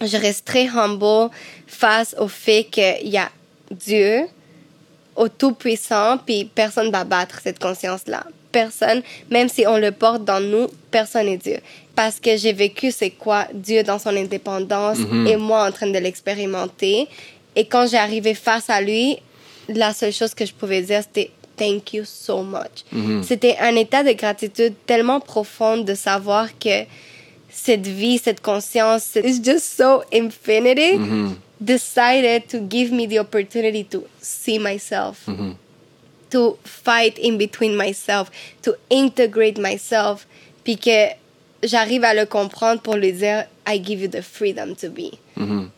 je reste très humble face au fait qu'il y a Dieu au Tout-Puissant, puis personne va battre cette conscience-là. Personne, même si on le porte dans nous, personne n'est Dieu. Parce que j'ai vécu c'est quoi? Dieu dans son indépendance Mhm. et moi en train de l'expérimenter. Et quand j'ai arrivé face à lui, la seule chose que je pouvais dire, c'était thank you so much. Mhm. C'était un état de gratitude tellement profond de savoir que cette vie, cette conscience, it's just so infinity, Mhm. decided to give me the opportunity to see myself, Mhm. to fight in between myself, to integrate myself, puis que j'arrive à le comprendre pour lui dire, I give you the freedom to be. Mhm.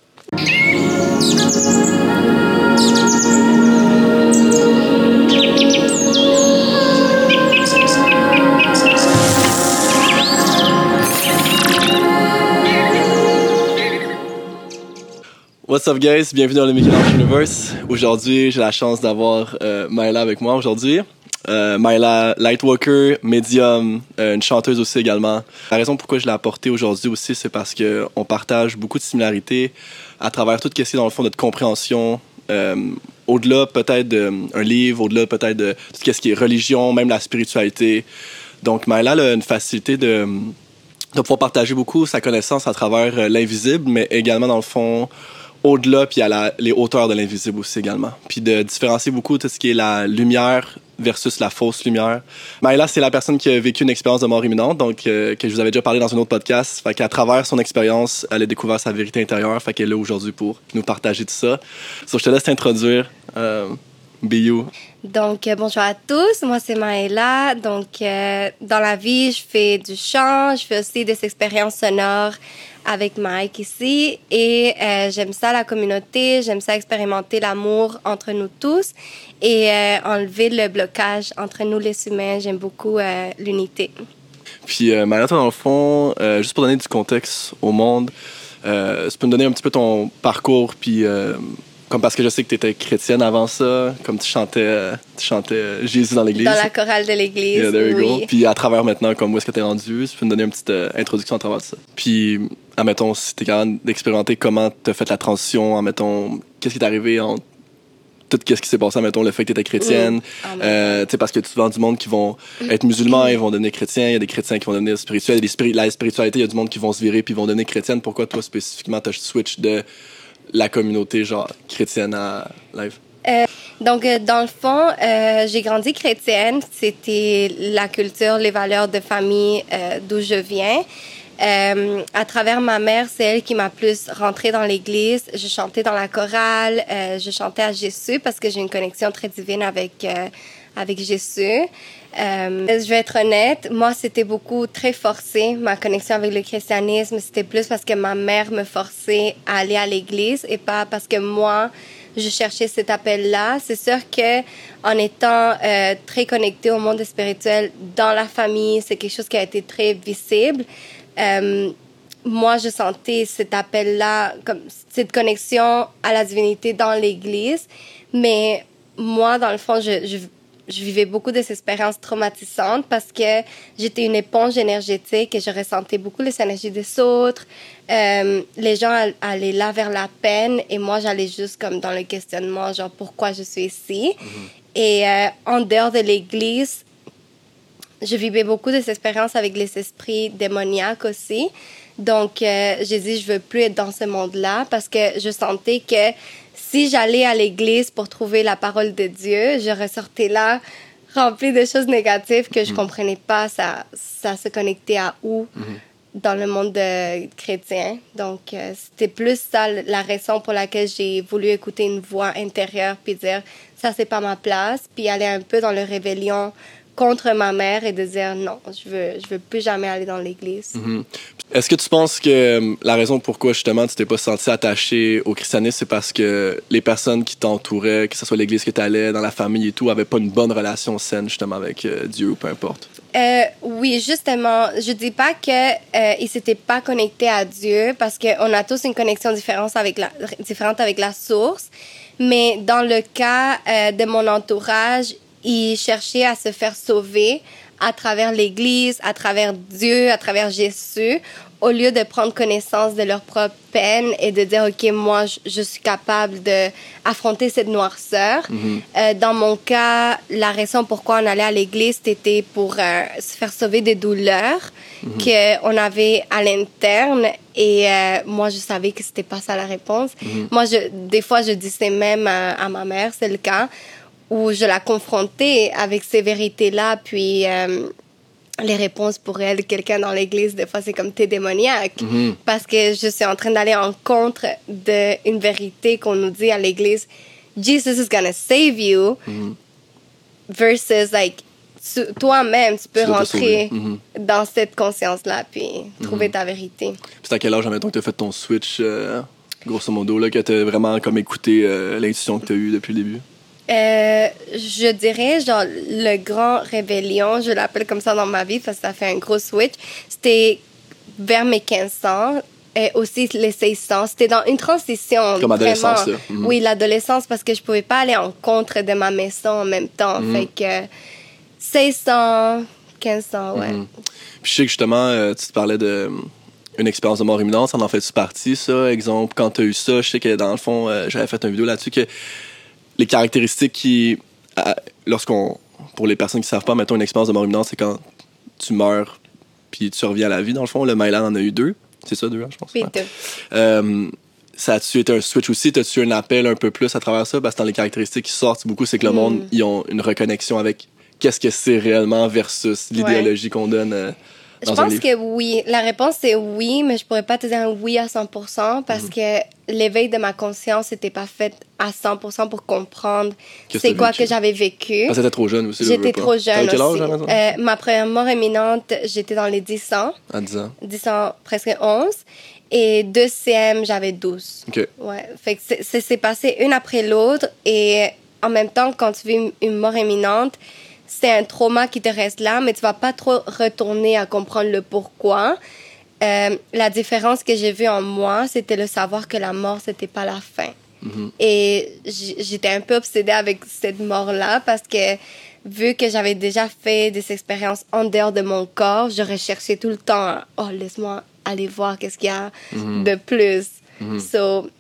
What's up guys, bienvenue dans le Michel-Ange Universe. Aujourd'hui, j'ai la chance d'avoir euh, Myla avec moi aujourd'hui. Euh, Myla, Lightwalker, médium, euh, une chanteuse aussi également. La raison pourquoi je l'ai apportée aujourd'hui aussi, c'est parce que on partage beaucoup de similarités à travers tout ce qui est dans le fond notre compréhension. euh, au-delà peut-être d'un livre, au-delà peut-être de tout ce qui est religion, même la spiritualité. Donc Myla a une facilité de, de pouvoir partager beaucoup sa connaissance à travers euh, l'invisible, mais également dans le fond au-delà, puis à la- les hauteurs de l'invisible aussi également. Puis de différencier beaucoup tout ce qui est la lumière versus la fausse lumière. Maëla, c'est la personne qui a vécu une expérience de mort imminente, donc euh, que je vous avais déjà parlé dans un autre podcast. Fait qu'à travers son expérience, elle a découvert sa vérité intérieure, fait qu'elle est là aujourd'hui pour nous partager tout ça. So, je te laisse t'introduire. Euh, be you. Donc, euh, bonjour à tous, moi c'est Maëla. Donc, euh, dans la vie, je fais du chant, je fais aussi des expériences sonores avec Mike ici. Et euh, j'aime ça, la communauté, j'aime ça expérimenter l'amour entre nous tous et euh, enlever le blocage entre nous les humains. J'aime beaucoup euh, l'unité. Puis, toi, dans le fond, juste pour donner du contexte au monde, tu peux me donner un petit peu ton parcours, puis comme parce que je sais que tu étais chrétienne avant ça, comme tu chantais, tu chantais euh, Jésus dans l'église. Dans la chorale de l'église, Yeah, there you go. Puis à travers maintenant, comme où est-ce que tu es rendu, tu peux me donner une petite euh, introduction à travers ça. Puis, admettons, si tu es capable d'expérimenter comment tu as fait la transition, admettons, qu'est-ce qui est arrivé en tout ce qui s'est passé, admettons, le fait que tu étais chrétienne. Mm. Euh, tu sais, parce que tu vois du monde qui vont être musulmans, ils vont devenir chrétiens. Il y a des chrétiens qui vont devenir spirituels. Spiri- la spiritualité, il y a du monde qui vont se virer puis ils vont devenir chrétienne. Pourquoi toi, spécifiquement, tu as switch de la communauté, genre, chrétienne à live? Donc, euh, dans le fond, euh, j'ai grandi chrétienne. C'était la culture, les valeurs de famille euh, d'où je viens. Euh, à travers ma mère, c'est elle qui m'a plus rentrée dans l'église. Je chantais dans la chorale, euh, je chantais à Jésus parce que j'ai une connexion très divine avec, euh, avec Jésus. Euh, je vais être honnête, moi, c'était beaucoup très forcé, ma connexion avec le christianisme. C'était plus parce que ma mère me forçait à aller à l'église et pas parce que moi, je cherchais cet appel-là. C'est sûr que en étant euh, très connectée au monde spirituel dans la famille, c'est quelque chose qui a été très visible. Euh, moi, je sentais cet appel-là, comme cette connexion à la divinité dans l'Église. Mais moi, dans le fond, je, je, je vivais beaucoup de ces expériences traumatisantes parce que j'étais une éponge énergétique et je ressentais beaucoup les énergies des autres. Euh, les gens all- allaient là vers la peine et moi, j'allais juste comme dans le questionnement, genre pourquoi je suis ici? Et euh, en dehors de l'Église, je vivais beaucoup de ces expériences avec les esprits démoniaques aussi. Donc, euh, j'ai dit, je veux plus être dans ce monde-là parce que je sentais que si j'allais à l'église pour trouver la parole de Dieu, je ressortais là remplie de choses négatives que je comprenais pas. Ça, ça se connectait à où? Dans le monde de chrétien. Donc, euh, c'était plus ça la raison pour laquelle j'ai voulu écouter une voix intérieure puis dire, ça, c'est pas ma place, puis aller un peu dans le rébellion contre ma mère et de dire non, je veux, je veux plus jamais aller dans l'église. Mhm. Est-ce que tu penses que euh, la raison pourquoi justement tu t'es pas senti attaché au christianisme, c'est parce que les personnes qui t'entouraient, que ce soit l'église que tu allais, dans la famille et tout, avaient pas une bonne relation saine justement avec euh, Dieu ou peu importe? Euh, oui, justement, je dis pas que euh, ils s'étaient pas connectés à Dieu parce qu'on a tous une connexion différente avec la, différente avec la source, mais dans le cas euh, de mon entourage, ils cherchaient à se faire sauver à travers l'Église, à travers Dieu, à travers Jésus, au lieu de prendre connaissance de leur propre peine et de dire, OK, moi, je, suis capable d'affronter cette noirceur. Mhm. Euh, dans mon cas, la raison pourquoi on allait à l'église, c'était pour euh, se faire sauver des douleurs Mhm. qu'on avait à l'interne. Et euh, moi, je savais que c'était pas ça la réponse. Mhm. Moi, je, des fois, je disais même à, à ma mère, c'est le cas, où je la confrontais avec ces vérités-là, puis euh, les réponses pour elle, quelqu'un dans l'église, des fois, c'est comme t'es démoniaque. Mhm. Parce que je suis en train d'aller en contre d'une vérité qu'on nous dit à l'église. Jesus is gonna save you. Mhm. Versus, like, tu- toi-même, tu peux Tu rentrer. Mhm. dans cette conscience-là, puis trouver ta vérité. C'est à quel âge, admettons, que t'as fait ton switch, euh, grosso modo, là, que t'as vraiment comme écouté euh, l'intuition que t'as eue depuis le début? Euh, je dirais, genre, le grand rébellion, je l'appelle comme ça dans ma vie, parce que ça fait un gros switch. C'était vers mes 15 ans. Et aussi les 16 ans. C'était dans une transition. Comme adolescence, vraiment. là. Mhm. Oui, l'adolescence, parce que je pouvais pas aller en contre de ma maison en même temps. Mhm. Fait que 16 ans, 15 ans, ouais. Mhm. Puis je sais que justement, euh, tu te parlais de euh, une expérience de mort imminente, ça en fait-tu partie, ça? Exemple, quand tu as eu ça, je sais que dans le fond, euh, j'avais fait une vidéo là-dessus que les caractéristiques qui. à- Lorsqu'on. Pour les personnes qui savent pas, mettons une expérience de mort imminente, c'est quand tu meurs puis tu reviens à la vie, dans le fond. Le Mylan en a eu deux. C'est ça, deux, hein, je pense? Euh, ça a-tu été un switch aussi? T'as-tu un appel un peu plus à travers ça? Parce que dans les caractéristiques qui sortent beaucoup, c'est que le Mm. monde, ils ont une reconnexion avec qu'est-ce que c'est réellement versus l'idéologie qu'on donne euh, Je pense livre. que oui. La réponse c'est oui, mais je pourrais pas te dire un oui à 100% parce Mhm. que l'éveil de ma conscience n'était pas fait à 100% pour comprendre Qu'est-ce c'est quoi que j'avais vécu. Parce que t'étais trop jeune aussi. J'étais trop jeune quel aussi. Euh, ma première mort imminente, j'étais dans les 10 ans, À 10 ans. 10 ans, presque 11. Et deuxième, j'avais 12. OK. Ouais. Fait que c'est- passé une après l'autre. Et en même temps, quand tu vis une mort imminente, c'est un trauma qui te reste là, mais tu vas pas trop retourner à comprendre le pourquoi. Euh, la différence que j'ai vue en moi, c'était le savoir que la mort, c'était pas la fin. Mhm. Et j'étais un peu obsédée avec cette mort-là parce que vu que j'avais déjà fait des expériences en dehors de mon corps, je recherchais tout le temps, oh, laisse-moi aller voir qu'est-ce qu'il y a Mhm. de plus. Mhm. So,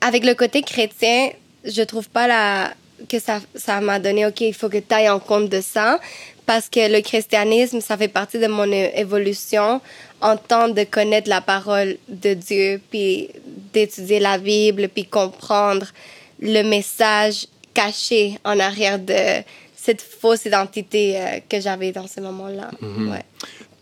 avec le côté chrétien, je trouve pas la, que ça ça m'a donné, OK, il faut que tu ailles en compte de ça. Parce que le christianisme, ça fait partie de mon évolution en tant de connaître la parole de Dieu, puis d'étudier la Bible, puis comprendre le message caché en arrière de cette fausse identité euh, que j'avais dans ce moment-là. Mhm. Ouais.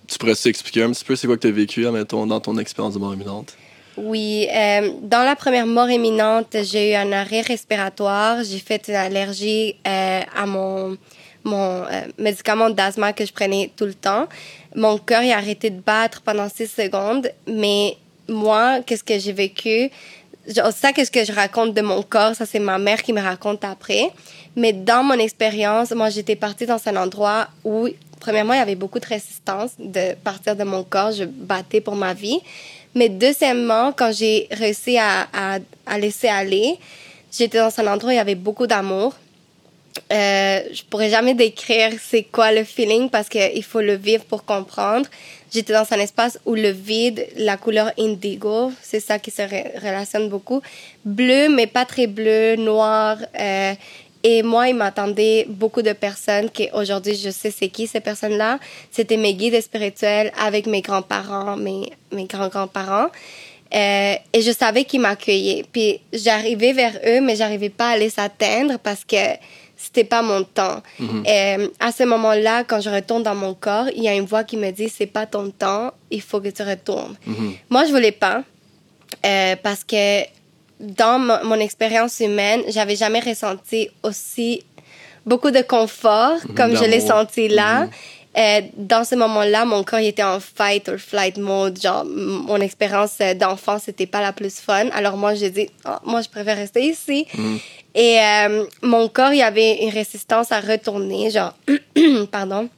Tu pourrais expliquer un petit peu c'est quoi que t'as vécu, admettons, dans ton expérience de mort imminente? Oui, euh, dans la première mort imminente, j'ai eu un arrêt respiratoire. J'ai fait une allergie euh, à mon, mon euh, médicament d'asthme que je prenais tout le temps. Mon cœur a arrêté de battre pendant six secondes, mais moi, qu'est-ce que j'ai vécu? Ça, qu'est-ce que je raconte de mon corps, ça, c'est ma mère qui me raconte après. Mais dans mon expérience, moi, j'étais partie dans un endroit où, premièrement, il y avait beaucoup de résistance de partir de mon corps. Je battais pour ma vie. Mais deuxièmement, quand j'ai réussi à, à, laisser aller, j'étais dans un endroit où il y avait beaucoup d'amour. Euh, je pourrais jamais décrire c'est quoi le feeling parce qu'il faut le vivre pour comprendre. J'étais dans un espace où le vide, la couleur indigo, c'est ça qui se re- relationne beaucoup. Bleu, mais pas très bleu, noir. euh, et moi, il m'attendait beaucoup de personnes qui aujourd'hui, je sais c'est qui ces personnes-là. C'était mes guides spirituels avec mes grands-parents, mes, mes grands-grands-parents. Euh, et je savais qu'ils m'accueillaient. Puis j'arrivais vers eux, mais j'arrivais pas à les atteindre parce que c'était pas mon temps. Euh, à ce moment-là, quand je retourne dans mon corps, il y a une voix qui me dit c'est pas ton temps, il faut que tu retournes. Mhm. Moi, je voulais pas euh, parce que dans mon, expérience humaine, j'avais jamais ressenti aussi beaucoup de confort comme je l'ai senti là. Euh, dans ce moment-là, mon corps il était en fight or flight mode. Genre, mon expérience euh, d'enfant, c'était pas la plus fun. Alors moi, j'ai dit, Ah, moi, je préfère rester ici. Et euh, mon corps, il y avait une résistance à retourner. Genre, pardon.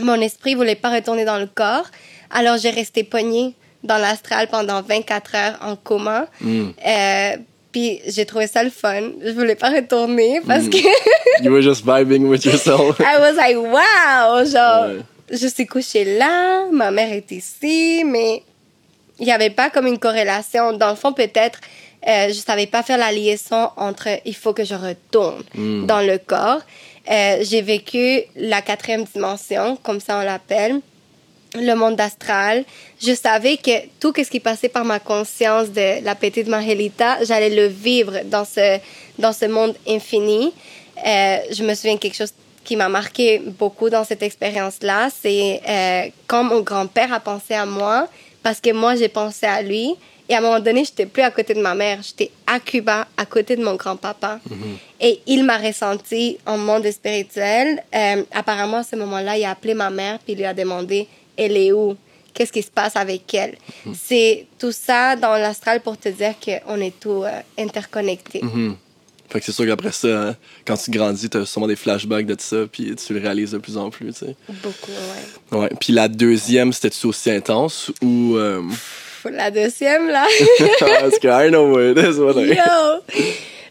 Mon esprit voulait pas retourner dans le corps. Alors, j'ai resté pognée dans l'astral pendant 24 heures en coma. Mm. Euh, Puis j'ai trouvé ça le fun. Je voulais pas retourner parce Mm. que You were just vibing with yourself. I was like, wow! Genre, Ouais. je suis couchée là, ma mère est ici, mais il n'y avait pas comme une corrélation. Dans le fond, peut-être, euh, je savais pas faire la liaison entre il faut que je retourne Mm. dans le corps. Euh, j'ai vécu la quatrième dimension, comme ça on l'appelle, le monde astral. Je savais que tout ce qui passait par ma conscience de la petite Margelita, j'allais le vivre dans ce, dans ce monde infini. Euh, je me souviens quelque chose qui m'a marqué beaucoup dans cette expérience-là, c'est euh, quand mon grand-père a pensé à moi, parce que moi j'ai pensé à lui. Et à un moment donné, j'étais plus à côté de ma mère, j'étais à Cuba, à côté de mon grand-papa. Et il m'a ressenti en monde spirituel. Euh, apparemment, à ce moment-là, il a appelé ma mère puis il lui a demandé elle est où? Qu'est-ce qui se passe avec elle? C'est tout ça dans l'astral pour te dire qu'on est tout euh, interconnectés. Mhm. Fait que c'est sûr qu'après ça, hein, quand tu grandis, t'as sûrement des flashbacks de ça, puis tu le réalises de plus en plus, tu sais. Beaucoup, ouais. Ouais. Puis la deuxième, c'était-tu aussi intense ou... euh, La deuxième, là. Parce que I know what it is, what I- Yo!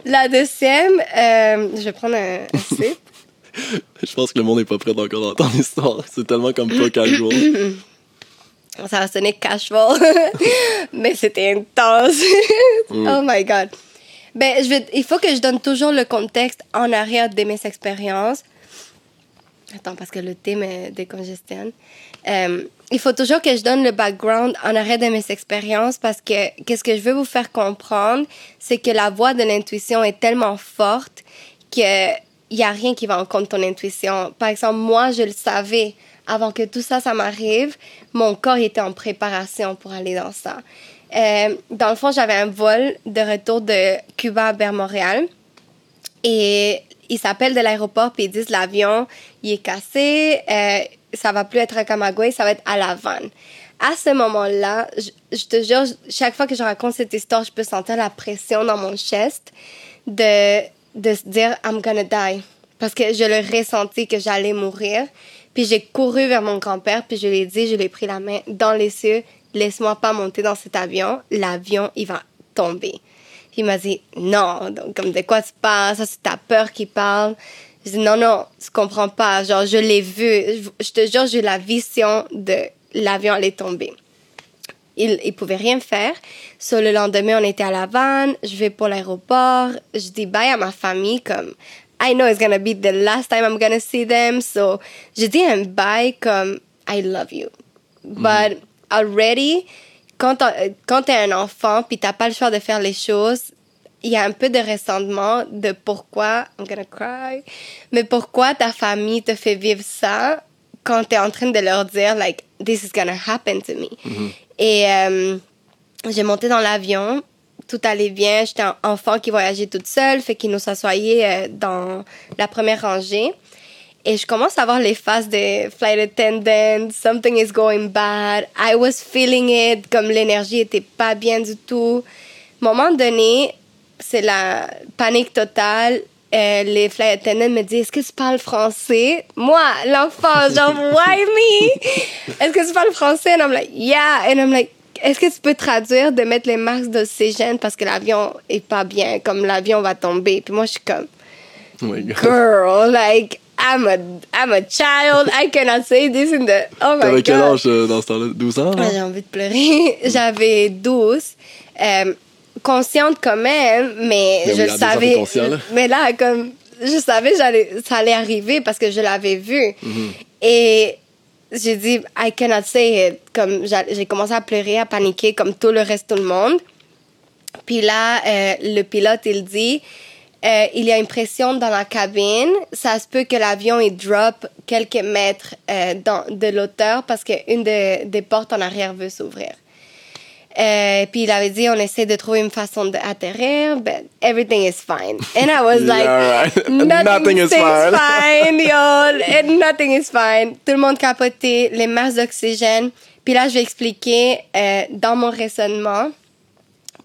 La deuxième, euh, je vais prendre un, un sip. Je pense que le monde n'est pas prêt encore d'entendre l'histoire. C'est tellement comme pas casual. Ça va sonner casual, mais c'était intense. Oh my God. Ben, je vais, il faut que je donne toujours le contexte en arrière de mes expériences. Attends, parce que le thé me décongestionne. Euh, il faut toujours que je donne le background en arrière de mes expériences parce que qu'est-ce que je veux vous faire comprendre, c'est que la voix de l'intuition est tellement forte que il y a rien qui va en compte ton intuition. Par exemple, moi, je le savais avant que tout ça, ça m'arrive. Mon corps était en préparation pour aller dans ça. Euh, dans le fond, j'avais un vol de retour de Cuba vers Montréal. Et ils s'appellent de l'aéroport puis ils disent l'avion il est cassé, euh, ça va plus être à Camagüey, ça va être à La Havane. À ce moment-là, je, je te jure, chaque fois que je raconte cette histoire, je peux sentir la pression dans mon chest de, de se dire I'm gonna die. Parce que je le ressentis que j'allais mourir. Puis j'ai couru vers mon grand-père, puis je lui ai dit, je lui ai pris la main dans les cieux, laisse-moi pas monter dans cet avion, l'avion, il va tomber. Puis il m'a dit, non, donc comme de quoi tu parles, ça c'est ta peur qui parle. Je dis, non, non, tu comprends pas, genre je l'ai vu, je, te jure, j'ai eu la vision de l'avion allait tomber. Il, il pouvait rien faire. Sur le lendemain, on était à La Havane, je vais pour l'aéroport, je dis bye à ma famille comme I know it's gonna be the last time I'm gonna see them, so je dis un bye comme I love you. But already, quand t'as- quand t'es un enfant puis t'as pas le choix de faire les choses, il y a un peu de ressentiment de pourquoi I'm gonna cry, mais pourquoi ta famille te fait vivre ça quand t'es en train de leur dire like this is gonna happen to me. Et euh, j'ai monté dans l'avion, tout allait bien. J'étais enfant qui voyageait toute seule, fait qu'ils nous s'assoyaient euh, dans la première rangée. Et je commence à voir les faces des flight attendants. Something is going bad. I was feeling it, comme l'énergie était pas bien du tout. Moment donné, c'est la panique totale. Euh, les flight attendants me disent Est-ce que tu parles français? Moi, l'enfant, genre, why me? Est-ce que tu parles français? And I'm like, yeah. And I'm like, est-ce que tu peux traduire de mettre les masques d'oxygène parce que l'avion est pas bien, comme l'avion va tomber? Puis moi, je suis comme, Oh my God. girl, like, I'm a, I'm a child, I cannot say this in the, oh my T'avais quel âge euh, dans ce temps-là? 12 ans? Non? J'ai envie de pleurer. J'avais 12. Euh, consciente quand même, mais Ben je à le 12 ans, savais. là. Mais là, comme, je savais que j'allais, ça allait arriver parce que je l'avais vu. Mhm. Et j'ai dit, I cannot say it. Comme, j'a- j'ai commencé à pleurer, à paniquer, comme tout le reste, le monde. Puis là, euh, le pilote, il dit, euh, il y a une pression dans la cabine. Ça se peut que l'avion, il drop quelques mètres euh, dans, de l'auteur parce qu'une de- des portes en arrière veut s'ouvrir. Euh, puis il avait dit, on essaie de trouver une façon d'atterrir, but everything is fine. And I was like, right. nothing, Nothing is fine. fine, y'all. And nothing is fine. Tout le monde capoté, les masques d'oxygène. Puis là, je vais expliquer euh, dans mon raisonnement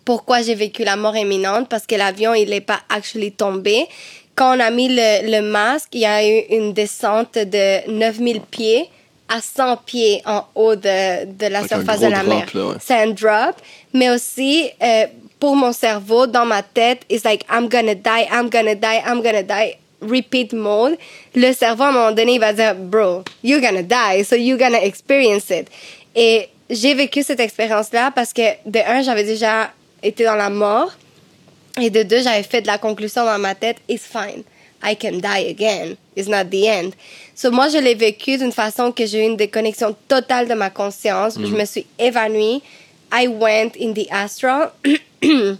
pourquoi j'ai vécu la mort imminente, parce que l'avion, il n'est pas actually tombé. Quand on a mis le, le masque, il y a eu une descente de 9000 pieds à 100 pieds en haut de, de la surface de la drop, mer. ouais. C'est un drop, mais aussi, euh, pour mon cerveau, dans ma tête, it's like, I'm gonna die, I'm gonna die, I'm gonna die. Repeat mode. Le cerveau, à un moment donné, il va dire, bro, you're gonna die, so you're gonna experience it. Et j'ai vécu cette expérience-là parce que, de un, j'avais déjà été dans la mort. Et de deux, j'avais fait de la conclusion dans ma tête, it's fine. I can die again. It's not the end. So, moi, je l'ai vécu d'une façon que j'ai eu une déconnexion totale de ma conscience. Je me suis évanouie. I went in the astral.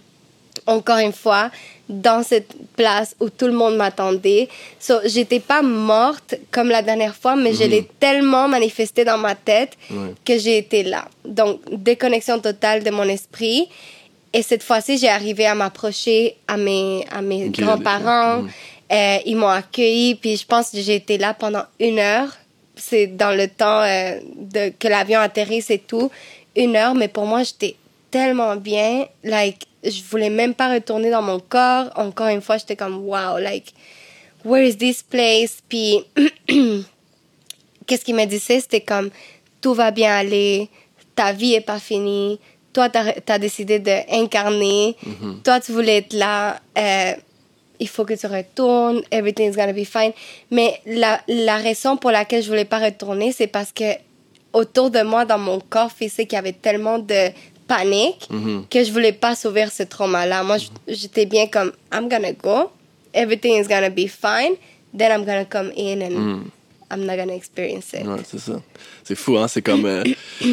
Encore une fois, dans cette place où tout le monde m'attendait. So, j'étais pas morte comme la dernière fois, mais je l'ai tellement manifesté dans ma tête que j'ai été là. Donc, déconnexion totale de mon esprit. Et cette fois-ci, j'ai arrivé à m'approcher à mes, à mes grands-parents. mhm. Euh, ils m'ont accueilli, puis je pense que j'ai été là pendant une heure. C'est dans le temps euh, de, que l'avion atterrit, c'est tout. Une heure, mais pour moi, j'étais tellement bien. Like, je voulais même pas retourner dans mon corps. Encore une fois, j'étais comme, wow, like, where is this place? Puis, qu'est-ce qu'il me disait? C'était comme, tout va bien aller, ta vie est pas finie, toi, tu as, décidé d'incarner, toi, tu voulais être là, euh, il faut que tu retournes, everything's gonna be fine. Mais la, la raison pour laquelle je voulais pas retourner, c'est parce que autour de moi, dans mon corps physique, il y avait tellement de panique que je voulais pas sauver ce trauma-là. Moi, j'étais bien comme, I'm gonna go, everything is gonna be fine, then I'm gonna come in and I'm not gonna experience it. Ouais, c'est ça. C'est fou, hein? C'est comme, euh,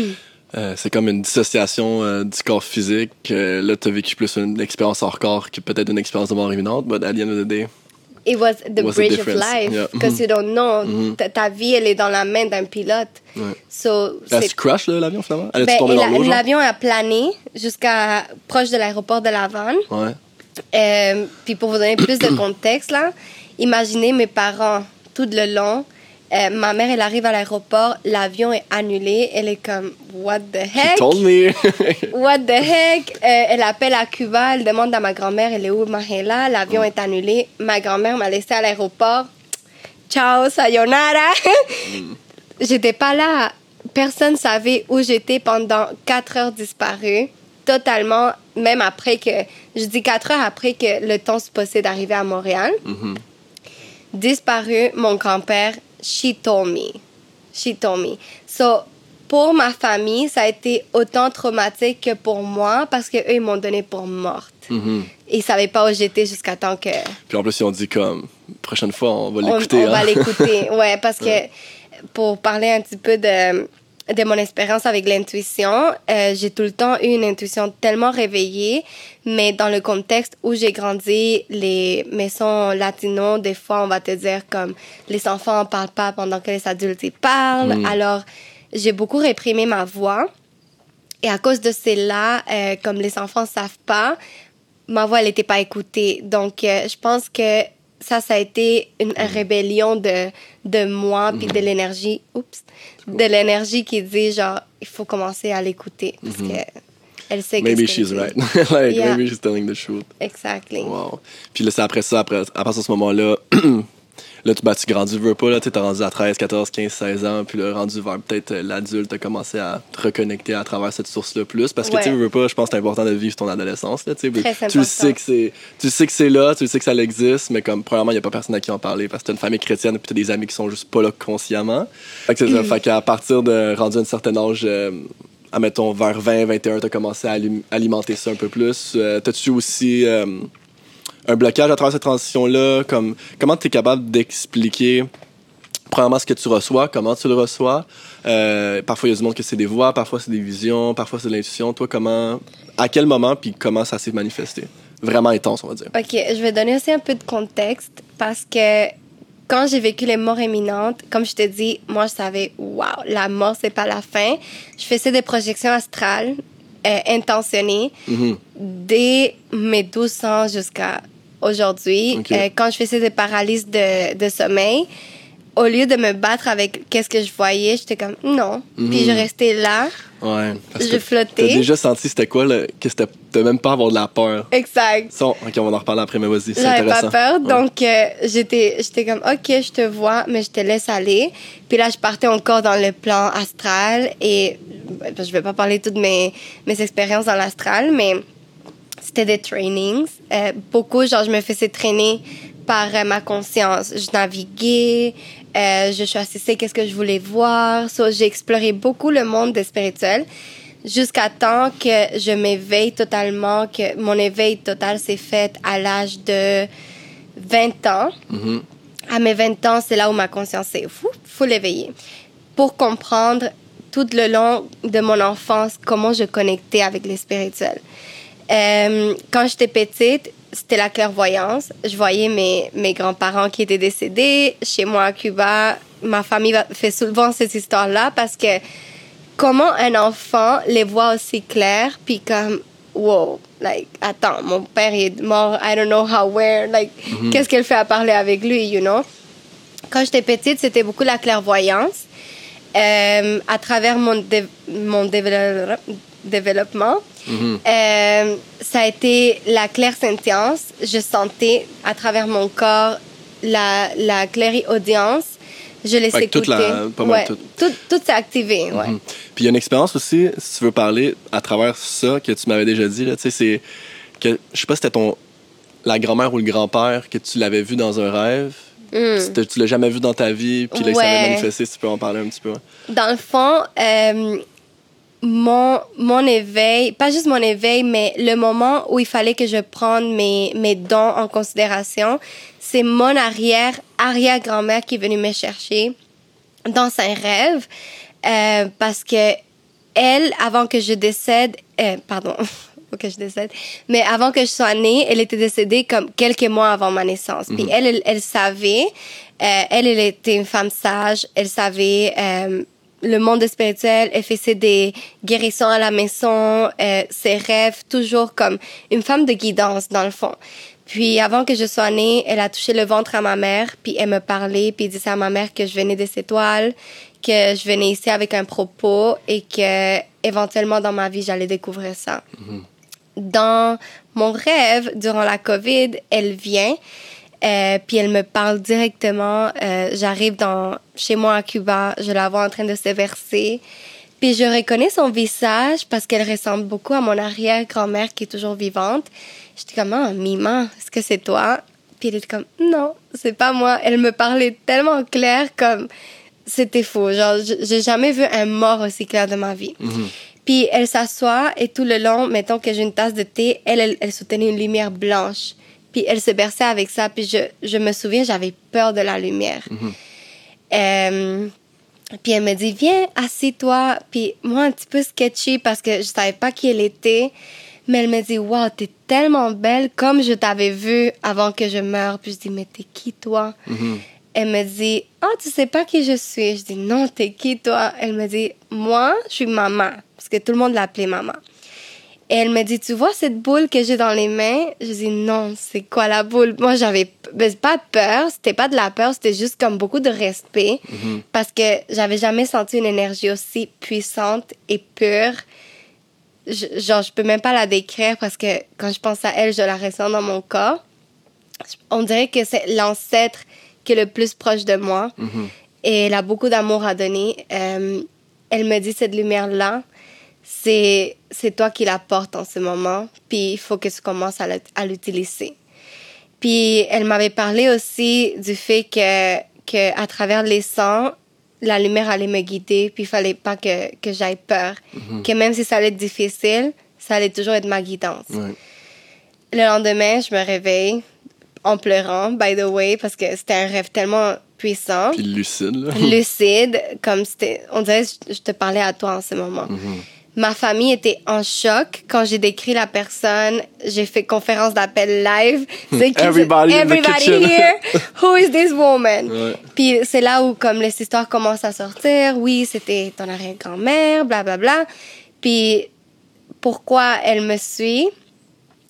euh, c'est comme une dissociation euh, du corps physique. Euh, là, tu as vécu plus une expérience hors corps que peut-être une expérience de mort imminente, but at the end of the day, It was the Was the bridge of life yeah. because you don't know. Ta, ta vie, elle est dans la main d'un pilote. Ouais. So, Est-ce c'est- que crash l'avion finalement? Elle Ben, dans la-? L'avion a plané jusqu'à proche de l'aéroport de. Ouais. Euh, puis pour vous donner plus de contexte, là, imaginez mes parents tout le long. Euh, ma mère, elle arrive à l'aéroport, l'avion est annulé. Elle est comme, What the She heck? told me. What the heck? Euh, elle appelle à Cuba, elle demande à ma grand-mère, elle est où, Mahela? L'avion est annulé. Ma grand-mère m'a laissé à l'aéroport. Ciao, sayonara. J'étais pas là. Personne savait où j'étais pendant quatre heures disparues. Totalement, même après que, je dis quatre heures après que le temps se passait d'arriver à Montréal. Disparu, mon grand-père, she told me. She told me. So, pour ma famille, ça a été autant traumatique que pour moi parce qu'eux, ils m'ont donné pour morte. Mhm. Ils savaient pas où j'étais jusqu'à temps que Puis en plus, ils ont dit comme, prochaine fois, on va l'écouter. on va hein. l'écouter. Ouais, parce que pour parler un petit peu de, de mon expérience avec l'intuition, euh, j'ai tout le temps eu une intuition tellement réveillée, mais dans le contexte où j'ai grandi, les maisons latinos, des fois, on va te dire comme les enfants en parlent pas pendant que les adultes y parlent. Mm. Alors, j'ai beaucoup réprimé ma voix. Et à cause de cela, euh, comme les enfants savent pas, ma voix, elle n'était pas écoutée. Donc, euh, je pense que ça, ça a été une rébellion de, de moi, puis de l'énergie, oups, de l'énergie qui dit, genre, il faut commencer à l'écouter. Parce que elle sait Maybe she's right. like, Yeah. maybe she's telling the truth. Exactly. Wow. Puis là, c'est après ça, après, à partir de ce moment-là, là, tu, ben, tu grandis, veux pas, là, tu t'es rendu à 13, 14, 15, 16 ans, puis là, rendu vers peut-être euh, l'adulte, t'as commencé à te reconnecter à travers cette source-là plus. Parce que, Ouais. tu veux pas, je pense que c'est important de vivre ton adolescence, là, tu Tu sais que c'est, tu sais que c'est là, tu sais que ça existe, mais comme, premièrement, il y a pas personne à qui en parler parce que t'as une famille chrétienne, puis t'as des amis qui sont juste pas là consciemment. Fait que c'est ça. Fait qu'à partir de, rendu à un certain âge, euh, admettons, vers 20, 21, t'as commencé à alim- alimenter ça un peu plus. Euh, T'as-tu aussi euh, un blocage à travers cette transition-là? Comme, comment tu es capable d'expliquer, premièrement, ce que tu reçois, comment tu le reçois? Euh, parfois, il y a du monde que c'est des voix, parfois, c'est des visions, parfois, c'est de l'intuition. Toi, comment, à quel moment, puis comment ça s'est manifesté? Vraiment intense, on va dire. OK, je vais donner aussi un peu de contexte parce que quand j'ai vécu les morts imminentes, comme je te dis, moi, je savais, wow, la mort, c'est pas la fin. Je faisais des projections astrales euh, intentionnées Mhm. dès mes 12 ans jusqu'à aujourd'hui. Euh, quand je faisais des paralyses de, de sommeil, au lieu de me battre avec qu'est-ce que je voyais, j'étais comme non. Puis je restais là. Ouais. Parce Je que flottais. T'as déjà senti c'était quoi, là, que c'était de même pas avoir de la peur. Exact. Ça, ok, on va en reparler après, mais vas-y, c'est J'avais intéressant. pas peur, donc euh, j'étais j'étais comme OK, je te vois, mais je te laisse aller. Puis là, je partais encore dans le plan astral et ben, je vais pas parler toutes mes mes expériences dans l'astral, mais c'était des trainings. Euh, beaucoup, genre, je me faisais traîner par euh, ma conscience. Je naviguais, euh, je choisissais qu'est-ce que je voulais voir. So, j'ai exploré beaucoup le monde des spirituels jusqu'à temps que je m'éveille totalement, que mon éveil total s'est fait à l'âge de 20 ans. Mhm. À mes 20 ans, c'est là où ma conscience est fou, faut l'éveiller. Pour comprendre tout le long de mon enfance comment je connectais avec les spirituels. Euh, quand j'étais petite, c'était la clairvoyance. Je voyais mes, mes grands-parents qui étaient décédés. Chez moi à Cuba, ma famille fait souvent cette histoire-là parce que comment un enfant les voit aussi clair, puis comme, wow, like, attends, mon père est mort, I don't know how, where, like, qu'est-ce qu'elle fait à parler avec lui, you know? Quand j'étais petite, c'était beaucoup la clairvoyance. Euh, à travers mon, dé- mon développement, euh, ça a été la clairsentience. Je sentais à travers mon corps la, la clairaudience. Je laissais Fait que toute écouter. la- pas mal ouais. tout. tout. Tout s'est activé, ouais. Mhm. Puis il y a une expérience aussi, si tu veux parler à travers ça que tu m'avais déjà dit, tu sais, c'est que je sais pas si c'était ton la grand-mère ou le grand-père que tu l'avais vu dans un rêve. Mm. Tu l'as jamais vu dans ta vie, puis là, il Ouais. manifesté, si tu peux en parler un petit peu. Dans le fond, euh, mon, mon éveil, pas juste mon éveil, mais le moment où il fallait que je prenne mes, mes dons en considération, c'est mon arrière, arrière-grand-mère qui est venue me chercher dans un rêve euh, parce que elle, avant que je décède, euh, pardon, que je décède, mais avant que je sois née, elle était décédée comme quelques mois avant ma naissance. Puis elle, elle, elle savait, euh, elle, elle était une femme sage, elle savait euh, le monde spirituel, elle faisait des guérissons à la maison, euh, ses rêves, toujours comme une femme de guidance dans le fond. Puis avant que je sois née, elle a touché le ventre à ma mère, puis elle me parlait, puis elle disait à ma mère que je venais des étoiles, que je venais ici avec un propos et que éventuellement dans ma vie, j'allais découvrir ça. Dans mon rêve, durant la COVID, elle vient, euh, puis elle me parle directement. Euh, J'arrive dans chez moi à Cuba, je la vois en train de se verser. Puis je reconnais son visage parce qu'elle ressemble beaucoup à mon arrière-grand-mère qui est toujours vivante. J'étais comme, ah, Mima, est-ce que c'est toi? Puis elle était comme, non, c'est pas moi. Elle me parlait tellement clair comme c'était faux. Genre, j'ai jamais vu un mort aussi clair de ma vie. Puis elle s'assoit et tout le long, mettons que j'ai une tasse de thé, elle, elle, elle soutenait une lumière blanche. Puis elle se berçait avec ça. Puis je, je me souviens, j'avais peur de la lumière. Euh, puis elle me dit, viens, assis-toi. Puis moi, un petit peu sketchy parce que je savais pas qui elle était. Mais elle me dit, wow, t'es tellement belle comme je t'avais vue avant que je meure. Puis je dis, mais t'es qui toi? Elle me dit, oh, tu sais pas qui je suis. Je dis, non, t'es qui toi? Elle me dit, moi, je suis maman. Parce que tout le monde l'appelait maman. Et elle me dit, tu vois cette boule que j'ai dans les mains? Je dis, non, c'est quoi la boule? Moi, j'avais ben, pas peur, c'était pas de la peur, c'était juste comme beaucoup de respect. Parce que j'avais jamais senti une énergie aussi puissante et pure. Je- genre, je peux même pas la décrire parce que quand je pense à elle, je la ressens dans mon corps. On dirait que c'est l'ancêtre qui est le plus proche de moi. Et elle a beaucoup d'amour à donner. Euh, elle me dit, cette lumière-là, c'est c'est toi qui la portes en ce moment, puis il faut que tu commences à l'ut- à l'utiliser. Puis elle m'avait parlé aussi du fait que, que à travers les sangs, la lumière allait me guider, puis il fallait pas que, que j'aille peur. Que même si ça allait être difficile, ça allait toujours être ma guidance. Ouais. Le lendemain, je me réveille en pleurant, by the way, parce que c'était un rêve tellement puissant Puis lucide, là. lucide, comme c'était. On dirait que je je te parlais à toi en ce moment. Ma famille était en choc quand j'ai décrit la personne. J'ai fait conférence d'appel live. Qui- Everybody the kitchen. here. Who is this woman? Ouais. Puis c'est là où comme les histoires commencent à sortir. Oui, c'était ton arrière-grand-mère, bla bla bla. Puis pourquoi elle me suit?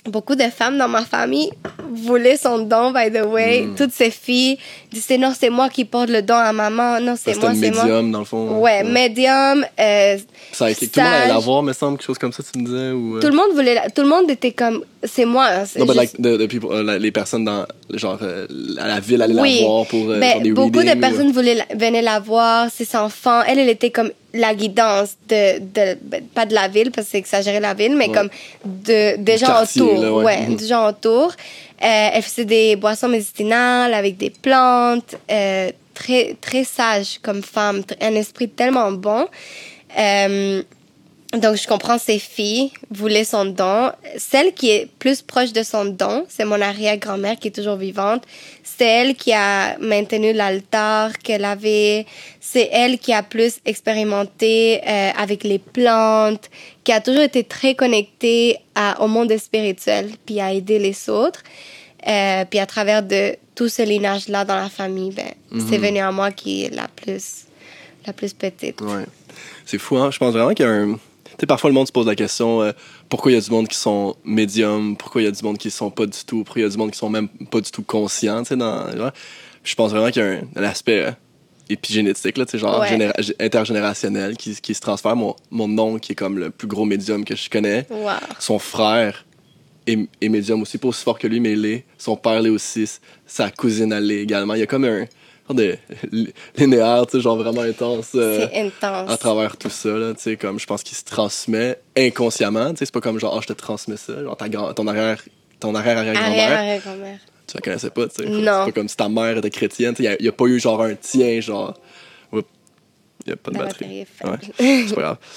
Beaucoup de femmes dans ma famille voulait son don, by the way. Mm. Toutes ces filles disaient non, c'est moi qui porte le don à maman. Non, c'est moi, un c'est moi. médium, dans le fond. Ouais, médium. euh, Ça a été- Tout le monde allait sage. l'avoir, me semble, quelque chose comme ça, tu me disais. Ou, euh, Tout le monde voulait. la- Tout le monde était comme. C'est moi. hein, Non, mais juste- like, la- les personnes dans, genre, euh, à la ville allaient Oui. la voir pour Ben, faire des beaucoup readings, de personnes voulaient la- venaient la voir, ses enfants. Elle, elle était comme la guidance de, de ben, pas de la ville parce que c'est exagéré la ville, mais Ouais. comme de des gens autour, là, ouais. des gens autour. Euh, elle faisait des boissons médicinales avec des plantes, euh, très très sage comme femme, un esprit tellement bon. Euh, donc, je comprends ses filles voulaient son don. Celle qui est plus proche de son don, c'est mon arrière-grand-mère qui est toujours vivante. C'est elle qui a maintenu l'altar qu'elle avait. C'est elle qui a plus expérimenté avec les plantes, qui a toujours été très connectée à, au monde spirituel, puis à aider les autres. Euh, puis à travers de tout ce lignage-là dans la famille, ben, c'est venu à moi qui est la plus, la plus petite. Ouais. C'est fou, hein? Je pense vraiment qu'il y a un. Tu sais, parfois, le monde se pose la question euh, pourquoi il y a du monde qui sont médiums, pourquoi il y a du monde qui sont pas du tout, pourquoi il y a du monde qui sont même pas du tout conscients, tu sais, dans. Je pense vraiment qu'il y a un, un aspect euh, épigénétique, là, genre Ouais. intergénérationnel qui, qui se transfère. Mon, mon oncle, qui est comme le plus gros médium que je connais, Wow. son frère est, est médium aussi, pas aussi fort que lui, mais il l'est. Son père l'est aussi, sa cousine l'est également. Il y a comme un genre de linéaire, genre vraiment intense. euh, C'est intense. à travers tout ça, là, tu sais, comme je pense qu'il se transmet inconsciemment, tu sais, c'est pas comme genre, ah, je te transmets ça, genre ta grand- ton arrière, ton arrière-arrière-grand-mère, Arrière-arrière-grand-mère. Tu la connaissais pas, tu sais. Non. C'est pas comme si ta mère était chrétienne, tu sais, il y, a pas eu genre un tien, genre, oups, il y a pas de La batterie. Ouais, c'est pas grave.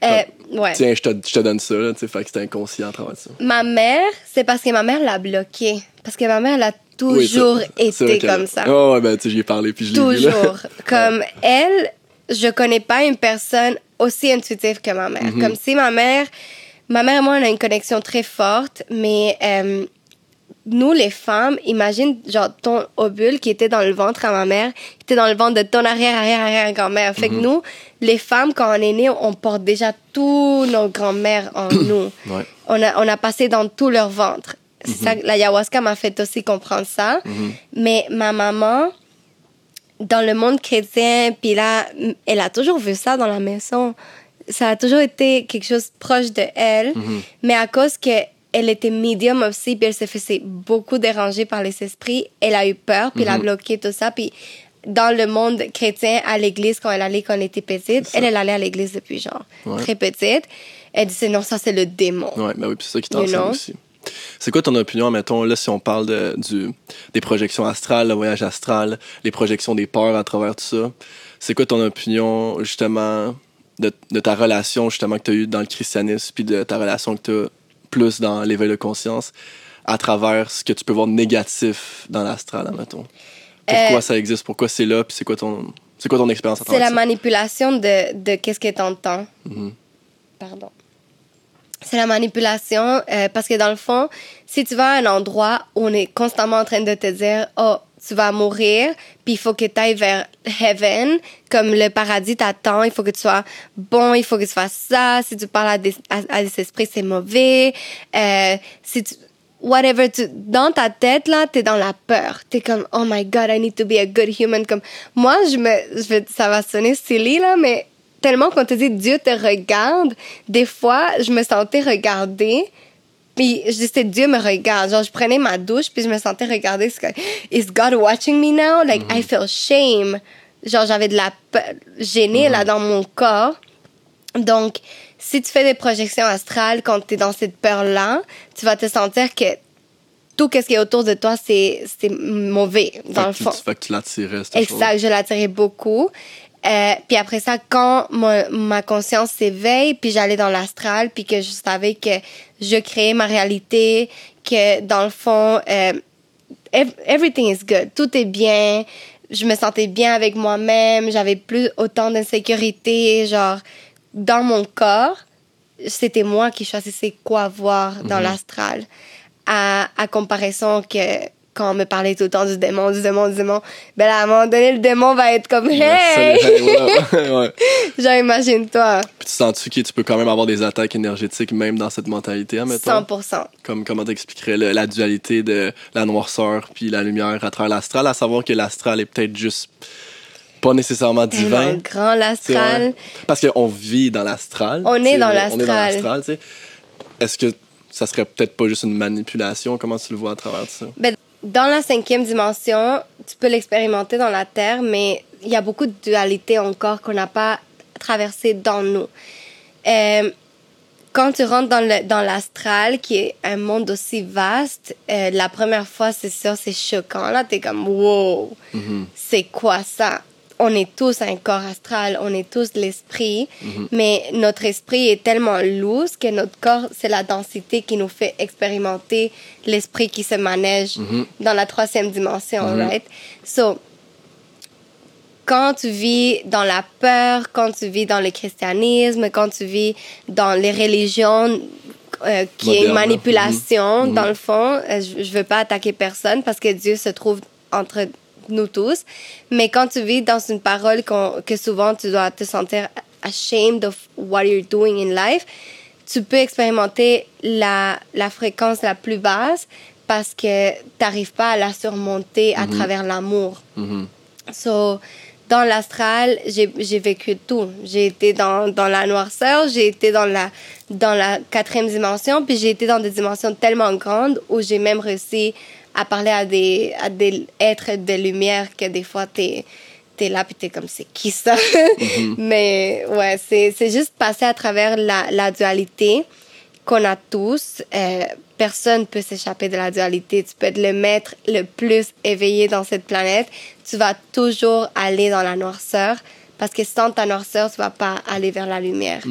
Euh, ouais. Tiens, je te, je te donne ça, là, tu sais, fait que c'était inconscient à travers ça. Ma mère, c'est parce que ma mère l'a bloqué. Parce que ma mère, elle a Oui, ça- toujours été comme ça. Oh, ouais, ben, tu sais, j'y ai parlé, puis je l'ai vu. Toujours. Comme elle, je connais pas une personne aussi intuitive que ma mère. Mhm. Comme si ma mère, ma mère et moi, on a une connexion très forte, mais euh, nous, les femmes, imagine, genre, ton ovule qui était dans le ventre à ma mère, qui était dans le ventre de ton arrière-arrière-arrière-grand-mère. Fait que Mhm. nous, les femmes, quand on est né, on porte déjà tous nos grands-mères en nous. Ouais. On a, on a passé dans tout leur ventre. C'est Mhm. ça, l'ayahuasca m'a fait aussi comprendre ça. Mais ma maman, dans le monde chrétien, puis là, elle a toujours vu ça dans la maison. Ça a toujours été quelque chose proche de elle. Mhm. Mais à cause que elle était médium aussi, puis elle se faisait beaucoup déranger par les esprits, elle a eu peur, puis elle Mhm. a bloqué tout ça. Puis dans le monde chrétien, à l'église, quand elle allait quand elle était petite, elle, elle allait à l'église depuis genre Ouais. très petite. Elle disait non, ça c'est le démon. Ouais, ben oui, puis c'est ça qui t'enseigne aussi. C'est quoi ton opinion, mettons, là, si on parle de, du, des projections astrales, le voyage astral, les projections des peurs à travers tout ça? C'est quoi ton opinion, justement, de, de ta relation, justement, que tu as eue dans le christianisme, puis de ta relation que tu as plus dans l'éveil de conscience, à travers ce que tu peux voir de négatif dans l'astral, mettons? Pourquoi Euh, ça existe? Pourquoi c'est là? Puis c'est quoi ton, c'est quoi ton expérience à C'est la ça? manipulation de, de qu'est-ce que t'entends. Mhm. Pardon. C'est la manipulation euh, parce que dans le fond, si tu vas à un endroit où on est constamment en train de te dire, oh, tu vas mourir, puis il faut que tu ailles vers heaven, comme le paradis t'attend, il faut que tu sois bon, il faut que tu fasses ça. Si tu parles à des, à, des esprits, c'est mauvais. Euh, si tu, whatever, tu, dans ta tête, là, t'es dans la peur. T'es comme, oh my god, I need to be a good human. Comme, moi, je me, ça va sonner silly, là, mais tellement qu'on te dit Dieu te regarde, des fois, je me sentais regardée. Puis je disais, Dieu me regarde. Genre, je prenais ma douche, puis je me sentais regarder. Is God watching me now? Like, I feel shame. Genre, j'avais de la peur, gênée, là, dans mon corps. Donc, si tu fais des projections astrales quand tu es dans cette peur-là, tu vas te sentir que tout ce qui est autour de toi, c'est mauvais, dans Fait le que tu- fond. Fait que tu l'attirais, cette chose. Exact, je l'attirais beaucoup. Euh, puis après ça, quand ma, ma conscience s'éveille, puis j'allais dans l'astral, puis que je savais que je créais ma réalité, que dans le fond, euh, ev- everything is good, tout est bien, je me sentais bien avec moi-même, j'avais plus autant d'insécurité, genre dans mon corps, c'était moi qui choisissais quoi voir dans l'astral, à, à comparaison que quand on me parlait tout le temps du démon, du démon, du démon, ben là, à un moment donné, le démon va être comme Hey! ouais. Genre, imagine-toi. Puis tu sens-tu que tu peux quand même avoir des attaques énergétiques même dans cette mentalité, admettons? 100%. Comme comment t'expliquerais le- la dualité de la noirceur puis la lumière à travers l'astral, à savoir que l'astral est peut-être juste pas nécessairement divin. grand, C'est l'astral. Parce qu'on vit dans l'astral. On est dans On est dans l'astral. l'astral, tu sais. Est-ce que ça serait peut-être pas juste une manipulation? Comment tu le vois à travers ça? Ben, dans la cinquième dimension, tu peux l'expérimenter dans la Terre, mais il y a beaucoup de dualité encore qu'on n'a pas traversé dans nous. Euh, quand tu rentres dans le dans l'astral, qui est un monde aussi vaste, euh, la première fois, c'est sûr, c'est choquant. Là, t'es comme, wow, c'est quoi ça? On est tous un corps astral, on est tous l'esprit, mais notre esprit est tellement loose que notre corps, c'est la densité qui nous fait expérimenter l'esprit qui se manège dans la troisième dimension, right? So, quand tu vis dans la peur, quand tu vis dans le christianisme, quand tu vis dans les religions, euh, qui est une Moderne. manipulation, Mhm. dans le fond, euh, je, je veux pas attaquer personne parce que Dieu se trouve entre nous tous. Mais quand tu vis dans une parole que souvent tu dois te sentir ashamed of what you're doing in life, tu peux expérimenter la, la fréquence la plus basse parce que tu n'arrives pas à la surmonter à travers l'amour. Mhm. So, dans l'astral, j'ai j'ai vécu tout. J'ai été dans, dans la noirceur, j'ai été dans la, dans la quatrième dimension, puis j'ai été dans des dimensions tellement grandes où j'ai même réussi à parler à des, à des êtres de lumière que des fois, t'es es là, puis t'es comme, c'est qui ça? Mais ouais, c'est juste passer à travers la, la dualité qu'on a tous. Euh, personne peut s'échapper de la dualité. Tu peux être le maître le plus éveillé dans cette planète. Tu vas toujours aller dans la noirceur parce que sans ta noirceur, tu vas pas aller vers la lumière.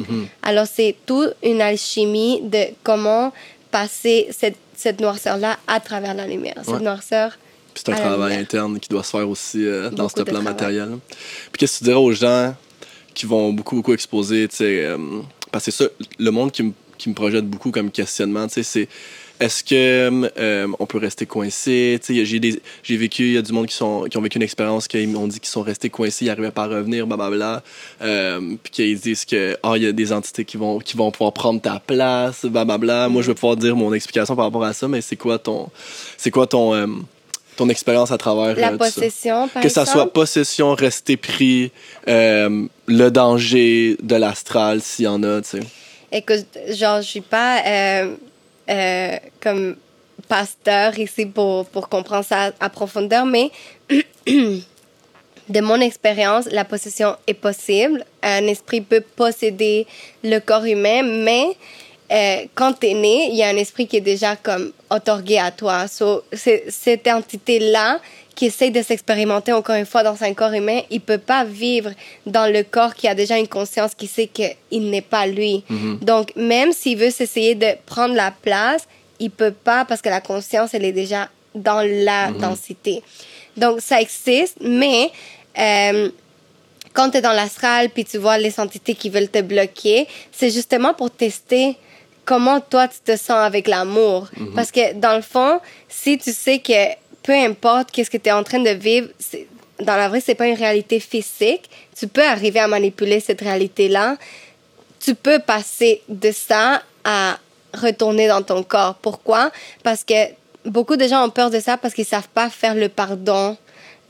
Alors, c'est toute une alchimie de comment passer cette, cette noirceur-là à travers la lumière. Cette Ouais. noirceur. Puis c'est un travail lumière. interne qui doit se faire aussi euh, dans ce plan travail. matériel. Puis qu'est-ce que tu dirais aux gens qui vont beaucoup, beaucoup exposer, tu sais, euh, parce que c'est ça, le monde qui me, qui me projette beaucoup comme questionnement, tu sais, c'est est-ce que euh, on peut rester coincé? J'ai des- j'ai vécu, il y a du monde qui, sont, qui ont vécu une expérience qui m'ont dit qu'ils sont restés coincés, ils n'arrivaient pas à revenir, blablabla. Euh, puis qu'ils disent que ah, il y a des entités qui vont, qui vont pouvoir prendre ta place, blablabla. Moi, je vais pouvoir dire mon explication par rapport à ça, mais c'est quoi ton, c'est quoi ton, euh, ton expérience à travers La euh, tout ça? possession, par que ça exemple? soit possession, rester pris, le danger de l'astral, s'il y en a, tu sais. Écoute, genre, je suis pas euh, euh, comme pasteur ici pour, pour comprendre ça à profondeur, mais de mon expérience, la possession est possible. Un esprit peut posséder le corps humain, mais euh, quand tu es né, il y a un esprit qui est déjà comme otorgué à toi. So, cette entité-là qui essaie de s'expérimenter encore une fois dans un corps humain, il peut pas vivre dans le corps qui a déjà une conscience qui sait qu'il n'est pas lui. Donc, même s'il veut s'essayer de prendre la place, il peut pas parce que la conscience, elle est déjà dans la densité. Donc, ça existe, mais euh, quand tu es dans l'astral puis tu vois les entités qui veulent te bloquer, c'est justement pour tester comment toi tu te sens avec l'amour. Parce que dans le fond, si tu sais que peu importe qu'est-ce que tu es en train de vivre, dans la vraie, c'est pas une réalité physique, tu peux arriver à manipuler cette réalité-là. Tu peux passer de ça à retourner dans ton corps. Pourquoi? Parce que beaucoup de gens ont peur de ça parce qu'ils savent pas faire le pardon,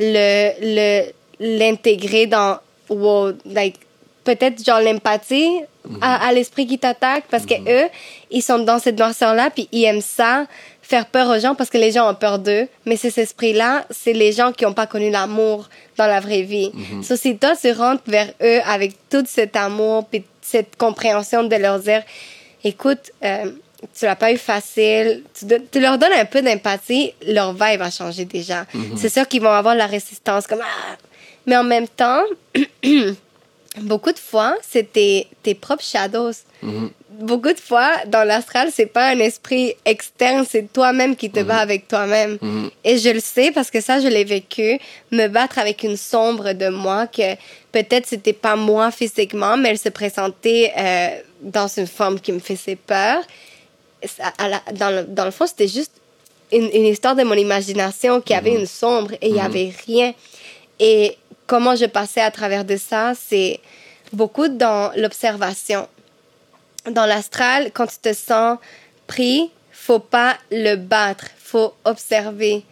le le l'intégrer dans wow, like peut-être genre l'empathie à, à l'esprit qui t'attaque parce que eux ils sont dans cette noirceur là puis ils aiment ça faire peur aux gens parce que les gens ont peur d'eux mais ces esprits là c'est les gens qui n'ont pas connu l'amour dans la vraie vie so, si toi tu rentres vers eux avec tout cet amour puis cette compréhension de leur dire écoute euh, tu l'as pas eu facile, tu, leur donnes un peu d'empathie, leur vibe va changer déjà. C'est sûr qu'ils vont avoir la résistance, comme ah! Mais en même temps, beaucoup de fois, c'est tes, tes propres shadows. Beaucoup de fois, dans l'astral, c'est pas un esprit externe, c'est toi-même qui te bats avec toi-même. Et je le sais parce que ça, je l'ai vécu, me battre avec une sombre de moi que peut-être c'était pas moi physiquement, mais elle se présentait euh, dans une forme qui me faisait peur. À la- dans, le, dans le fond, c'était juste une, une histoire de mon imagination qui avait une sombre et il n'y avait rien. Et comment je passais à travers de ça, c'est beaucoup dans l'observation. Dans l'astral, quand tu te sens pris, faut pas le battre, faut observer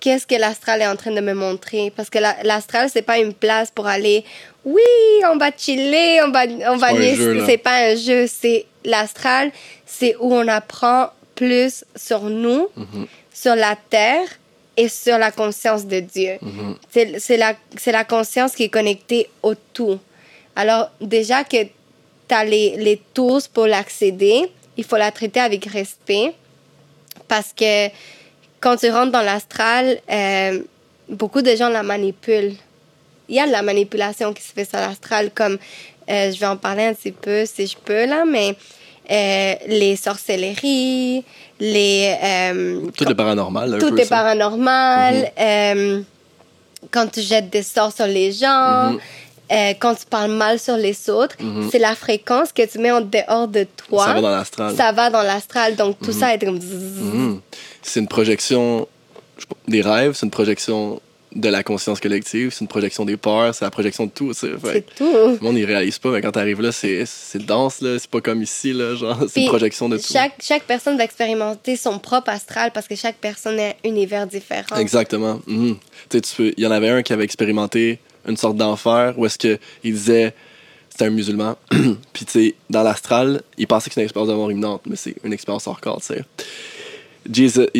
qu'est-ce que l'astral est en train de me montrer. Parce que la- l'astral, c'est pas une place pour aller, oui, on va chiller, on va, on va. C'est pas un jeu, c'est l'astral, c'est où on apprend plus sur nous, Mhm. sur la terre et sur la conscience de Dieu. Mhm. La, c'est la conscience qui est connectée au tout. Alors, déjà que tu as les, les tools pour l'accéder, il faut la traiter avec respect parce que quand tu rentres dans l'astral, euh, beaucoup de gens la manipulent. Il y a de la manipulation qui se fait sur l'astral, comme euh, je vais en parler un petit peu si je peux là, mais euh, les sorcelleries, les Tout le paranormal, tout peu est ça. paranormal. euh, quand tu jettes des sorts sur les gens, Mhm. Euh, quand tu parles mal sur les autres, c'est la fréquence que tu mets en dehors de toi. Ça va dans l'astral. Ça va dans l'astral. Donc, tout ça est comme... Mhm. C'est une projection des rêves, c'est une projection de la conscience collective, c'est une projection des peurs, c'est la projection de tout. C'est tout. Le monde, il réalise pas, mais quand t'arrives là, c'est dense, là. C'est pas comme ici, là. Genre, c'est une projection de tout. Chaque, personne va expérimenter son propre astral parce que chaque personne a un univers différent. Exactement. Mhm. Tu sais, Il y en avait un qui avait expérimenté une sorte d'enfer où est-ce qu'il disait. C'était un musulman. Puis, tu sais, dans l'astral, il pensait que c'était une expérience de mort imminente, mais c'est une expérience hors corps, tu sais. Il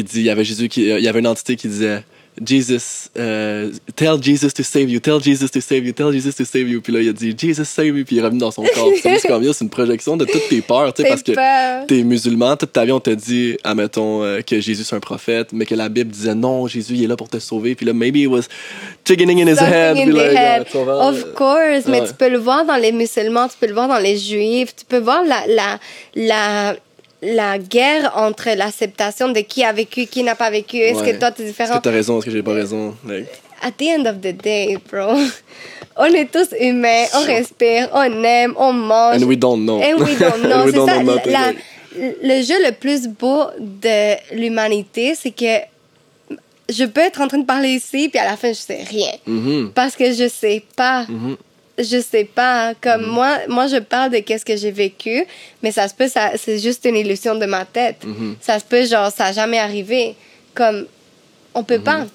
dit, il y avait Jésus qui, il y avait une entité qui disait, Jesus, euh, tell Jesus to save you, tell Jesus to save you, tell Jesus to save you. Puis là, il a dit, Jesus save me, puis il est revenu dans son corps. c'est comme, c'est une projection de toutes tes peurs, tu sais, parce que peur. t'es musulman, toute ta vie, on t'a dit, admettons, euh, que Jésus c'est un prophète, mais que la Bible disait non, Jésus il est là pour te sauver, puis là, maybe it was chickening in his head. in là, the head. vois, Of course, mais ouais. tu peux le voir dans les musulmans, tu peux le voir dans les juifs, tu peux voir la, la, la, la guerre entre l'acceptation de qui a vécu, qui n'a pas vécu. Est-ce Ouais. que toi, tu es Est-ce différent? que t'as raison, est-ce que j'ai pas raison? Like, At the end of the day, bro, on est tous humains, on respire, on aime, on mange. and we don't know. And we don't know. C'est don't ça, know la- like. le jeu le plus beau de l'humanité, c'est que je peux être en train de parler ici, puis à la fin, je sais rien. Mhm. Parce que je sais pas. Mhm. Je sais pas. Comme Mm. moi, moi, je parle de qu'est-ce que j'ai vécu, mais ça se peut, ça, c'est juste une illusion de ma tête. Mhm. Ça se peut, genre, ça n'a jamais arrivé. Comme, on peut pas.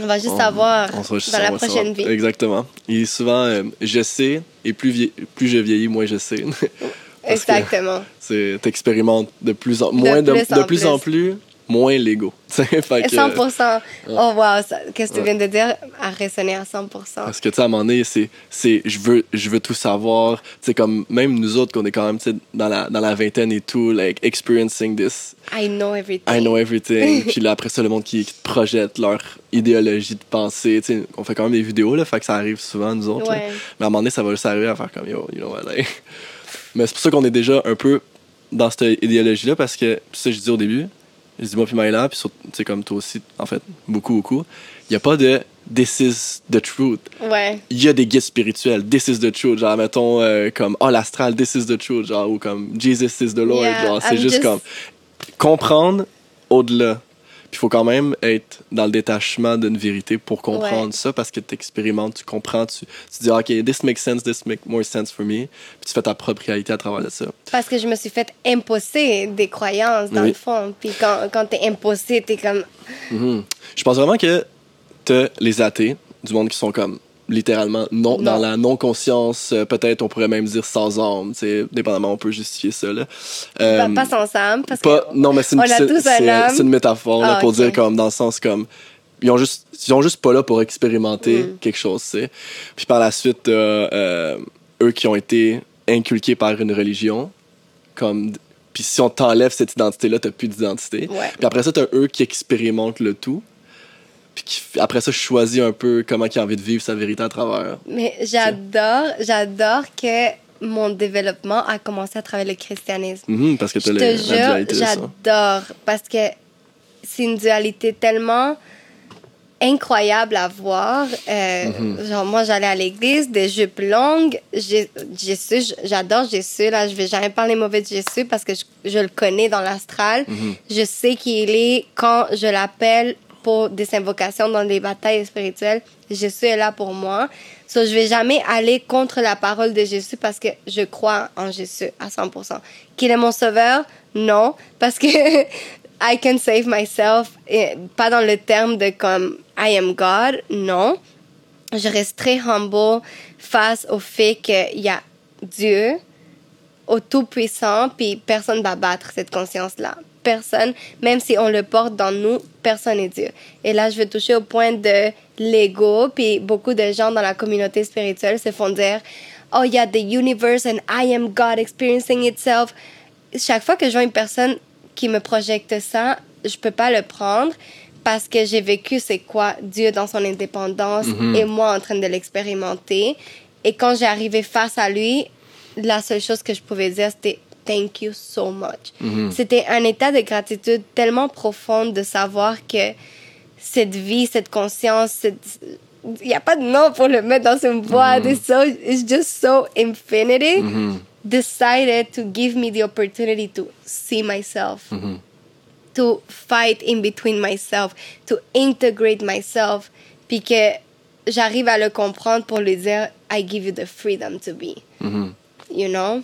On va juste Mm-hmm. On- savoir on juste- dans la prochaine savoir. vie. Exactement. Et souvent, euh, je sais, et plus, vie- plus je vieillis, moins je sais. Exactement. c'est- T'expérimentes de plus en moins, de, plus de en plus en plus, moins que- 100%. Oh, wow. Qu'est-ce que tu viens de dire? A résonné à 100%. Parce que, tu sais, à un moment donné, c'est, je veux, je veux tout savoir. Tu sais, comme, même nous autres, qu'on est quand même, dans la, dans la vingtaine et tout, like, experiencing this, I know everything. I know everything. Puis là, après ça, le monde qui, qui te projette leur idéologie de pensée. Tu sais, on fait quand même des vidéos, là, fait que ça arrive souvent, nous autres. Ouais. Mais à un moment donné, ça va juste arriver à faire comme, yo, you know what, like. Mais c'est pour ça qu'on est déjà un peu dans cette idéologie-là, parce que, ça je dis au début, je dis moi puis Maïla, puis sais, comme toi aussi, en fait, beaucoup, beaucoup, il n'y a pas de this is the truth. Ouais. Il y a des guides spirituels, this is the truth. Genre, mettons, euh, comme, oh, l'astral, this is the truth. Genre, ou comme, Jesus is the Lord. Yeah, genre, c'est juste just- comme, comprendre au-delà. Puis il faut quand même être dans le détachement d'une vérité pour comprendre Ouais. ça parce que tu expérimentes, tu comprends, tu, tu dis, OK, this makes sense, this makes more sense for me. Puis tu fais ta propre réalité à travers de ça. Parce que je me suis fait imposer des croyances, dans Oui. le fond. Puis quand, quand t'es imposé, t'es comme... Mhm. Je pense vraiment que t'as les athées, du monde qui sont comme littéralement non, Non. dans la non-conscience, euh, peut-être on pourrait même dire sans âme, tu dépendamment, on peut justifier ça. Là. Euh, pas, pas sans âme, parce pas- que... non, mais c'est une, un c'est une métaphore là, Ah, pour dire comme dans le sens comme ils ont juste ils sont juste pas là pour expérimenter Mm. quelque chose, tu sais. Puis par la suite, euh, eux qui ont été inculqués par une religion, comme puis si on t'enlève cette identité-là, t'as plus d'identité. Ouais. Puis après ça, t'as eux qui expérimentent le tout. Puis qui, après ça, choisis un peu comment ils ont envie de vivre sa vérité à travers. Mais j'adore, j'adore que mon développement a commencé à travers le christianisme. Mhm, parce que t'as te jure, j'adore. Parce que c'est une dualité tellement incroyable à voir. Euh, Genre, moi, j'allais à l'église, des jupes longues. Jésus, j'adore Jésus. Là, je vais jamais parler mauvais de Jésus parce que je, je le connais dans l'astral. Je sais qui il est quand je l'appelle des invocations dans des batailles spirituelles. Jésus est là pour moi. So, je vais jamais aller contre la parole de Jésus parce que je crois en Jésus à 100%. Qu'il est mon sauveur? Non. Parce que I can save myself. Et pas dans le terme de comme I am God. Non. Je reste très humble face au fait qu'il y a Dieu au Tout-Puissant, puis personne va battre cette conscience-là. Personne, même si on le porte dans nous, personne n'est Dieu. Et là, je veux toucher au point de l'ego, puis beaucoup de gens dans la communauté spirituelle se font dire Oh, il y a the universe and I am God experiencing itself. Chaque fois que je vois une personne qui me projette ça, je peux pas le prendre parce que j'ai vécu c'est quoi Dieu dans son indépendance et moi en train de l'expérimenter. Et quand j'ai arrivé face à lui, la seule chose que je pouvais dire, c'était thank you so much. C'était un état de gratitude tellement profond de savoir que cette vie, cette conscience, cette- il n'y a pas de nom pour le mettre dans une boîte. It's, so, it's just so infinity. Decided to give me the opportunity to see myself, to fight in between myself, to integrate myself, puis que j'arrive à le comprendre pour lui dire I give you the freedom to be. You know?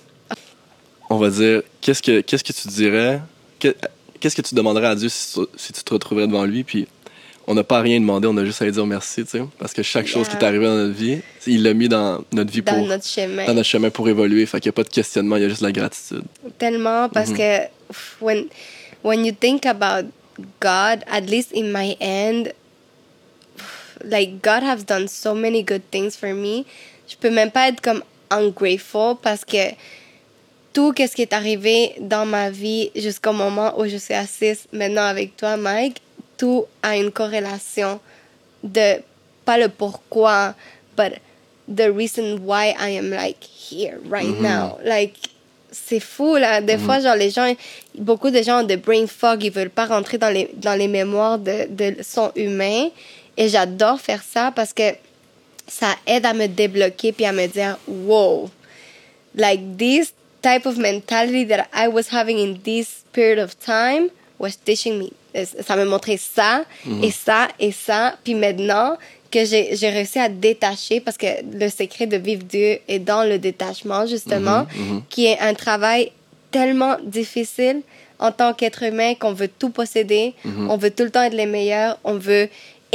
On va dire, qu'est-ce que, qu'est-ce que tu dirais, que- qu'est-ce que tu demanderais à Dieu si, tu- si tu te retrouverais devant lui, puis on n'a pas rien demandé, on a juste à lui dire merci, tu sais, parce que chaque chose qui est arrivée dans notre vie, il l'a mis dans notre vie Dans pour, notre chemin. dans notre chemin pour évoluer, fait qu'il n'y a pas de questionnement, il y a juste la gratitude. Tellement parce que pff, when when you think about God, at least in my end, like God has done so many good things for me. Je peux même pas être comme ungrateful parce que tout ce qui est arrivé dans ma vie jusqu'au moment où je suis assise maintenant avec toi, Mike, tout a une corrélation de pas le pourquoi, but the reason why I am like here right now. Like c'est fou là. Des fois, genre les gens, beaucoup de gens ont de brain fog, ils veulent pas rentrer dans les dans les mémoires de de son humain. Et j'adore faire ça parce que ça aide à me débloquer puis à me dire wow. Like this type of mentality that I was having in this period of time was teaching me. Ça me montrait ça et ça et ça. Puis maintenant que j'ai j'ai réussi à détacher, parce que le secret de vivre Dieu est dans le détachement, justement, qui est un travail tellement difficile en tant qu'être humain qu'on veut tout posséder, on veut tout le temps être les meilleurs, on veut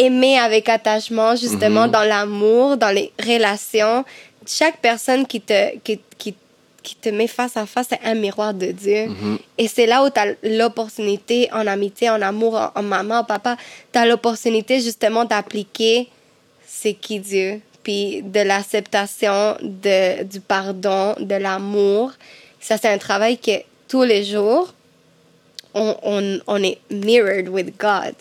aimer avec attachement, justement, dans l'amour, dans les relations. Chaque personne qui te, qui, qui, qui te met face à face, c'est un miroir de Dieu. Et c'est là où tu as l'opportunité, en amitié, en amour, en, en maman, en papa, tu as l'opportunité justement d'appliquer c'est qui Dieu, puis de l'acceptation, du pardon, de l'amour. Ça, c'est un travail que tous les jours, on, on, on est mirrored with God.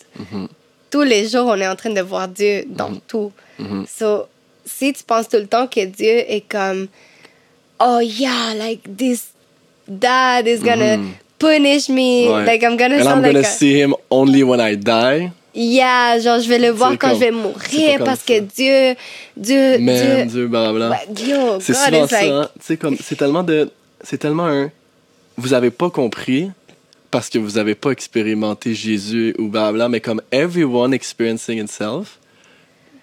Tous les jours, on est en train de voir Dieu dans tout. So, si tu penses tout le temps que Dieu est comme, oh yeah, like this dad is gonna punish me, Ouais. like I'm gonna And I'm gonna like a- see him only when I die. Yeah, genre je vais le voir C'est quand comme- je vais c'est mourir parce ça. que Dieu, Dieu, Dieu. Blablabla. C'est souvent ça, hein. Tu sais, comme, c'est tellement de. C'est tellement un. Vous avez pas compris parce que vous avez pas expérimenté Jésus ou blabla, mais comme everyone experiencing itself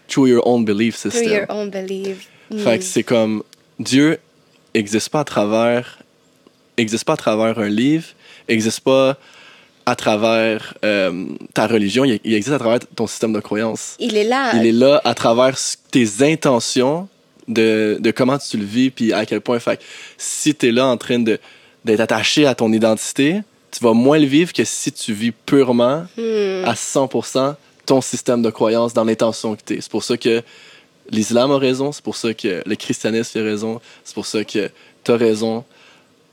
through your own belief through system. your own belief. Mm. Fait que c'est comme Dieu existe pas à travers existe pas à travers un livre, existe pas à travers euh, ta religion, il, il existe à travers ton système de croyance. Il est là. Il est là à travers tes intentions de, de comment tu le vis puis à quel point fait que si tu es là en train de d'être attaché à ton identité, tu vas moins le vivre que si tu vis purement Hmm. à 100% ton système de croyance dans l'intention que tu es. C'est pour ça que l'islam a raison, c'est pour ça que le christianisme a raison, c'est pour ça que tu as raison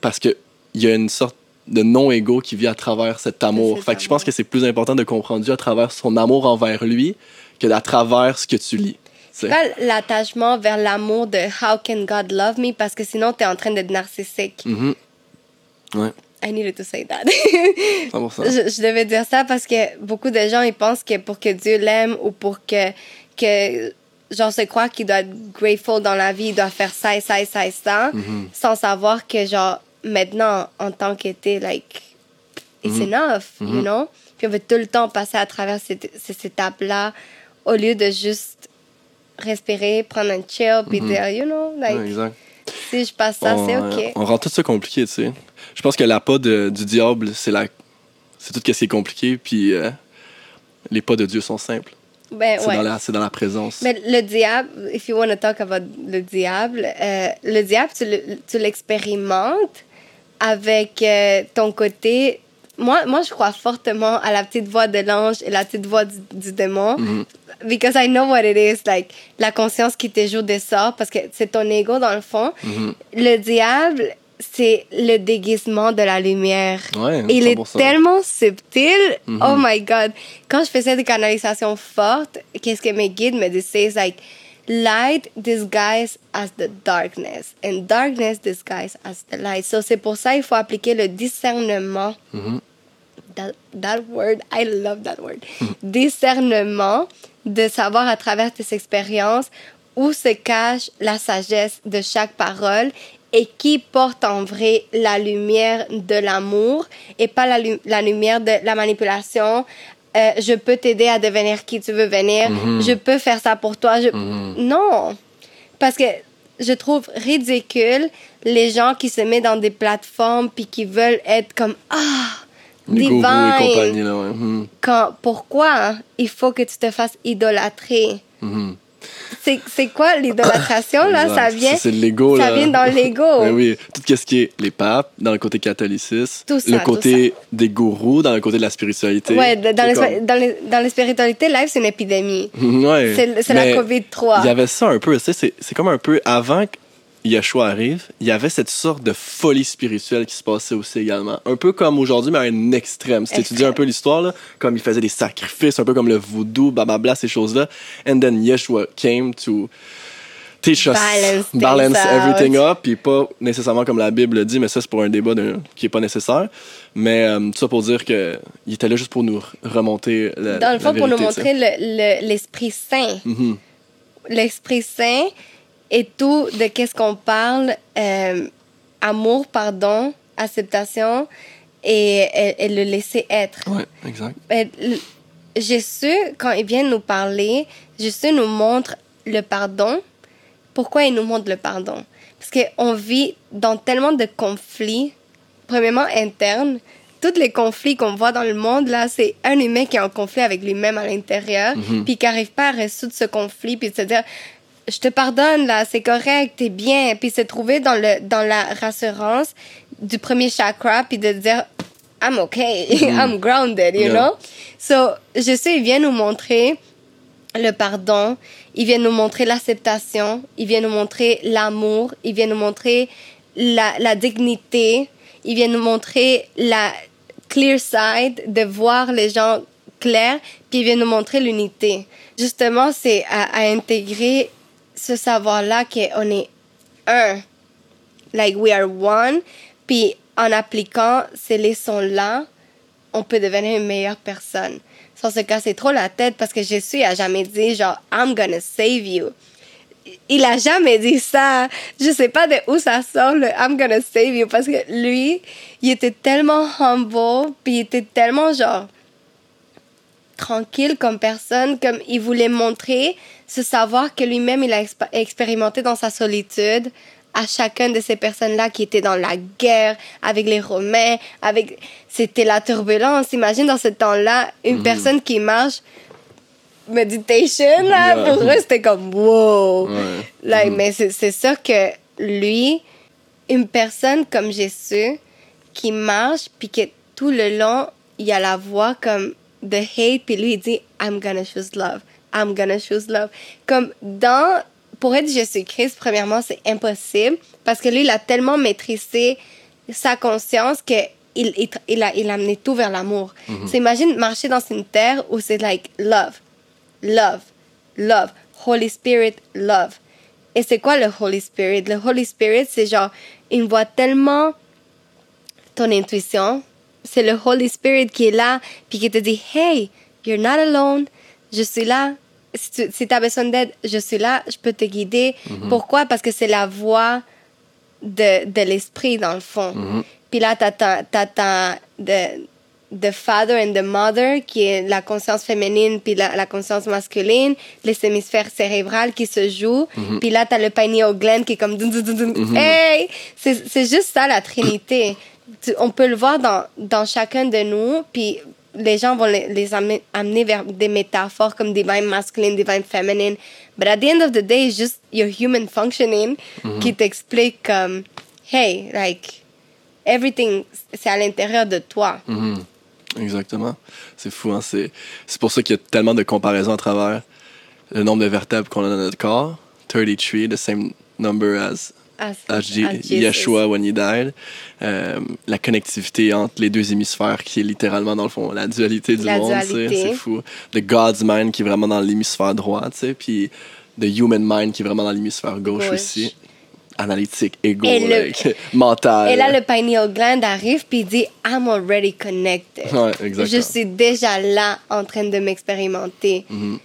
parce que il y a une sorte de non-ego qui vit à travers cet amour. Fait que je pense que c'est plus important de comprendre Dieu à travers son amour envers lui que à travers ce que tu lis. tu sais. Pas l'attachement vers l'amour de How can God love me parce que sinon t'es en train d'être narcissique. Mhm. Ouais. I needed to say that. 100%. je, je devais dire ça parce que beaucoup de gens, ils pensent que pour que Dieu l'aime ou pour que, que genre, se croire qu'il doit être grateful dans la vie, il doit faire ça et ça et ça et ça, Mm-hmm. sans savoir que, genre, maintenant, en tant qu'était, like, it's Mm-hmm. enough, you know? Puis on veut tout le temps passer à travers cette, ces étapes-là au lieu de juste respirer, prendre un chill, puis dire, you know, like, Ouais, exact. Si je passe ça, on, c'est euh, OK. on rend tout ça compliqué, tu sais. Je pense que la pas de- du diable, c'est la, c'est tout ce qui est compliqué, puis euh, les pas de Dieu sont simples. Ben, C'est ouais. dans la, c'est dans la présence. Mais le diable, if you want to talk about le diable, euh, le diable, tu le- tu l'expérimentes avec euh, ton côté. Moi, moi, je crois fortement à la petite voix de l'ange et la petite voix du, du démon. Because I know what it is, like, la conscience qui te joue des sorts, parce que c'est ton ego dans le fond. Le diable, c'est le déguisement de la lumière. Ouais, Il est 100%. tellement subtil. Oh my God. Quand je faisais des canalisations fortes, qu'est-ce que mes guides me disaient? C'est like, light disguised as the darkness, and darkness disguised as the light. So, c'est pour ça qu'il faut appliquer le discernement. That, that word, I love that word. Discernement, de savoir à travers tes expériences où se cache la sagesse de chaque parole et qui porte en vrai la lumière de l'amour et pas la lumière de la manipulation. Euh, je peux t'aider à devenir qui tu veux venir. Je peux faire ça pour toi. Je... Non. Parce que je trouve ridicule les gens qui se mettent dans des plateformes puis qui veulent être comme Ah, là, ouais. Mhm. Quand, pourquoi hein, il faut que tu te fasses idolâtrer? Mhm. C'est quoi l'idolâtration, là? Ça vient, C'est l'ego, ça là. vient dans l'ego. Ben oui, tout ce qui est les papes, dans le côté catholicisme, Tout ça, le tout côté des gourous, dans le côté de la spiritualité. Ouais, de- dans, les, comme- dans, les, dans les spiritualités, live, c'est une épidémie. Ouais. C'est la Mais COVID-3. Il y avait ça un peu, tu sais, c'est- comme un peu avant Yeshua arrive, il y avait cette sorte de folie spirituelle qui se passait aussi également. Un peu comme aujourd'hui, mais à un extrême. Si tu étudies un peu l'histoire, comme il faisait des sacrifices, un peu comme le voodoo, blablabla, ces choses-là. And then Yeshua came to teach us, Balance balance out. everything up, puis pas nécessairement comme la Bible le dit, mais ça c'est pour un débat de- qui est pas nécessaire. Mais euh, ça pour dire que il était là juste pour nous remonter la Dans le fond, la pour nous montrer le- le- l'Esprit Saint. Mhm. L'Esprit Saint et tout de qu'est-ce qu'on parle, euh, amour, pardon, acceptation et, et- et le laisser être. Ouais, exact. Jésus, quand il vient nous parler, Jésus nous montre le pardon. Pourquoi il nous montre le pardon? Parce qu'on vit dans tellement de conflits, premièrement internes. Tous les conflits qu'on voit dans le monde, là, c'est un humain qui est en conflit avec lui-même à l'intérieur, puis qui n'arrive pas à résoudre ce conflit, puis de se dire, je te pardonne, là, c'est correct, t'es bien, puis se trouver dans, le, dans la rassurance du premier chakra, puis de dire, I'm okay, I'm grounded, you Yeah. know? So, Jésus, il vient nous montrer le pardon, il vient nous montrer l'acceptation, il vient nous montrer l'amour, il vient nous montrer la, la dignité, il vient nous montrer la clear side, de voir les gens clairs, puis il vient nous montrer l'unité. Justement, c'est à, à intégrer ce savoir-là qu'on est un, like we are one, puis en appliquant ces leçons-là, on peut devenir une meilleure personne. Sans se casser trop la tête parce que Jésus a jamais dit genre I'm gonna save you. Il a jamais dit ça. Je sais pas de où ça sort le I'm gonna save you parce que lui, il était tellement humble, puis il était tellement genre tranquille comme personne, comme il voulait montrer ce savoir que lui-même il a exp- expérimenté dans sa solitude à chacune de ces personnes-là qui étaient dans la guerre avec les Romains, avec c'était la turbulence. Imagine dans ce temps-là une personne qui marche meditation là Yeah. pour eux c'était comme wow. Ouais. Like, mais c'est c'est sûr que lui, une personne comme Jésus qui marche puis que tout le long il y a la voix comme de hate puis lui il dit I'm gonna choose love I'm gonna choose love comme dans pour être Jésus-Christ premièrement c'est impossible parce que lui il a tellement maîtrisé sa conscience que il, il, il a, il a amené tout vers l'amour. C'est imagine marcher dans une terre où c'est like love, love, love, Holy Spirit, love. Et c'est quoi le Holy Spirit? Le Holy Spirit, c'est genre une voix tellement ton intuition. C'est le Holy Spirit qui est là, puis qui te dit, hey, you're not alone, je suis là. Si tu as besoin d'aide, je suis là, je peux te guider. Mhm. Pourquoi? Parce que c'est la voix de, de l'esprit, dans le fond. Mhm. Puis là, tu as, de, the father and the mother, qui est la conscience féminine, puis la, la conscience masculine, les hémisphères cérébrales qui se jouent. Mhm. Puis là, tu as le pineal gland qui est comme... dun, dun. Hey! C'est c'est juste ça, la Trinité. Tu- on peut le voir dans, dans chacun de nous, puis les gens vont les, les amener, amener vers des métaphores comme divine masculine, divine feminine. But at the end of the day, it's just your human functioning qui t'explique comme, hey, like, everything, c'est à l'intérieur de toi. Mhm. Exactement. C'est fou, hein? C'est c'est pour ça qu'il y a tellement de comparaisons à travers le nombre de vertèbres qu'on a dans notre corps. 33, the same number as, Jesus. Yeshua when he died. Euh, la connectivité entre les deux hémisphères qui est littéralement, dans le fond, la dualité du La monde. C'est fou. The God's mind qui est vraiment dans l'hémisphère droit, tu sais, puis the human mind qui est vraiment dans l'hémisphère gauche, Gauche. aussi. Analytique, égo, mental. Et là, le pineal gland arrive puis il dit I'm already connected. Ouais, exactement. Je suis déjà là en train de m'expérimenter. Mhm.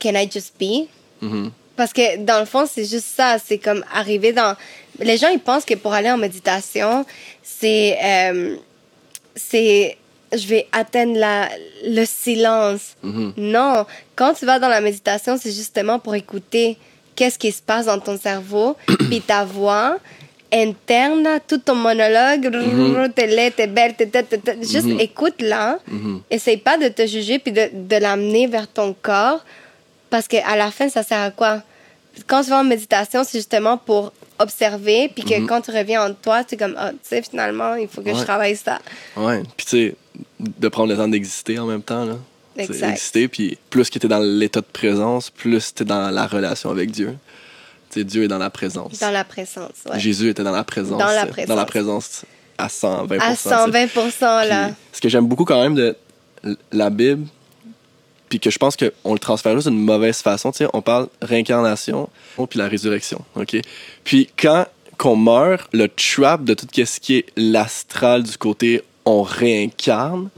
Can I just be? Mhm. Parce que dans le fond, c'est juste ça. C'est comme arriver dans. Les gens, ils pensent que pour aller en méditation, c'est. euh, c'est. Je vais atteindre la, le silence. Mhm. Non. Quand tu vas dans la méditation, c'est justement pour écouter qu'est-ce qui se passe dans ton cerveau, puis ta voix interne, tout ton monologue, t'es laid, t'es belle, t'es, juste Mhm. écoute-la. Mhm. Essaye pas de te juger puis de, de l'amener vers ton corps parce qu'à la fin, ça sert à quoi? Quand tu vas en méditation, c'est justement pour observer puis que Mhm. quand tu reviens en toi, tu es comme, ah, tu sais, finalement, il faut que je travaille ça. Ouais, puis tu sais, de prendre le temps d'exister en même temps, là. Exact. Exister, puis plus que tu es dans l'état de présence, plus tu es dans la relation avec Dieu. Tu sais, Dieu est dans la présence. Dans la présence, ouais. Jésus était dans la présence. Dans la présence. Dans la présence à 120 À tu sais. 120 là. Puis, ce que j'aime beaucoup quand même de la Bible, puis que je pense qu'on le transfère juste d'une mauvaise façon, tu sais, on parle réincarnation, puis la résurrection, OK? Puis quand qu'on meurt, le trap de tout ce qui est l'astral du côté on réincarne,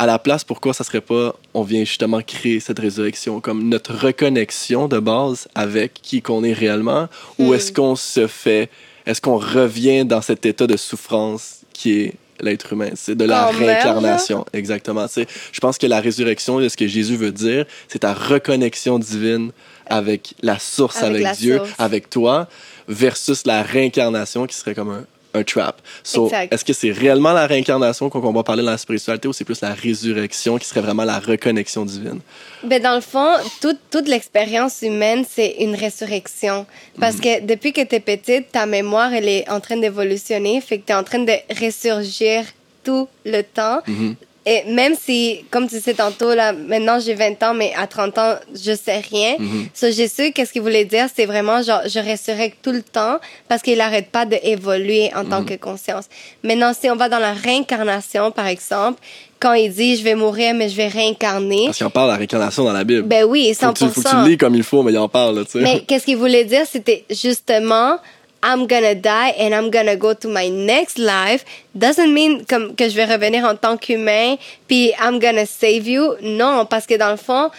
à la place, pourquoi ça serait pas, on vient justement créer cette résurrection, comme notre reconnexion de base avec qui qu'on est réellement, ou Hmm. est-ce qu'on se fait, est-ce qu'on revient dans cet état de souffrance qui est l'être humain, c'est de la Quand réincarnation, exactement. tu sais. Je pense que la résurrection, ce que Jésus veut dire, c'est ta reconnexion divine avec la source, Avec avec, la Dieu, source. avec toi, versus la réincarnation qui serait comme un, un trap. So, est-ce que c'est réellement la réincarnation qu'on va parler dans la spiritualité ou c'est plus la résurrection qui serait vraiment la reconnexion divine? Ben, dans le fond, toute, toute l'expérience humaine, c'est une résurrection. Parce que depuis que tu es petite, ta mémoire, elle est en train d'évolutionner. Fait que tu es en train de ressurgir tout le temps. Mhm. Et même si, comme tu sais tantôt, là, maintenant j'ai 20 ans, mais à 30 ans, je sais rien. Mhm. So, j'ai su qu'est-ce qu'il voulait dire. C'est vraiment genre, je resurrecte tout le temps parce qu'il n'arrête pas d'évoluer en Mhm. tant que conscience. Maintenant, si on va dans la réincarnation, par exemple, quand il dit je vais mourir, mais je vais réincarner. Parce qu'il en parle de la réincarnation dans la Bible. Ben oui, faut, 100%. que tu, faut que tu le lis comme il faut, mais il en parle, là, tu sais. Mais qu'est-ce qu'il voulait dire? C'était justement, I'm gonna die and I'm gonna go to my next life. Doesn't mean comme que je vais revenir en tant qu'humain, puis I'm gonna save you. Non, parce que dans le fond,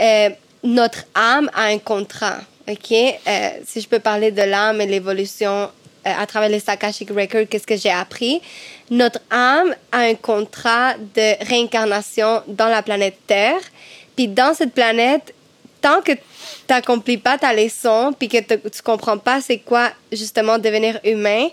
euh, notre âme a un contrat. OK? Euh, si je peux parler de l'âme et l'évolution euh, à travers les Akashic Records, qu'est-ce que j'ai appris? Notre âme a un contrat de réincarnation dans la planète Terre. Puis dans cette planète, tant que t'accomplis pas ta leçon, puis que te- tu comprends pas c'est quoi justement devenir humain,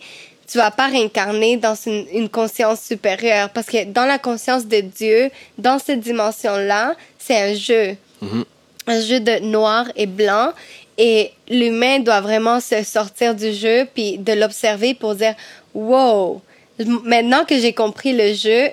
tu vas pas réincarner dans une, une conscience supérieure. Parce que dans la conscience de Dieu, dans cette dimension-là, c'est un jeu. Mhm. Un jeu de noir et blanc. Et l'humain doit vraiment se sortir du jeu, puis de l'observer pour dire, wow, maintenant que j'ai compris le jeu,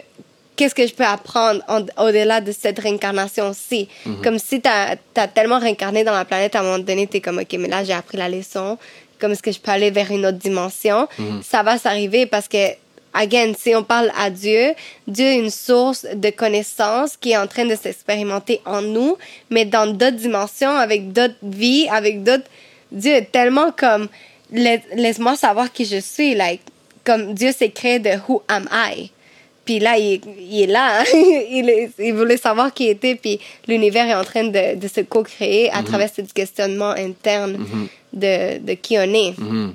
qu'est-ce que je peux apprendre en- au-delà de cette réincarnation-ci? Comme si tu as, tellement réincarné dans la planète, à un moment donné, tu es comme, OK, mais là, j'ai appris la leçon. Comme est-ce que je peux aller vers une autre dimension? Ça va s'arriver parce que, again, si on parle à Dieu, Dieu est une source de connaissances qui est en train de s'expérimenter en nous, mais dans d'autres dimensions, avec d'autres vies, avec d'autres... Dieu est tellement comme, Laisse- laisse-moi savoir qui je suis, like, comme Dieu s'est créé de Who am I? Puis là, il, il est là. hein. il, est- il voulait savoir qui était. Puis l'univers est en train de, de se co-créer à travers ce questionnement interne de, de qui on est. Mhm.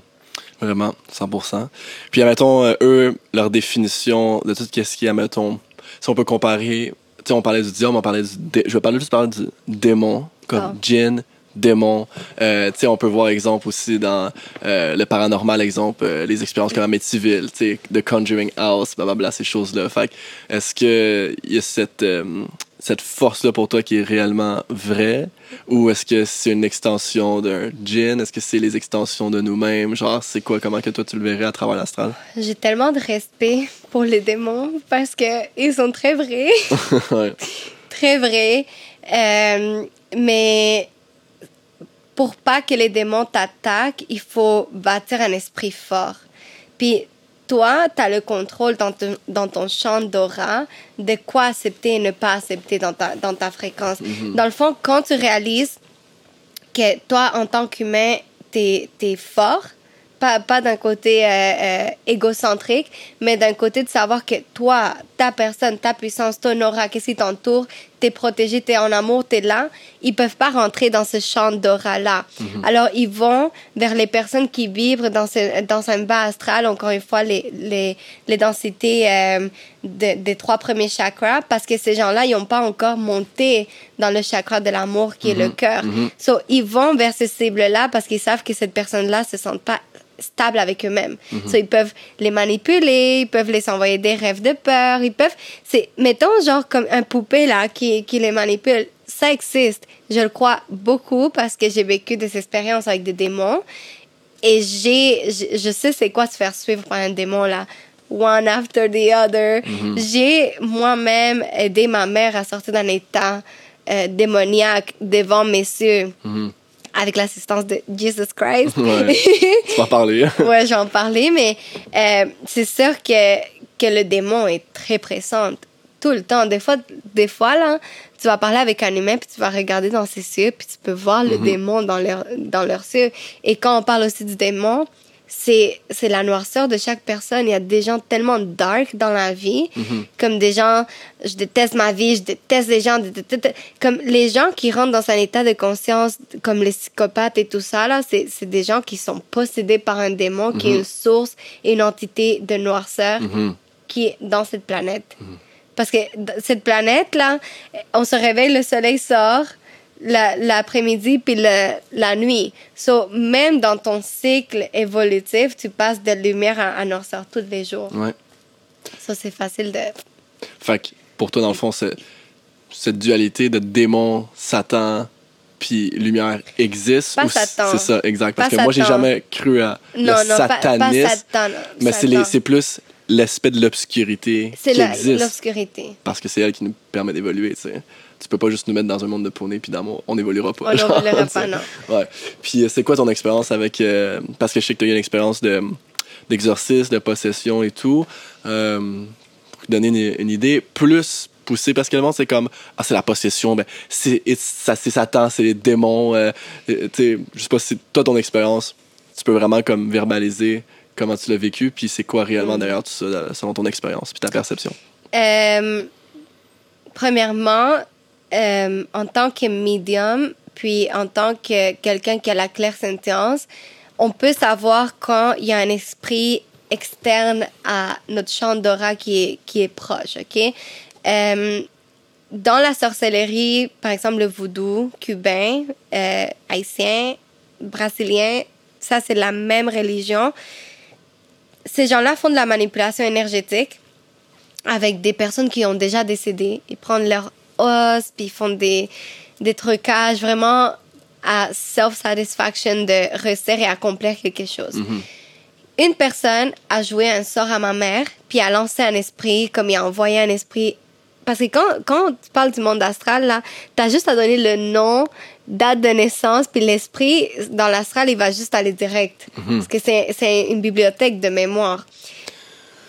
Vraiment, 100%. Puis, admettons, euh, eux, leur définition de tout ce qui est, admettons, si on peut comparer, tu sais, on parlait du diable, on parlait du. Je vais parler juste parler du démon, comme Ah. djinn, démon. Euh, tu sais, on peut voir exemple aussi dans euh, le paranormal, exemple, euh, les expériences comme Amityville, tu sais, The Conjuring House, blablabla, ces choses-là. Fait est-ce qu'il y a cette, euh, cette force-là pour toi qui est réellement vraie? Ou est-ce que c'est une extension d'un djinn? Est-ce que c'est les extensions de nous-mêmes? Genre, c'est quoi? Comment que toi, tu le verrais à travers l'astral? J'ai tellement de respect pour les démons parce que ils sont très vrais. ouais. très vrai. Euh, mais pour pas que les démons t'attaquent, il faut bâtir un esprit fort. Puis toi, tu as le contrôle dans ton, dans ton champ d'aura de quoi accepter et ne pas accepter dans ta, dans ta fréquence. Dans le fond, quand tu réalises que toi, en tant qu'humain, tu es, fort, pas, pas d'un côté euh, euh, égocentrique, mais d'un côté de savoir que toi, ta personne, ta puissance, ton aura, qu'est-ce qui t'entoure, t'es protégé, t'es en amour, t'es là, ils peuvent pas rentrer dans ce champ d'aura-là. Alors, ils vont vers les personnes qui vibrent dans, ce, dans un bas astral, encore une fois, les, les, les densités euh, de- des trois premiers chakras, parce que ces gens-là, ils n'ont pas encore monté dans le chakra de l'amour qui est le cœur. So, ils vont vers ces cibles-là parce qu'ils savent que cette personne-là se sent pas stable avec eux-mêmes. So, ils peuvent les manipuler, ils peuvent les envoyer des rêves de peur, ils peuvent... C'est, mettons, genre comme un poupée, là, qui, qui les manipule. Ça existe. Je le crois beaucoup parce que j'ai vécu des expériences avec des démons. Et j'ai, je, je sais c'est quoi se faire suivre par un démon, là. One after the other. J'ai moi-même aidé ma mère à sortir d'un état euh, démoniaque devant messieurs avec l'assistance de Jesus Christ. Ouais. Tu vas en parler. ouais, j'en parlais, mais euh, c'est sûr que, que le démon est très présent tout le temps. Des fois, des fois là, tu vas parler avec un humain, puis tu vas regarder dans ses yeux, puis tu peux voir le démon dans leur, dans leurs yeux. Et quand on parle aussi du démon, c'est c'est la noirceur de chaque personne. Il y a des gens tellement dark dans la vie, comme des gens, je déteste ma vie, je déteste les gens, comme les gens qui rentrent dans un état de conscience, comme les psychopathes et tout ça, là, c'est c'est des gens qui sont possédés par un démon, qui est une source et une entité de noirceur Mhm. qui est dans cette planète. Parce que cette planète-là, on se réveille, le soleil sort l'après-midi puis le- la nuit. So, même dans ton cycle évolutif, tu passes de lumière à, à noirceur tous les jours. Ouais. Ça, c'est facile de... Fait que pour toi, dans le fond, cette dualité de démon, Satan, puis lumière existe. Pas Satan. C'est ça, exact? Parce Pas que moi, j'ai jamais cru à Non, le non, pas, pas satanisme. Satan. mais c'est plus l'aspect de l'obscurité C'est qui la- existe. l'obscurité. Parce que c'est elle qui nous permet d'évoluer, tu sais. Tu peux pas juste nous mettre dans un monde de poney puis d'amour. On n'évoluera pas. On genre, pas, non. Ouais. Puis euh, c'est quoi ton expérience avec... euh, parce que je sais que tu as eu une expérience de d'exorcisme, de possession et tout. Euh, pour te donner une, une idée, plus poussée, parce que le monde, c'est comme, ah, c'est la possession, ben, c'est ça, c'est Satan, c'est les démons. euh, tu sais, je sais pas si toi, ton expérience, tu peux vraiment comme verbaliser comment tu l'as vécu, puis c'est quoi réellement Mm. derrière tout ça, selon ton expérience, puis ta perception. Euh, premièrement, euh, en tant que médium, puis en tant que quelqu'un qui a la clairsentience, on peut savoir quand il y a un esprit externe à notre champ d'aura qui est, qui est proche, OK? Euh, dans la sorcellerie, par exemple le voodoo cubain, euh, haïtien, brésilien, ça c'est la même religion. Ces gens-là font de la manipulation énergétique avec des personnes qui ont déjà décédé. Ils prennent leur os, puis ils font des, des trucages vraiment à self-satisfaction de réussir et accomplir quelque chose. Une personne a joué un sort à ma mère, puis a lancé un esprit, comme il a envoyé un esprit. Parce que quand, quand tu parles du monde astral, là, t'as juste à donner le nom, date de naissance, puis l'esprit, dans l'astral, il va juste aller direct. Parce que c'est c'est une bibliothèque de mémoire.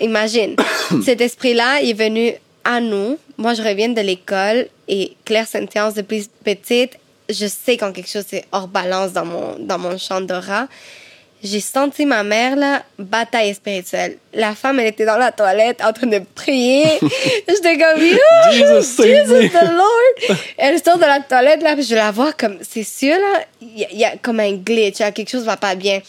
Imagine, cet esprit-là il est venu à nous. Moi, je reviens de l'école et Claire Saint-Tiance, depuis petite, je sais quand quelque chose est hors balance dans mon, dans mon champ d'aura. j'ai senti ma mère, là, bataille spirituelle. La femme, elle était dans la toilette en train de prier. J'étais comme, oh, Jesus, Jesus the Lord! Elle sort de la toilette, là, puis je la vois comme, c'est sûr, là, il y, a- il y a comme un glitch, là, quelque chose va pas bien.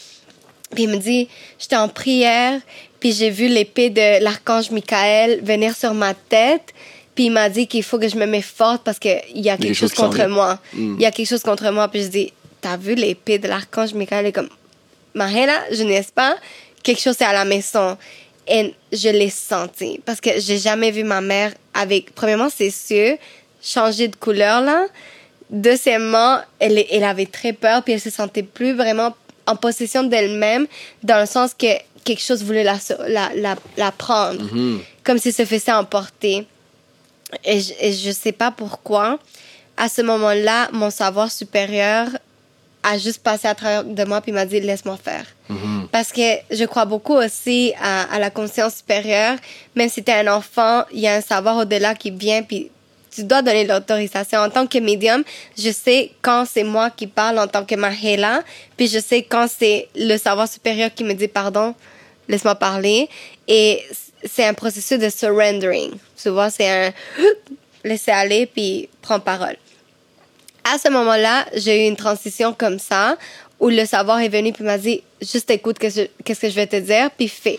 Puis il me dit, j'étais en prière, puis j'ai vu l'épée de l'archange Michael venir sur ma tête. Puis il m'a dit qu'il faut que je me mette forte parce qu'il y a quelque chose contre moi. Mm. Il y a quelque chose contre moi. Puis je dis, t'as vu l'épée de l'archange Michael? Est comme, Mahela, je n'ai pas. Quelque chose est à la maison. Et je l'ai senti. Parce que j'ai jamais vu ma mère avec, premièrement, ses yeux changer de couleur, là. Deuxièmement, elle, elle avait très peur, puis elle se sentait plus vraiment en possession d'elle-même, dans le sens que quelque chose voulait la, la, la, la prendre, comme si se faisait emporter. Et je, et je sais pas pourquoi, à ce moment-là, mon savoir supérieur a juste passé à travers de moi puis m'a dit laisse-moi faire. Parce que je crois beaucoup aussi à, à la conscience supérieure. Même si tu es un enfant, il y a un savoir au-delà qui vient puis tu dois donner l'autorisation. En tant que médium, je sais quand c'est moi qui parle en tant que Mahela, puis je sais quand c'est le savoir supérieur qui me dit pardon, laisse-moi parler. Et c'est un processus de surrendering. Vois, c'est un laisser aller puis prendre parole. À ce moment-là, j'ai eu une transition comme ça où le savoir est venu puis m'a dit juste écoute qu'est-ce que- qu'est-ce que je vais te dire puis fais.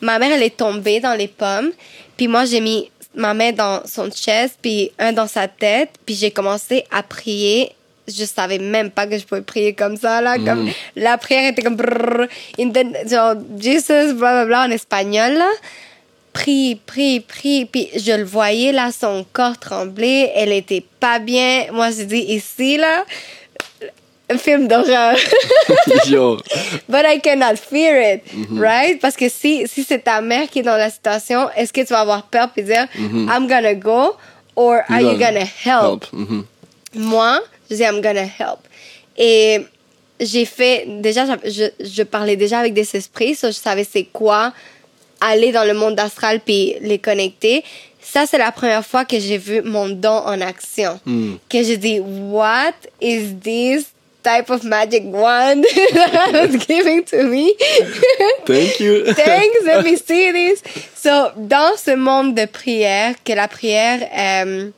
Ma mère elle est tombée dans les pommes puis moi j'ai mis ma main dans son chest puis un dans sa tête puis j'ai commencé à prier. Je savais même pas que je pouvais prier comme ça là comme la prière était comme brrr, genre Jesus bla bla bla en espagnol là prie, prie, prie. Puis je le voyais là, son corps trembler. Elle était pas bien. Moi, je dis ici là, un film d'horreur. But I cannot fear it, right? Parce que si, si c'est ta mère qui est dans la situation, est-ce que tu vas avoir peur puis dire, I'm gonna go, or are you gonna help? Mhm. Moi, je dis, I'm gonna help. Et j'ai fait, déjà, je, je parlais déjà avec des esprits, so je savais c'est quoi aller dans le monde astral puis les connecter. Ça, c'est la première fois que j'ai vu mon don en action. Que j'ai dit, what is this type of magic wand that was giving to me? Thank you. Thanks, let me see this. So, dans ce monde de prière, que la prière, euh,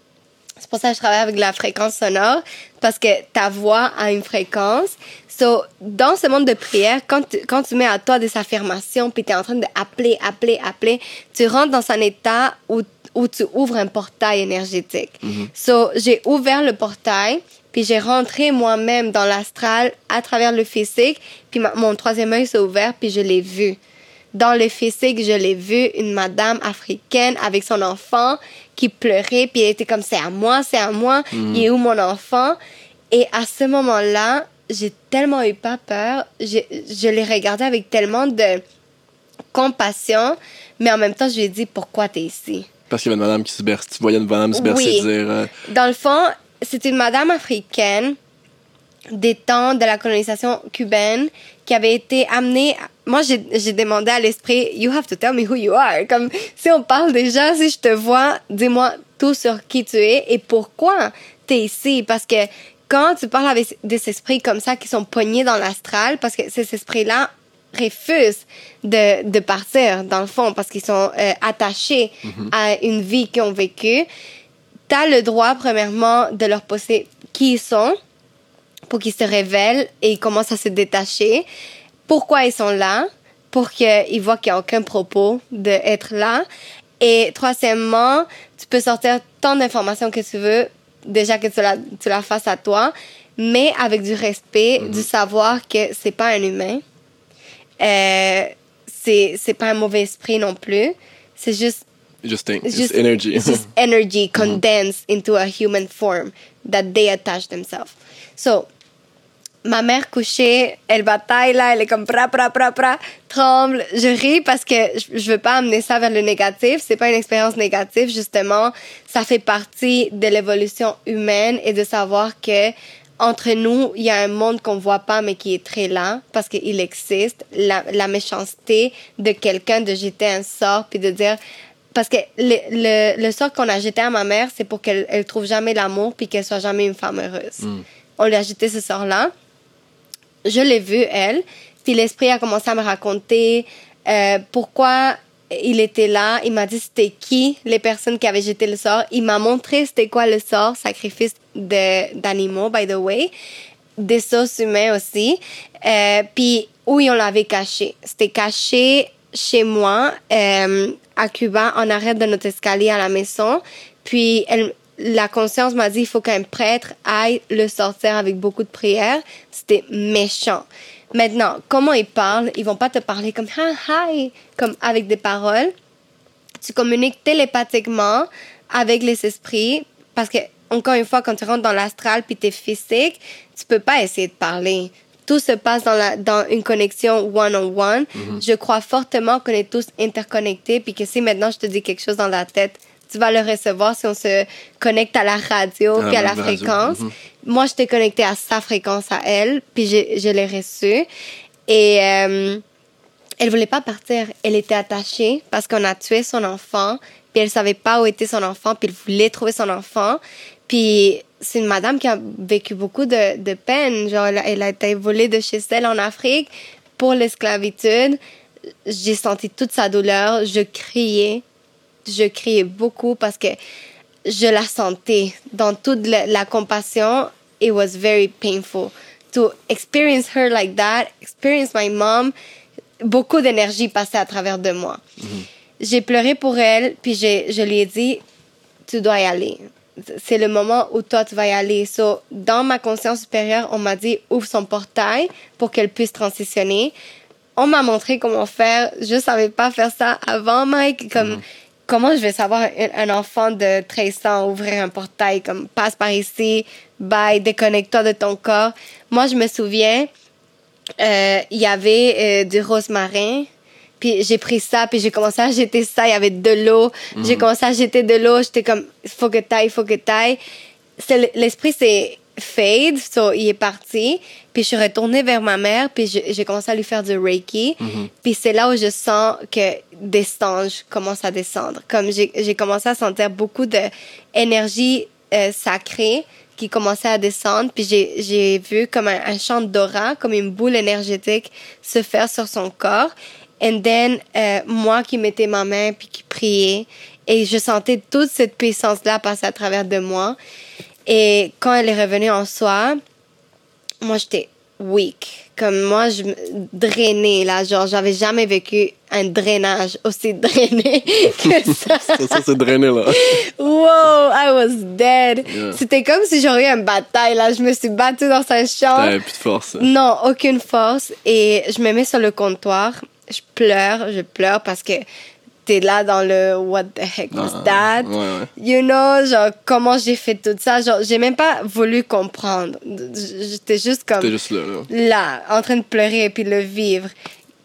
c'est pour ça que je travaille avec la fréquence sonore, parce que ta voix a une fréquence. So, dans ce monde de prière, quand tu, quand tu mets à toi des affirmations, puis tu es en train d'appeler, appeler, appeler, tu rentres dans un état où, où tu ouvres un portail énergétique. So, j'ai ouvert le portail, puis j'ai rentré moi-même dans l'astral à travers le physique, puis ma- mon troisième œil s'est ouvert, puis je l'ai vu. Dans le physique, je l'ai vu, une madame africaine avec son enfant qui pleurait, puis elle était comme c'est à moi, c'est à moi, il est où mon enfant? Et à ce moment-là, j'ai tellement eu pas peur, je, je l'ai regardé avec tellement de compassion, mais en même temps, je lui ai dit pourquoi tu es ici? Parce qu'il y avait une madame qui se berce. Tu voyais une madame se bercer Oui. dire. euh, Dans le fond, c'est une madame africaine des temps de la colonisation cubaine qui avait été amenée. Moi, j'ai demandé à l'esprit, You have to tell me who you are. Comme si on parle déjà, si je te vois, dis-moi tout sur qui tu es et pourquoi tu es ici. Parce que quand tu parles avec des esprits comme ça qui sont pognés dans l'astral, parce que ces esprits-là refusent de, de partir, dans le fond, parce qu'ils sont euh, attachés à une vie qu'ils ont vécue tu as le droit, premièrement, de leur poser qui ils sont pour qu'ils se révèlent et ils commencent à se détacher. Pourquoi ils sont là? Pour qu'ils voient qu'il n'y a aucun propos d'être là. Et troisièmement, tu peux sortir tant d'informations que tu veux, déjà que tu la, tu la fasses à toi, mais avec du respect, du savoir que c'est pas un humain. Euh, c'est c'est pas un mauvais esprit non plus. C'est juste Just think. It's Just, just- energy. it's just energy condensed into a human form that they attach themselves. So, ma mère couchée, elle bataille là, elle est comme pra pra pra tremble. Je ris parce que je, veux pas amener ça vers le négatif. C'est pas une expérience négative, justement. Ça fait partie de l'évolution humaine et de savoir que entre nous, il y a un monde qu'on voit pas mais qui est très là parce qu'il existe. La, méchanceté de quelqu'un de jeter un sort puis de dire parce que le, le, sort qu'on a jeté à ma mère, c'est pour qu'elle elle trouve jamais l'amour puis qu'elle soit jamais une femme heureuse. On lui a jeté ce sort-là. Je l'ai vu, elle. Puis l'esprit a commencé à me raconter euh, pourquoi il était là. Il m'a dit c'était qui les personnes qui avaient jeté le sort. Il m'a montré c'était quoi le sort, sacrifice d'animaux, by the way. Des os humains aussi. Euh, puis où on l'avait caché. C'était caché chez moi, euh, à Cuba, en arrêt de notre escalier à la maison. Puis elle, la conscience m'a dit il faut qu'un prêtre aille le sortir avec beaucoup de prières. C'était méchant. Maintenant, comment ils parlent? Ils vont pas te parler comme hi, comme avec des paroles. Tu communiques télépathiquement avec les esprits parce que encore une fois, quand tu rentres dans l'astral puis es physique, tu peux pas essayer de parler. Tout se passe dans, la, dans une connexion one-on-one. Mm-hmm. Je crois fortement qu'on est tous interconnectés puis que si maintenant je te dis quelque chose dans la tête, tu vas le recevoir si on se connecte à la radio ah, puis à la fréquence. Mhm. Moi, je t'ai connecté à sa fréquence à elle, puis je, l'ai reçu. Et euh, elle voulait pas partir. Elle était attachée parce qu'on a tué son enfant, puis elle savait pas où était son enfant, puis elle voulait trouver son enfant. Puis c'est une madame qui a vécu beaucoup de, de peine. Genre, elle a été volée de chez elle en Afrique pour l'esclavitude. J'ai senti toute sa douleur. Je criais je criais beaucoup parce que je la sentais dans toute la, compassion. It was very painful to experience her like that, experience my mom. Beaucoup d'énergie passait à travers de moi. Mm-hmm. J'ai pleuré pour elle, puis je lui ai dit, tu dois y aller. C'est le moment où toi, tu vas y aller. So, dans ma conscience supérieure, on m'a dit, ouvre son portail pour qu'elle puisse transitionner. On m'a montré comment faire. Je savais pas faire ça avant, Mike. Comme, mm-hmm comment je vais savoir un, enfant de 13 ans ouvrir un portail comme passe par ici, bye, déconnecte-toi de ton corps. Moi, je me souviens, euh, il y avait euh, du rosmarin. Puis j'ai pris ça, puis j'ai commencé à jeter ça. Il y avait de l'eau. J'ai mhm. commencé à jeter de l'eau. J'étais comme, faut que t'ailles, faut que t'ailles. L'esprit, c'est fade, so il est parti. Puis je suis retournée vers ma mère, puis j'ai commencé à lui faire du Reiki. Mm-hmm. Puis c'est là où je sens que des anges commencent à descendre. Comme j'ai commencé à sentir beaucoup d'énergie euh, sacrée qui commençait à descendre. Puis j'ai vu comme un, champ d'aura, comme une boule énergétique se faire sur son corps. And then, euh, moi qui mettais ma main, puis qui priais. Et je sentais toute cette puissance-là passer à travers de moi. Et quand elle est revenue en soi, moi, j'étais weak. Comme moi, je me drainais, là. Genre, j'avais jamais vécu un drainage aussi drainé que ça. ça, c'est drainé, là. wow, I was dead. C'était comme si j'aurais eu une bataille, là. Je me suis battue dans sa chambre. T'avais plus de force. Non, aucune force. Et je me mets sur le comptoir. Je pleure, je pleure parce que t'es là dans le what the heck was ah, that? You know, genre, comment j'ai fait tout ça? Genre, j'ai même pas voulu comprendre. J'étais juste comme. juste là, là. Là, en train de pleurer et puis le vivre.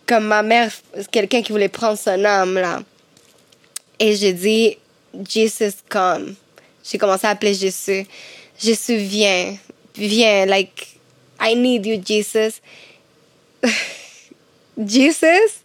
Comme ma mère, quelqu'un qui voulait prendre son âme, là. Et j'ai dit, Jesus, come. J'ai commencé à appeler Jésus. Jésus, viens. Viens. Like, I need you, Jesus. Jesus?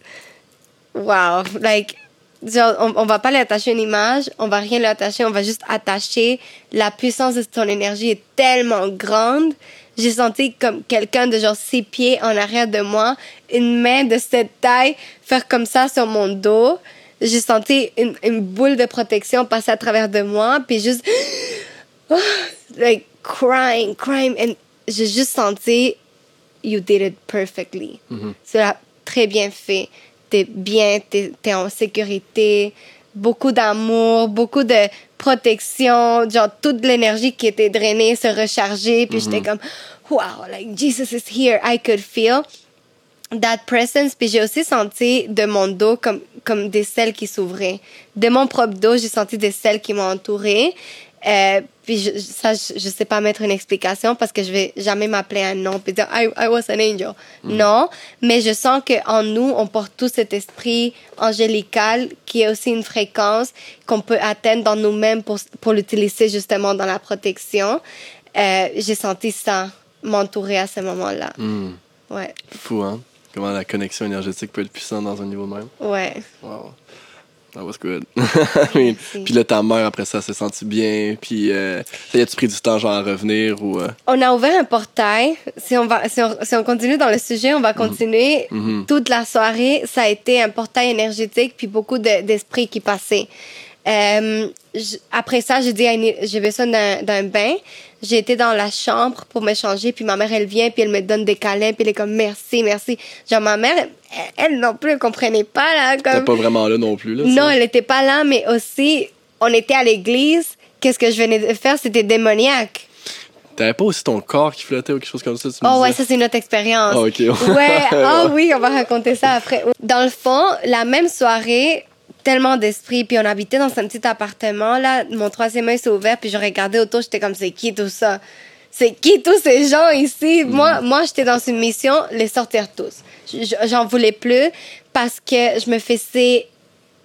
Wow. Like, on, on va pas lui attacher une image, on va rien lui attacher, on va juste attacher. La puissance de ton énergie est tellement grande. J'ai senti comme quelqu'un de genre six pieds en arrière de moi, une main de cette taille faire comme ça sur mon dos. J'ai senti une, une boule de protection passer à travers de moi, puis juste like crying, crying, and j'ai juste senti you did it perfectly. Mm très bien fait t'es bien, t'es es en sécurité, beaucoup d'amour, beaucoup de protection, genre toute l'énergie qui était drainée se recharger, puis j'étais mhm. comme wow, like Jesus is here, I could feel that presence, puis j'ai aussi senti de mon dos comme comme des selles qui s'ouvraient. De mon propre dos, j'ai senti des selles qui m'ont entouré. Euh, puis je, ça, je, sais pas mettre une explication parce que je vais jamais m'appeler un nom puis dire I, I was an angel. Mm. Non, mais je sens que en nous, on porte tout cet esprit angélical qui est aussi une fréquence qu'on peut atteindre dans nous-mêmes pour, pour l'utiliser justement dans la protection. Euh, J'ai senti ça m'entourer à ce moment-là. Mm. Ouais. Fou, hein? Comment la connexion énergétique peut être puissante dans un niveau même. Ouais. Wow. That was good. I mean, puis là, ta mère, après ça, s'est sentie bien. Puis, euh, as-tu pris du temps, genre, à revenir ou... euh? On a ouvert un portail. Si on, va, si on, si on continue dans le sujet, on va continuer. Mhm. Toute la soirée, ça a été un portail énergétique, puis beaucoup de- d'esprits qui passaient. Euh, après ça, j'ai dit, à Annie, j'ai besoin d'un bain. J'ai été dans la chambre pour me changer, puis ma mère, elle vient, puis elle me donne des câlins, puis elle est comme, merci, merci. Genre, ma mère, elle, elle non plus, elle comprenait pas, là, T'es comme... pas vraiment là non plus, là. Non, elle n'était pas là, mais aussi, on était à l'église. Qu'est-ce que je venais de faire? C'était démoniaque. T'avais pas aussi ton corps qui flottait ou quelque chose comme ça, tu me Oh ouais, ça c'est notre expérience. Ah, ok. Ouais, ah oui, on va raconter ça après. Dans le fond, la même soirée, tellement d'esprit, puis on habitait dans un petit appartement, là, mon troisième œil s'est ouvert, puis je regardais autour, j'étais comme, c'est qui tout ça? C'est qui tous ces gens ici? Moi, moi j'étais dans une mission, les sortir tous. J'en voulais plus parce que je me faisais...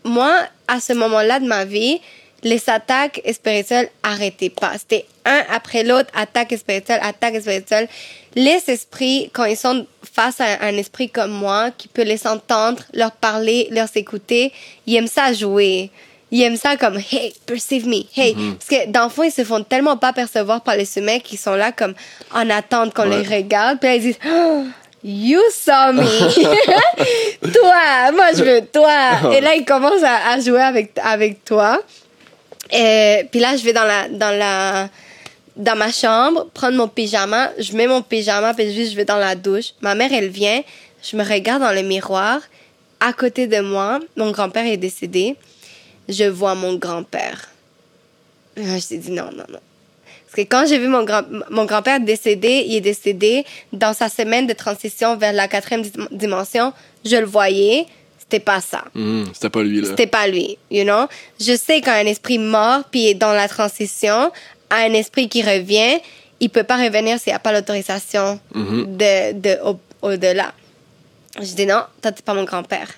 Moi, à ce moment-là de ma vie, les attaques spirituelles arrêtaient pas. C'était un après l'autre, attaque spirituelle, attaque spirituelle. Les esprits, quand ils sont face à un esprit comme moi, qui peut les entendre, leur parler, leur écouter, ils aiment ça jouer. Ils aiment ça comme hey, perceive me, hey. Parce que dans le fond, ils se font tellement pas percevoir par les humains qui sont là comme en attente qu'on Ouais. les regarde. Puis là, ils disent Oh, You saw me. toi, moi je veux toi. Et là, ils commencent à, à jouer avec, avec toi. Et puis là, je vais dans la, dans la, dans ma chambre, prendre mon pyjama. Je mets mon pyjama, puis juste, je vais dans la douche. Ma mère, elle vient. Je me regarde dans le miroir. À côté de moi, mon grand-père est décédé. Je vois mon grand-père. Là, je me dit non, non, non. Parce que quand j'ai vu mon, grand, mon grand-père décédé, il est décédé dans sa semaine de transition vers la quatrième dim- dimension. Je le voyais. C'était pas ça. Mhm, C'était pas lui, là. C'était pas lui, you know? Je sais qu'un esprit mort puis dans la transition à un esprit qui revient, il peut pas revenir s'il n'y a pas l'autorisation Mhm. de, de au, au-delà. Je dis non, toi t'es pas mon grand-père.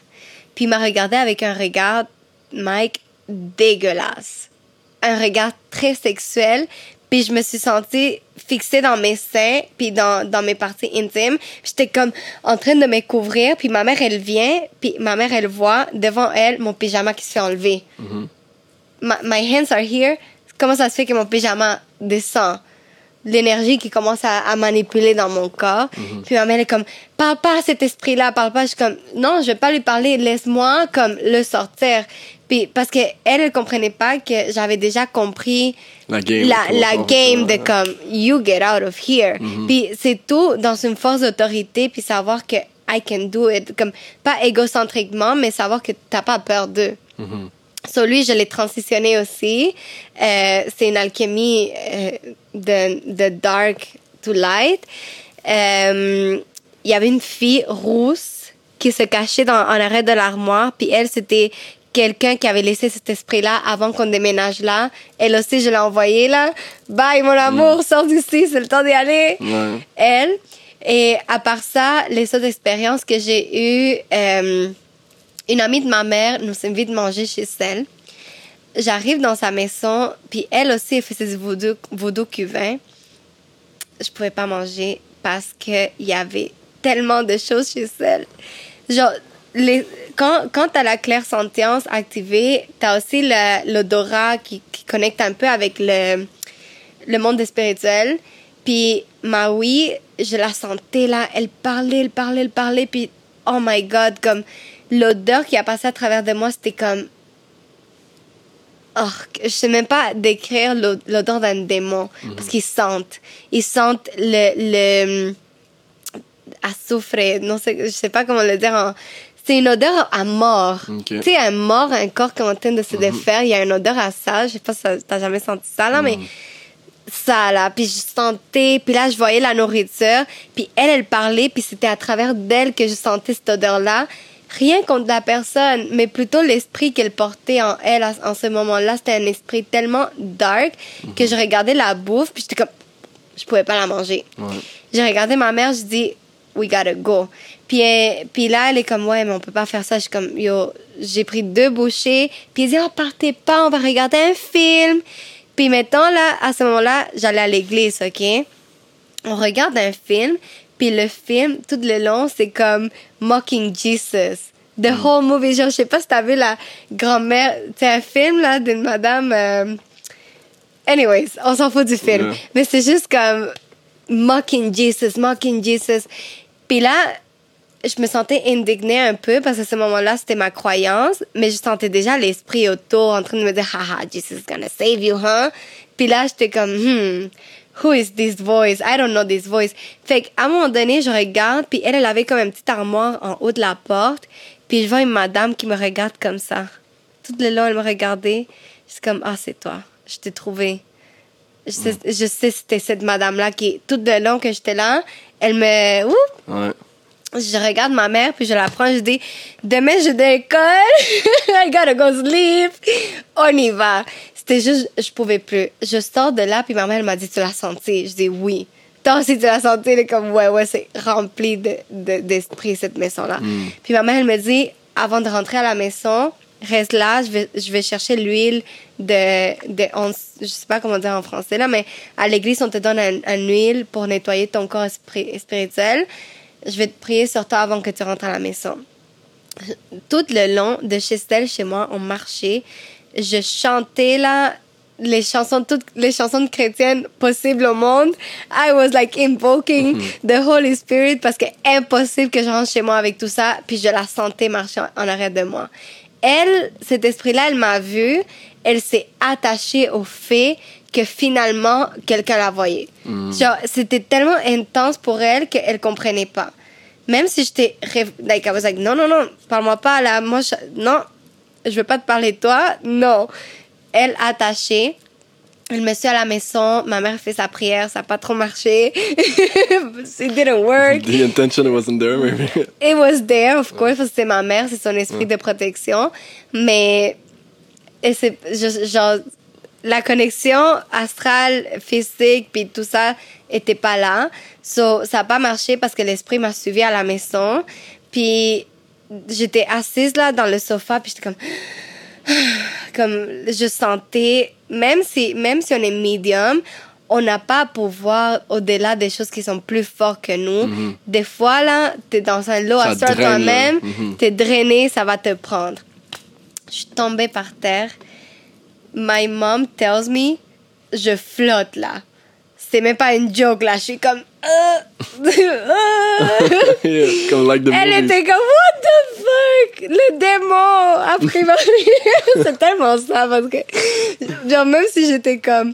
Puis il m'a regardé avec un regard, Mike, dégueulasse. Un regard très sexuel. Puis je me suis sentie fixée dans mes seins, puis dans, dans mes parties intimes. J'étais comme en train de me couvrir, puis ma mère, elle vient, puis ma mère, elle voit devant elle mon pyjama qui se fait enlever. My, my hands are here. Comment ça se fait que mon pyjama descend? L'énergie qui commence à, à manipuler dans mon corps. Puis ma mère est comme, parle pas à cet esprit-là, parle pas. Je suis comme, non, je vais pas lui parler, laisse-moi comme le sortir. Puis parce que elle, elle comprenait pas que j'avais déjà compris La game. la, game de comme you get out of here. Puis c'est tout dans une force d'autorité puis savoir que I can do it comme pas égocentriquement mais savoir que t'as pas peur d'eux. So lui, je l'ai transitionné aussi. Euh, c'est une alchimie euh, de, de dark to light. Euh, Il y avait une fille rousse qui se cachait dans, en arrêt de l'armoire. Puis elle, c'était quelqu'un qui avait laissé cet esprit-là avant qu'on déménage là. Elle aussi, je l'ai envoyée là. Bye, mon amour, sors d'ici, c'est le temps d'y aller. Elle. Et à part ça, les autres expériences que j'ai eues, euh, une amie de ma mère nous invite manger chez elle. J'arrive dans sa maison, puis elle aussi, elle faisait du vaudou, vaudou cubain. Je pouvais pas manger parce qu'il y avait tellement de choses chez elle. Genre, les, quand, quand tu as la clairsentience activée, tu as aussi l'odorat qui, qui connecte un peu avec le, le monde spirituel. Puis Maui, je la sentais là, elle parlait, elle parlait, elle parlait, puis oh my god, comme l'odeur qui a passé à travers de moi, c'était comme Oh, je sais même pas décrire l'o- l'odeur d'un démon parce qu'ils sentent, ils sentent le le azufre, non je sais pas comment le dire. en- C'est une odeur à mort. Ok. Tu sais, un mort, un corps qui est en train de se défaire, il y a une odeur à ça. Je sais pas si t'as jamais senti ça là, mais ça là puis je sentais puis là je voyais la nourriture puis elle elle parlait puis c'était à travers d'elle que je sentais cette odeur là rien contre la personne mais plutôt l'esprit qu'elle portait en elle à- en ce moment-là c'était un esprit tellement dark que je regardais la bouffe puis j'étais comme je pouvais pas la manger Ouais. j'ai regardé ma mère, je dis, we gotta go. Puis, elle- puis là, elle est comme, ouais, mais on peut pas faire ça. Je suis comme, yo, j'ai pris deux bouchées. Puis elle dit, oh, partez pas, on va regarder un film. Puis mettons, là, à ce moment-là, j'allais à l'église, OK? On regarde un film, puis le film, tout le long, c'est comme Mocking Jesus. The whole movie. Genre, je sais pas si t'as vu la grand-mère. C'est un film, là, d'une madame. euh, Anyways, on s'en fout du film. Mais c'est juste comme mocking Jesus, mocking Jesus. Puis là, je me sentais indignée un peu parce que à ce moment-là, c'était ma croyance, mais je sentais déjà l'esprit autour en train de me dire, haha, Jesus is gonna save you, huh? Puis là, j'étais comme, hmm, who is this voice? I don't know this voice. Fait qu'à un moment donné, je regarde, puis elle, elle avait comme une petite armoire en haut de la porte, puis je vois une madame qui me regarde comme ça. Tout le long, elle me regardait. Suis comme, ah, c'est toi. Je t'ai trouvé. Je sais, je sais c'était cette madame-là qui, tout le long que j'étais là, elle me, ouh, Ouais. je regarde ma mère, puis je la prends, je dis, demain, je vais à l'école, I gotta go sleep, on y va. C'était juste, je pouvais plus. Je sors de là, puis ma mère, elle m'a dit, tu l'as senti? Je dis, oui. Toi aussi, tu l'as senti? Elle est comme, ouais, ouais, c'est rempli de, de- d'esprit, cette maison-là. Puis ma mère, elle me dit, avant de rentrer à la maison, reste là, je vais, je vais chercher l'huile de, de on- je sais pas comment dire en français, là, mais à l'église, on te donne un, un huile pour nettoyer ton corps espri- spirituel je vais te prier sur toi avant que tu rentres à la maison. Tout le long de chez Stella, chez moi, on marchait. Je chantais là les chansons, toutes les chansons de chrétiennes possibles au monde. I was like invoking the Holy Spirit parce que impossible que je rentre chez moi avec tout ça. Puis je la sentais marcher en, en arrière de moi. Elle, cet esprit-là, elle m'a vue. Elle s'est attachée au fait que finalement, quelqu'un la voyait. Genre, c'était tellement intense pour elle qu'elle comprenait pas. Même si j'étais... Like, I was like, non, non, non, parle-moi pas là. Moi, je- non, je veux pas te parler de toi. Non. Elle attachée. Elle me suit à la maison. Ma mère fait sa prière. Ça n'a pas trop marché. It didn't work. The intention wasn't there, maybe. It was there, of course, parce que c'est ma mère, c'est son esprit de protection. Mais et c'est genre la connexion astrale, physique, puis tout ça était pas là. So, ça a pas marché parce que l'esprit m'a suivi à la maison. Puis j'étais assise là dans le sofa, puis j'étais comme comme je sentais même si même si on est médium on n'a pas à pouvoir au-delà des choses qui sont plus fortes que nous. Des fois là t'es dans un lot à soi toi-même Mhm. t'es drainé ça va te prendre. Je suis tombée par terre. My mom tells me je flotte là c'est même pas une joke là je suis comme euh, yeah, comme like the Elle était comme, what the fuck? Le démon a pris ma. C'est tellement ça parce que, genre, même si j'étais comme,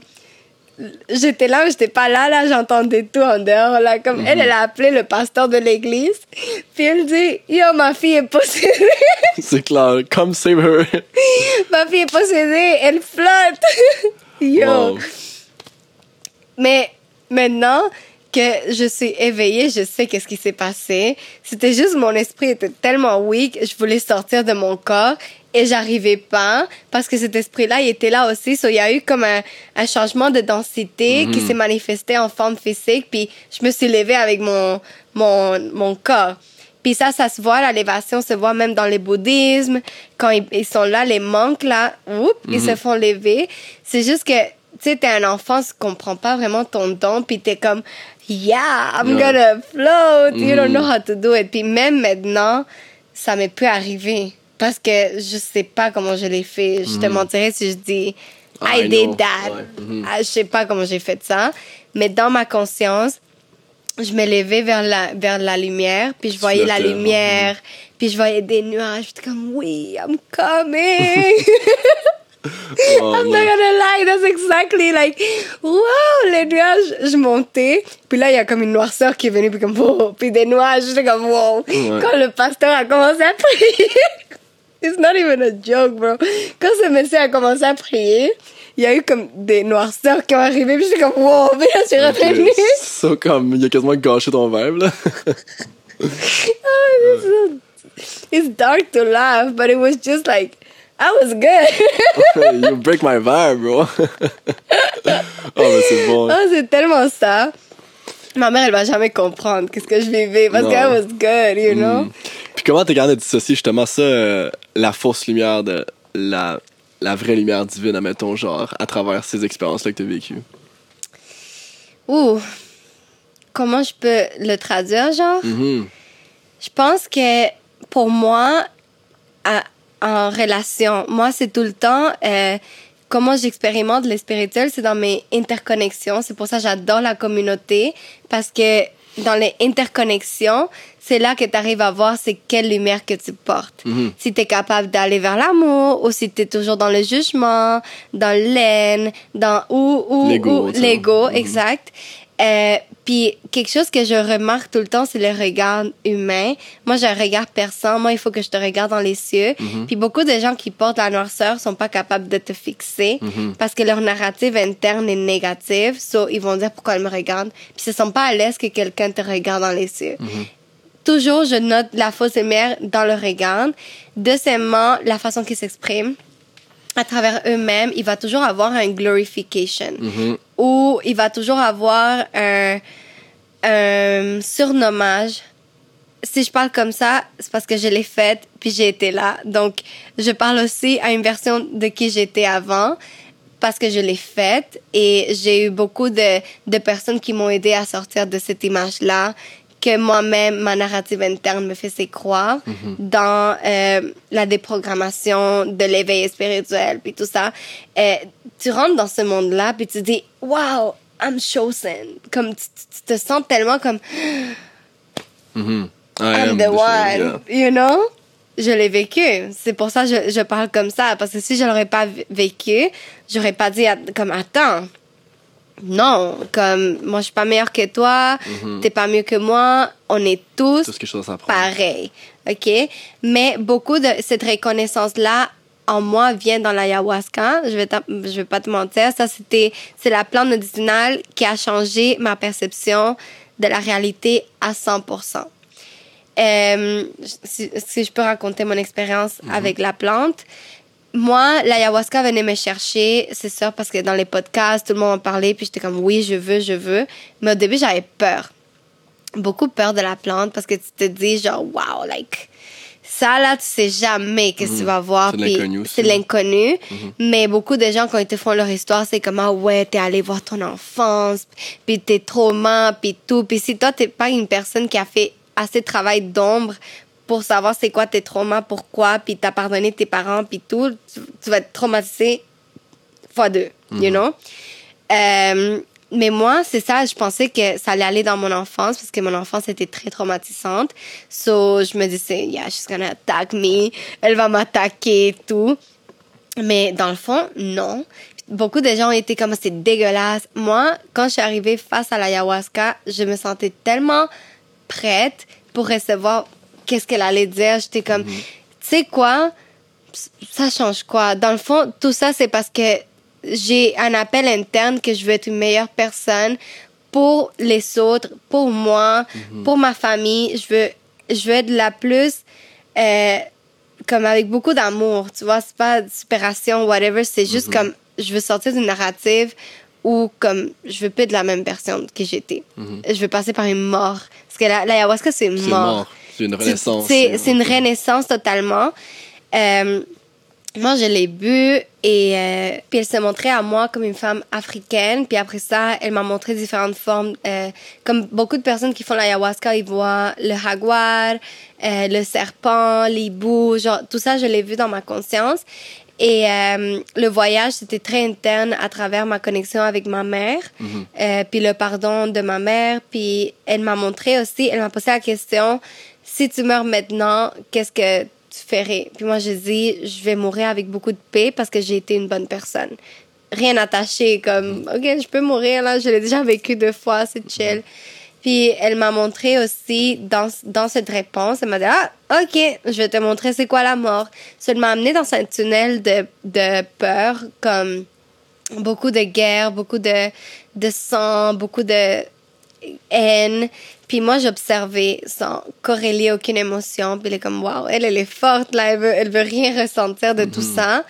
j'étais là, mais j'étais pas là, là, j'entendais tout en dehors, là. Comme elle, elle a appelé le pasteur de l'église, puis elle dit, yo, ma fille est possédée. C'est clair. Come save her. ma fille est possédée, elle flotte. yo. Wow. Mais maintenant que je suis éveillée, je sais qu'est-ce qui s'est passé. C'était juste mon esprit était tellement weak, je voulais sortir de mon corps et j'arrivais pas parce que cet esprit-là, il était là aussi. So, il y a eu comme un, un changement de densité qui s'est manifesté en forme physique. Puis je me suis levée avec mon, mon, mon corps. Puis ça, ça se voit, l'élévation se voit même dans les bouddhismes. Quand ils, ils sont là, les monks, là, oups, ils se font lever. C'est juste que, tu sais, t'es un enfant, tu comprends pas vraiment ton don, puis t'es comme, yeah, I'm Yeah. gonna float, you don't know how to do it. Puis même maintenant, ça m'est plus arrivé. Parce que je sais pas comment je l'ai fait. Je te mentirais si je dis, Ah, I, I did know. that. Ouais. Ah, je sais pas comment j'ai fait ça. Mais dans ma conscience, je me levais vers la, vers la lumière, puis je voyais la flottais, lumière, puis je voyais des nuages. J'étais comme, oui, I'm coming. Oh, I'm no. not gonna lie, that's exactly like, wow, les nuages, je montais, puis là, il y a comme une noirceur qui est venue, puis comme, wow, puis des nuages, j'étais comme, wow. Ouais. Quand le pasteur a commencé à prier, it's not even a joke, bro. Quand ce monsieur a commencé à prier, il y a eu comme des noirceurs qui ont arrivé, puis j'étais comme, wow, puis là, je suis revenue. So, comme, il a quasiment gâché ton vibe, là. Oh, this is- it's dark to laugh, but it was just like, I was good. you break my vibe, bro. oh, mais c'est bon. Oh, c'est tellement ça. Ma mère, elle va jamais comprendre qu'est-ce que je vivais parce Non. que I was good, you know? Mm. Puis comment t'es capable de dissocier justement ça, euh, la fausse lumière de la, la vraie lumière divine, admettons, genre, à travers ces expériences-là que t'as vécues? Ouh. Comment je peux le traduire, genre? Mhm. Je pense que pour moi, à- en relation. Moi, c'est tout le temps euh, comment j'expérimente le spirituel, c'est dans mes interconnexions. C'est pour ça que j'adore la communauté parce que dans les interconnexions, c'est là que tu arrives à voir c'est quelle lumière que tu portes. Si tu es capable d'aller vers l'amour ou si tu es toujours dans le jugement, dans l'aine, dans ou ou L'ego, l'ego, exact. Euh, puis quelque chose que je remarque tout le temps, c'est le regard humain. Moi, j'ai un regard perçant. Moi, il faut que je te regarde dans les cieux. Puis beaucoup de gens qui portent la noirceur sont pas capables de te fixer parce que leur narrative interne est négative. So, ils vont dire pourquoi elle me regarde. Puis ils se sentent pas à l'aise que quelqu'un te regarde dans les cieux. Toujours, je note la fausse lumière dans le regard. Deuxièmement, la façon qu'ils s'expriment à travers eux-mêmes, il va toujours avoir un glorification ou il va toujours avoir un, un surnommage. Si je parle comme ça, c'est parce que je l'ai faite puis j'ai été là. Donc, je parle aussi à une version de qui j'étais avant parce que je l'ai faite et j'ai eu beaucoup de, de personnes qui m'ont aidé à sortir de cette image-là que moi-même, ma narrative interne me faisait croire dans euh, la déprogrammation de l'éveil spirituel, puis tout ça. Euh, tu rentres dans ce monde-là, puis tu dis, wow, I'm chosen. Comme tu, te sens tellement comme, I I'm am the one, you know? Je l'ai vécu. C'est pour ça que je, je parle comme ça. Parce que si je l'aurais pas vécu, j'aurais pas dit comme attends. Non, comme moi je suis pas meilleure que toi, t'es pas mieux que moi, on est tous Tout ce que je dois s'apprendre. pareil. OK? Mais beaucoup de cette reconnaissance-là en moi vient dans l'ayahuasca. Je vais, je vais pas te mentir. Ça, c'était, c'est la plante médicinale qui a changé ma perception de la réalité à 100%. Euh, si, si je peux raconter mon expérience avec la plante. Moi, l'ayahuasca venait me chercher, c'est sûr, parce que dans les podcasts, tout le monde en parlait, puis j'étais comme, oui, je veux, je veux. Mais au début, j'avais peur. Beaucoup peur de la plante parce que tu te dis genre wow like ça là tu sais jamais qu'est-ce que tu vas voir C'est l'inconnu l'inconnu. Mais beaucoup de gens quand ils te font leur histoire c'est comme ah ouais t'es allé voir ton enfance puis tes traumas puis tout. Puis si toi t'es pas une personne qui a fait assez de travail d'ombre pour savoir c'est quoi tes traumas pourquoi puis t'as pardonné tes parents puis tout tu, tu vas être traumatisé fois deux, you know? Euh, mais moi, c'est ça, je pensais que ça allait aller dans mon enfance parce que mon enfance était très traumatisante. So, je me disais, yeah, she's gonna attack me. Elle va m'attaquer et tout. Mais dans le fond, non. Beaucoup de gens étaient comme, c'est dégueulasse. Moi, quand je suis arrivée face à l'ayahuasca, je me sentais tellement prête pour recevoir qu'est-ce qu'elle allait dire? J'étais comme, tu sais quoi? ça change quoi? Dans le fond, tout ça, c'est parce que j'ai un appel interne que je veux être une meilleure personne pour les autres, pour moi, pour ma famille. Je veux, je veux être la plus, euh, comme avec beaucoup d'amour, tu vois, c'est pas d'inspiration, whatever, c'est juste comme, je veux sortir d'une narrative où, comme, je veux plus être la même personne que j'étais. Je veux passer par une mort. Parce que la- l'ayahuasca, c'est C'est mort. mort. C'est une renaissance. C'est c'est une renaissance totalement. Euh, moi, je l'ai bu et euh, puis elle se montrait à moi comme une femme africaine. Puis après ça, elle m'a montré différentes formes. euh, comme beaucoup de personnes qui font l'ayahuasca, ils voient le jaguar, euh, le serpent, l'hibou, genre tout ça, je l'ai vu dans ma conscience. Et le voyage, c'était très interne à travers ma connexion avec ma mère, euh, puis le pardon de ma mère. Puis elle m'a montré aussi, elle m'a posé la question, si tu meurs maintenant, qu'est-ce que tu ferais? Puis moi, je dis, je vais mourir avec beaucoup de paix parce que j'ai été une bonne personne. Rien attaché, comme, OK, je peux mourir, là, je l'ai déjà vécu deux fois, c'est chill. Puis elle m'a montré aussi dans, dans cette réponse, elle m'a dit Ah, ok, je vais te montrer c'est quoi la mort. Ça m'a amené dans un tunnel de, de peur, comme beaucoup de guerre, beaucoup de, de sang, beaucoup de haine. Puis moi, j'observais sans corréler aucune émotion. Puis elle est comme Waouh, elle, elle est forte, là, elle veut, elle veut rien ressentir de tout ça.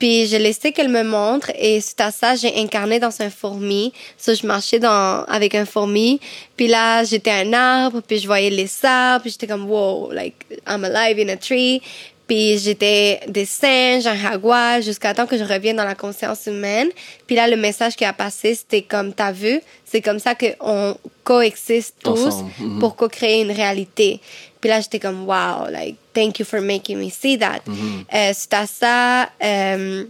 Puis je laissais qu'elle me montre et suite à ça, j'ai incarné dans un fourmi. So, je marchais dans, avec un fourmi. Puis là, j'étais un arbre, puis je voyais les arbres, puis j'étais comme, wow, like, I'm alive in a tree. Puis j'étais des singes, un jaguar, jusqu'à temps que je revienne dans la conscience humaine. Puis là, le message qui a passé, c'était comme, t'as vu, c'est comme ça qu'on coexiste tous Ensemble, mhm. pour co-créer une réalité. Puis là, j'étais comme, wow, like, thank you for making me see that. Euh, suite à ça, euh,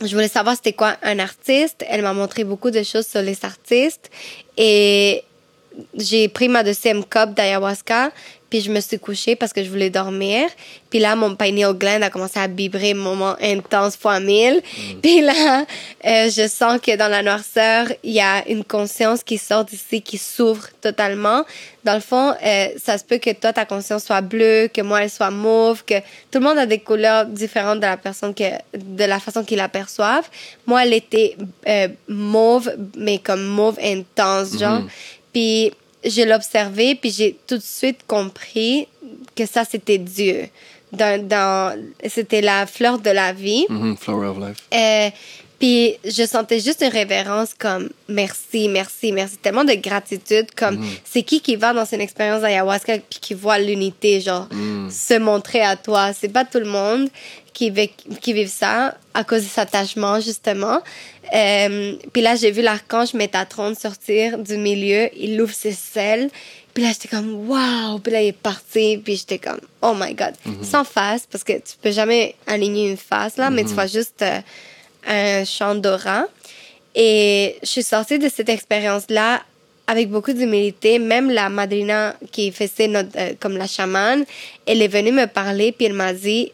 je voulais savoir c'était quoi un artiste. Elle m'a montré beaucoup de choses sur les artistes. Et j'ai pris ma deuxième cup d'ayahuasca, puis je me suis couchée parce que je voulais dormir. Puis là, mon pineal gland a commencé à vibrer, moment intense fois mille. Puis là, euh, je sens que dans la noirceur, il y a une conscience qui sort d'ici, qui s'ouvre totalement. Dans le fond, euh, ça se peut que toi, ta conscience soit bleue, que moi, elle soit mauve, que tout le monde a des couleurs différentes de la personne que, de la façon qu'ils l'aperçoivent. Moi, elle était euh, mauve, mais comme mauve intense, genre. Puis je l'ai observé, puis j'ai tout de suite compris que ça, c'était Dieu. Dans, dans, c'était la fleur de la vie. Mhm, Flower of Life. Euh, puis je sentais juste une révérence comme merci, merci, merci. Tellement de gratitude comme c'est qui qui va dans une expérience d'ayahuasca puis qui voit l'unité, genre se montrer à toi? C'est pas tout le monde qui vit, qui vit ça à cause de cet attachement, justement. Euh, puis là, j'ai vu l'archange Métatron sortir du milieu. Il ouvre ses selles. Puis là, j'étais comme, waouh! Puis là, il est parti. Puis j'étais comme, oh my God. Sans face, parce que tu peux jamais aligner une face, là, mais tu vois juste euh, un champ d'aura. Et je suis sortie de cette expérience-là avec beaucoup d'humilité. Même la madrina qui faisait notre, euh, comme la chamane, elle est venue me parler, puis elle m'a dit,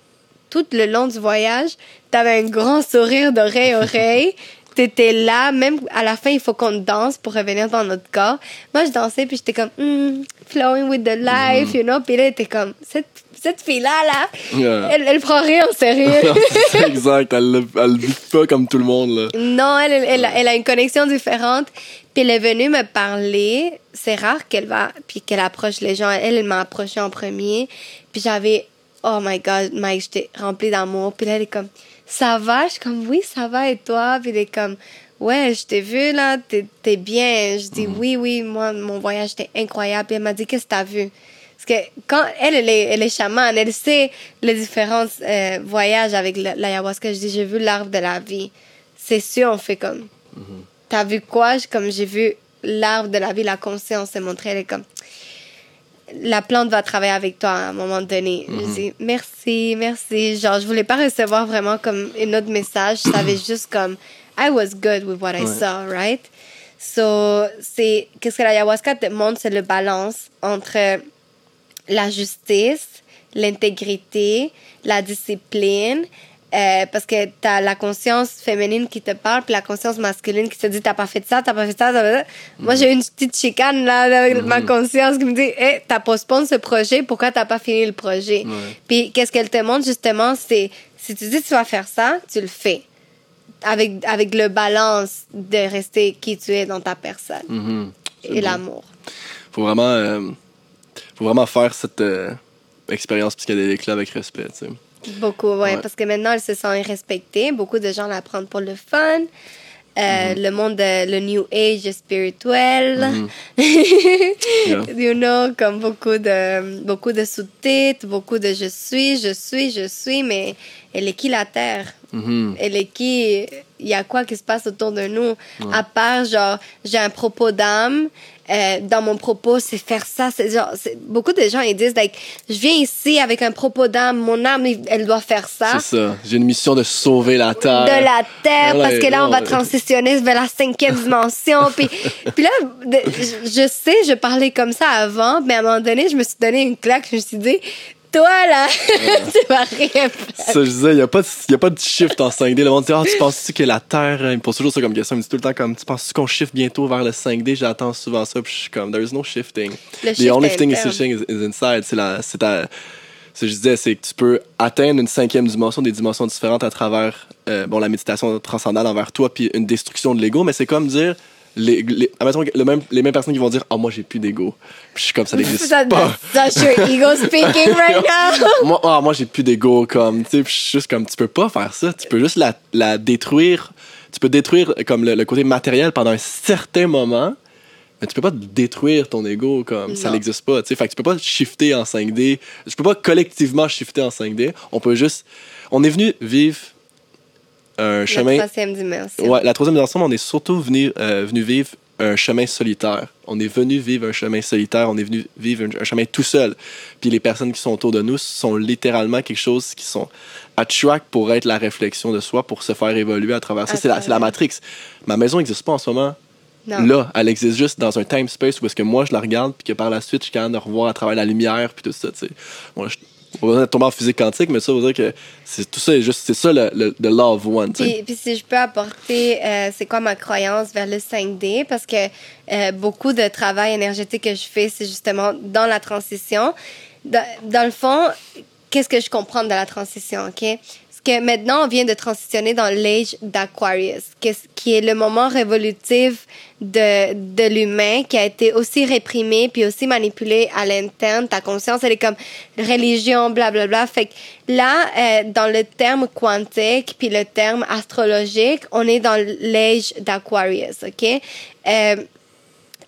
tout le long du voyage, t'avais un grand sourire d'oreille à oreille. T'étais là, même à la fin, il faut qu'on danse pour revenir dans notre corps. Moi, je dansais, puis j'étais comme, Hmm, flowing with the life, you know. Puis là, elle était comme, cette, cette fille-là, là, Yeah. elle, elle prend rien au sérieux. Exact, elle le elle le vit pas comme tout le monde, là. Non, elle, elle, elle a une connexion différente. Puis elle est venue me parler. C'est rare qu'elle va, puis qu'elle approche les gens. Elle, elle m'a approché en premier. Puis j'avais, oh my God, Mike, j'étais remplie d'amour. Puis là, elle est comme, ça va? Je suis comme, oui, ça va, et toi? Puis elle est comme, ouais, je t'ai vu, là, t'es t'es bien. Je dis, oui, oui, moi, mon voyage était incroyable. Puis elle m'a dit, qu'est-ce que t'as vu? Parce que quand elle, elle est, elle est chamane, elle sait les différents euh, voyages avec la- l'ayahuasca. Je dis, j'ai vu l'arbre de la vie. C'est sûr, on fait comme. T'as vu quoi? Je- Comme j'ai vu l'arbre de la vie, la conscience s'est montrée. Elle est comme. La plante va travailler avec toi à un moment donné. Je dis merci, merci. Genre, je voulais pas recevoir vraiment comme un autre message. Je savais juste comme I was good with what I saw, right? So, c'est. Qu'est-ce que l'ayahuasca te montre? C'est le balance entre la justice, l'intégrité, la discipline. Euh, parce que tu as la conscience féminine qui te parle, puis la conscience masculine qui te dit T'as pas fait ça, t'as pas fait ça. t'as pas fait ça. Moi, j'ai eu une petite chicane là, avec ma conscience qui me dit hey, T'as postposé ce projet, pourquoi t'as pas fini le projet? Puis qu'est-ce qu'elle te montre justement C'est si tu dis tu vas faire ça, tu le fais. Avec, avec le balance de rester qui tu es dans ta personne Mhm. Et l'amour. Faut vraiment, euh, faut vraiment faire cette euh, expérience psychédélique-là avec respect, tu sais. Beaucoup, ouais, Ouais. parce que maintenant, elle se sent respectée. Beaucoup de gens la prennent pour le fun. Euh, Le monde, de- le New Age spirituel. Yeah. you know, comme beaucoup de, beaucoup de sous-titres, beaucoup de je suis, je suis, je suis, mais elle est qui la Terre? Mhm. Elle est qui? Il y a quoi qui se passe autour de nous? À part, genre, j'ai un propos d'âme. Euh, dans mon propos, c'est faire ça. C'est genre, beaucoup de gens, ils disent, like, je viens ici avec un propos d'âme. Mon âme, elle doit faire ça. C'est ça. J'ai une mission de sauver la Terre. De la Terre, parce que là, on va transitionner vers la cinquième dimension. puis, puis là, de- je, je sais, je parlais comme ça avant, mais à un moment donné, je me suis donné une claque. Je me suis dit, toi, là, tu vas rien faire. Ça, je disais, il n'y a, pas de- y a pas de shift en 5D. Le monde dit, ah, tu penses-tu que la Terre, il me pose toujours ça comme question. Il me dit tout le temps, comme, tu penses-tu qu'on shift bientôt vers le 5D? J'attends souvent ça, puis je suis comme, there's no shifting. Le The shift only thing is shifting is, is inside. C'est la, c'est ta, ce que je disais, c'est que tu peux atteindre une cinquième dimension, des dimensions différentes à travers, euh, bon, la méditation transcendale envers toi, puis une destruction de l'ego, mais c'est comme dire, les, les, admettons le même, les mêmes personnes qui vont dire, ah, moi, j'ai plus d'ego. Puis je suis comme, ça n'existe Ça, pas. that's your ego speaking right now. moi, ah, moi j'ai plus d'ego comme tu sais puis je suis juste comme tu peux pas faire ça tu peux juste la, la détruire tu peux détruire comme le, le côté matériel pendant un certain moment mais tu peux pas détruire ton ego comme ça Non. n'existe pas. Tu sais, fait que tu peux pas shifter en 5D. Je peux pas collectivement shifter en 5D. On peut juste. On est venu vivre un La troisième dimension. Ouais, la troisième dimension, on est surtout venu, euh, venu vivre un chemin solitaire. On est venu vivre un chemin solitaire, on est venu vivre un, un chemin tout seul. Puis les personnes qui sont autour de nous sont littéralement quelque chose qui sont à track pour être la réflexion de soi, pour se faire évoluer à travers ça. C'est la, la. Matrix. Ma maison n'existe pas en ce moment. Non. Là, elle existe juste dans un time space où est-ce que moi je la regarde, puis que par la suite je suis capable de revoir à travers la lumière, puis tout ça. tu sais. Bon, je, on va tomber en physique quantique, mais ça veut dire que c'est tout ça est juste c'est ça le, le, the of one. Puis, puis si je peux apporter, euh, c'est quoi ma croyance vers le 5D, parce que euh, beaucoup de travail énergétique que je fais, c'est justement dans la transition. Dans le fond, qu'est-ce que je comprends de la transition, OK? Maintenant, on vient de transitionner dans l'âge d'Aquarius, qui est le moment révolutif de, l'humain qui a été aussi réprimé puis aussi manipulé à l'interne. Ta conscience, elle est comme religion, blablabla. Fait que là, euh, dans le terme quantique puis le terme astrologique, on est dans l'âge d'Aquarius, OK? Euh,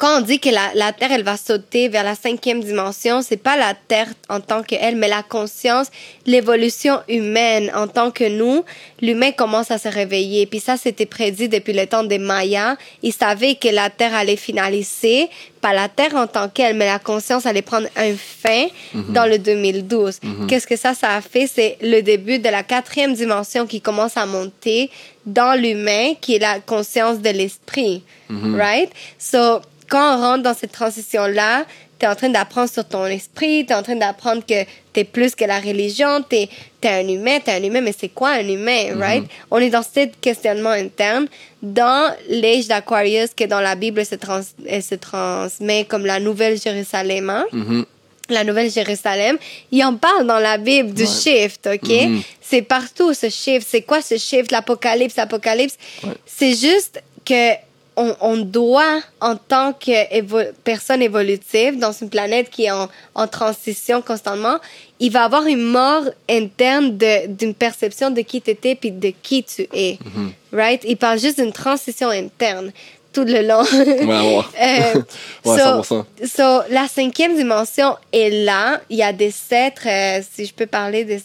quand on dit que la, la Terre, elle va sauter vers la cinquième dimension, c'est pas la Terre en tant qu'elle, mais la conscience, l'évolution humaine en tant que nous, l'humain commence à se réveiller. Puis ça, c'était prédit depuis le temps des Mayas. Ils savaient que la Terre allait finaliser, pas la Terre en tant qu'elle, mais la conscience allait prendre un fin dans le 2012. Qu'est-ce que ça, ça a fait? C'est le début de la quatrième dimension qui commence à monter dans l'humain, qui est la conscience de l'esprit. Right? So, quand on rentre dans cette transition-là, tu es en train d'apprendre sur ton esprit, tu es en train d'apprendre que tu es plus que la religion, tu es, un humain, tu es un humain, mais c'est quoi un humain, right? On est dans ce questionnement interne. Dans l'âge d'Aquarius, que dans la Bible se, trans, elle se transmet comme la Nouvelle Jérusalem, hein? Mhm. la Nouvelle Jérusalem, il en parle dans la Bible du Ouais. shift, OK? Mhm. C'est partout ce shift. C'est quoi ce shift? L'Apocalypse, l'Apocalypse. Ouais. C'est juste que on, on doit, en tant que évo- personne évolutive dans une planète qui est en, en transition constamment, il va avoir une mort interne de- d'une perception de qui tu étais puis de qui tu es. Mhm. Right? Il parle juste d'une transition interne tout le long. Ouais, ouais. Euh, Ouais, so- 100%. So, la cinquième dimension est là. Il y a des êtres, euh, si je peux parler des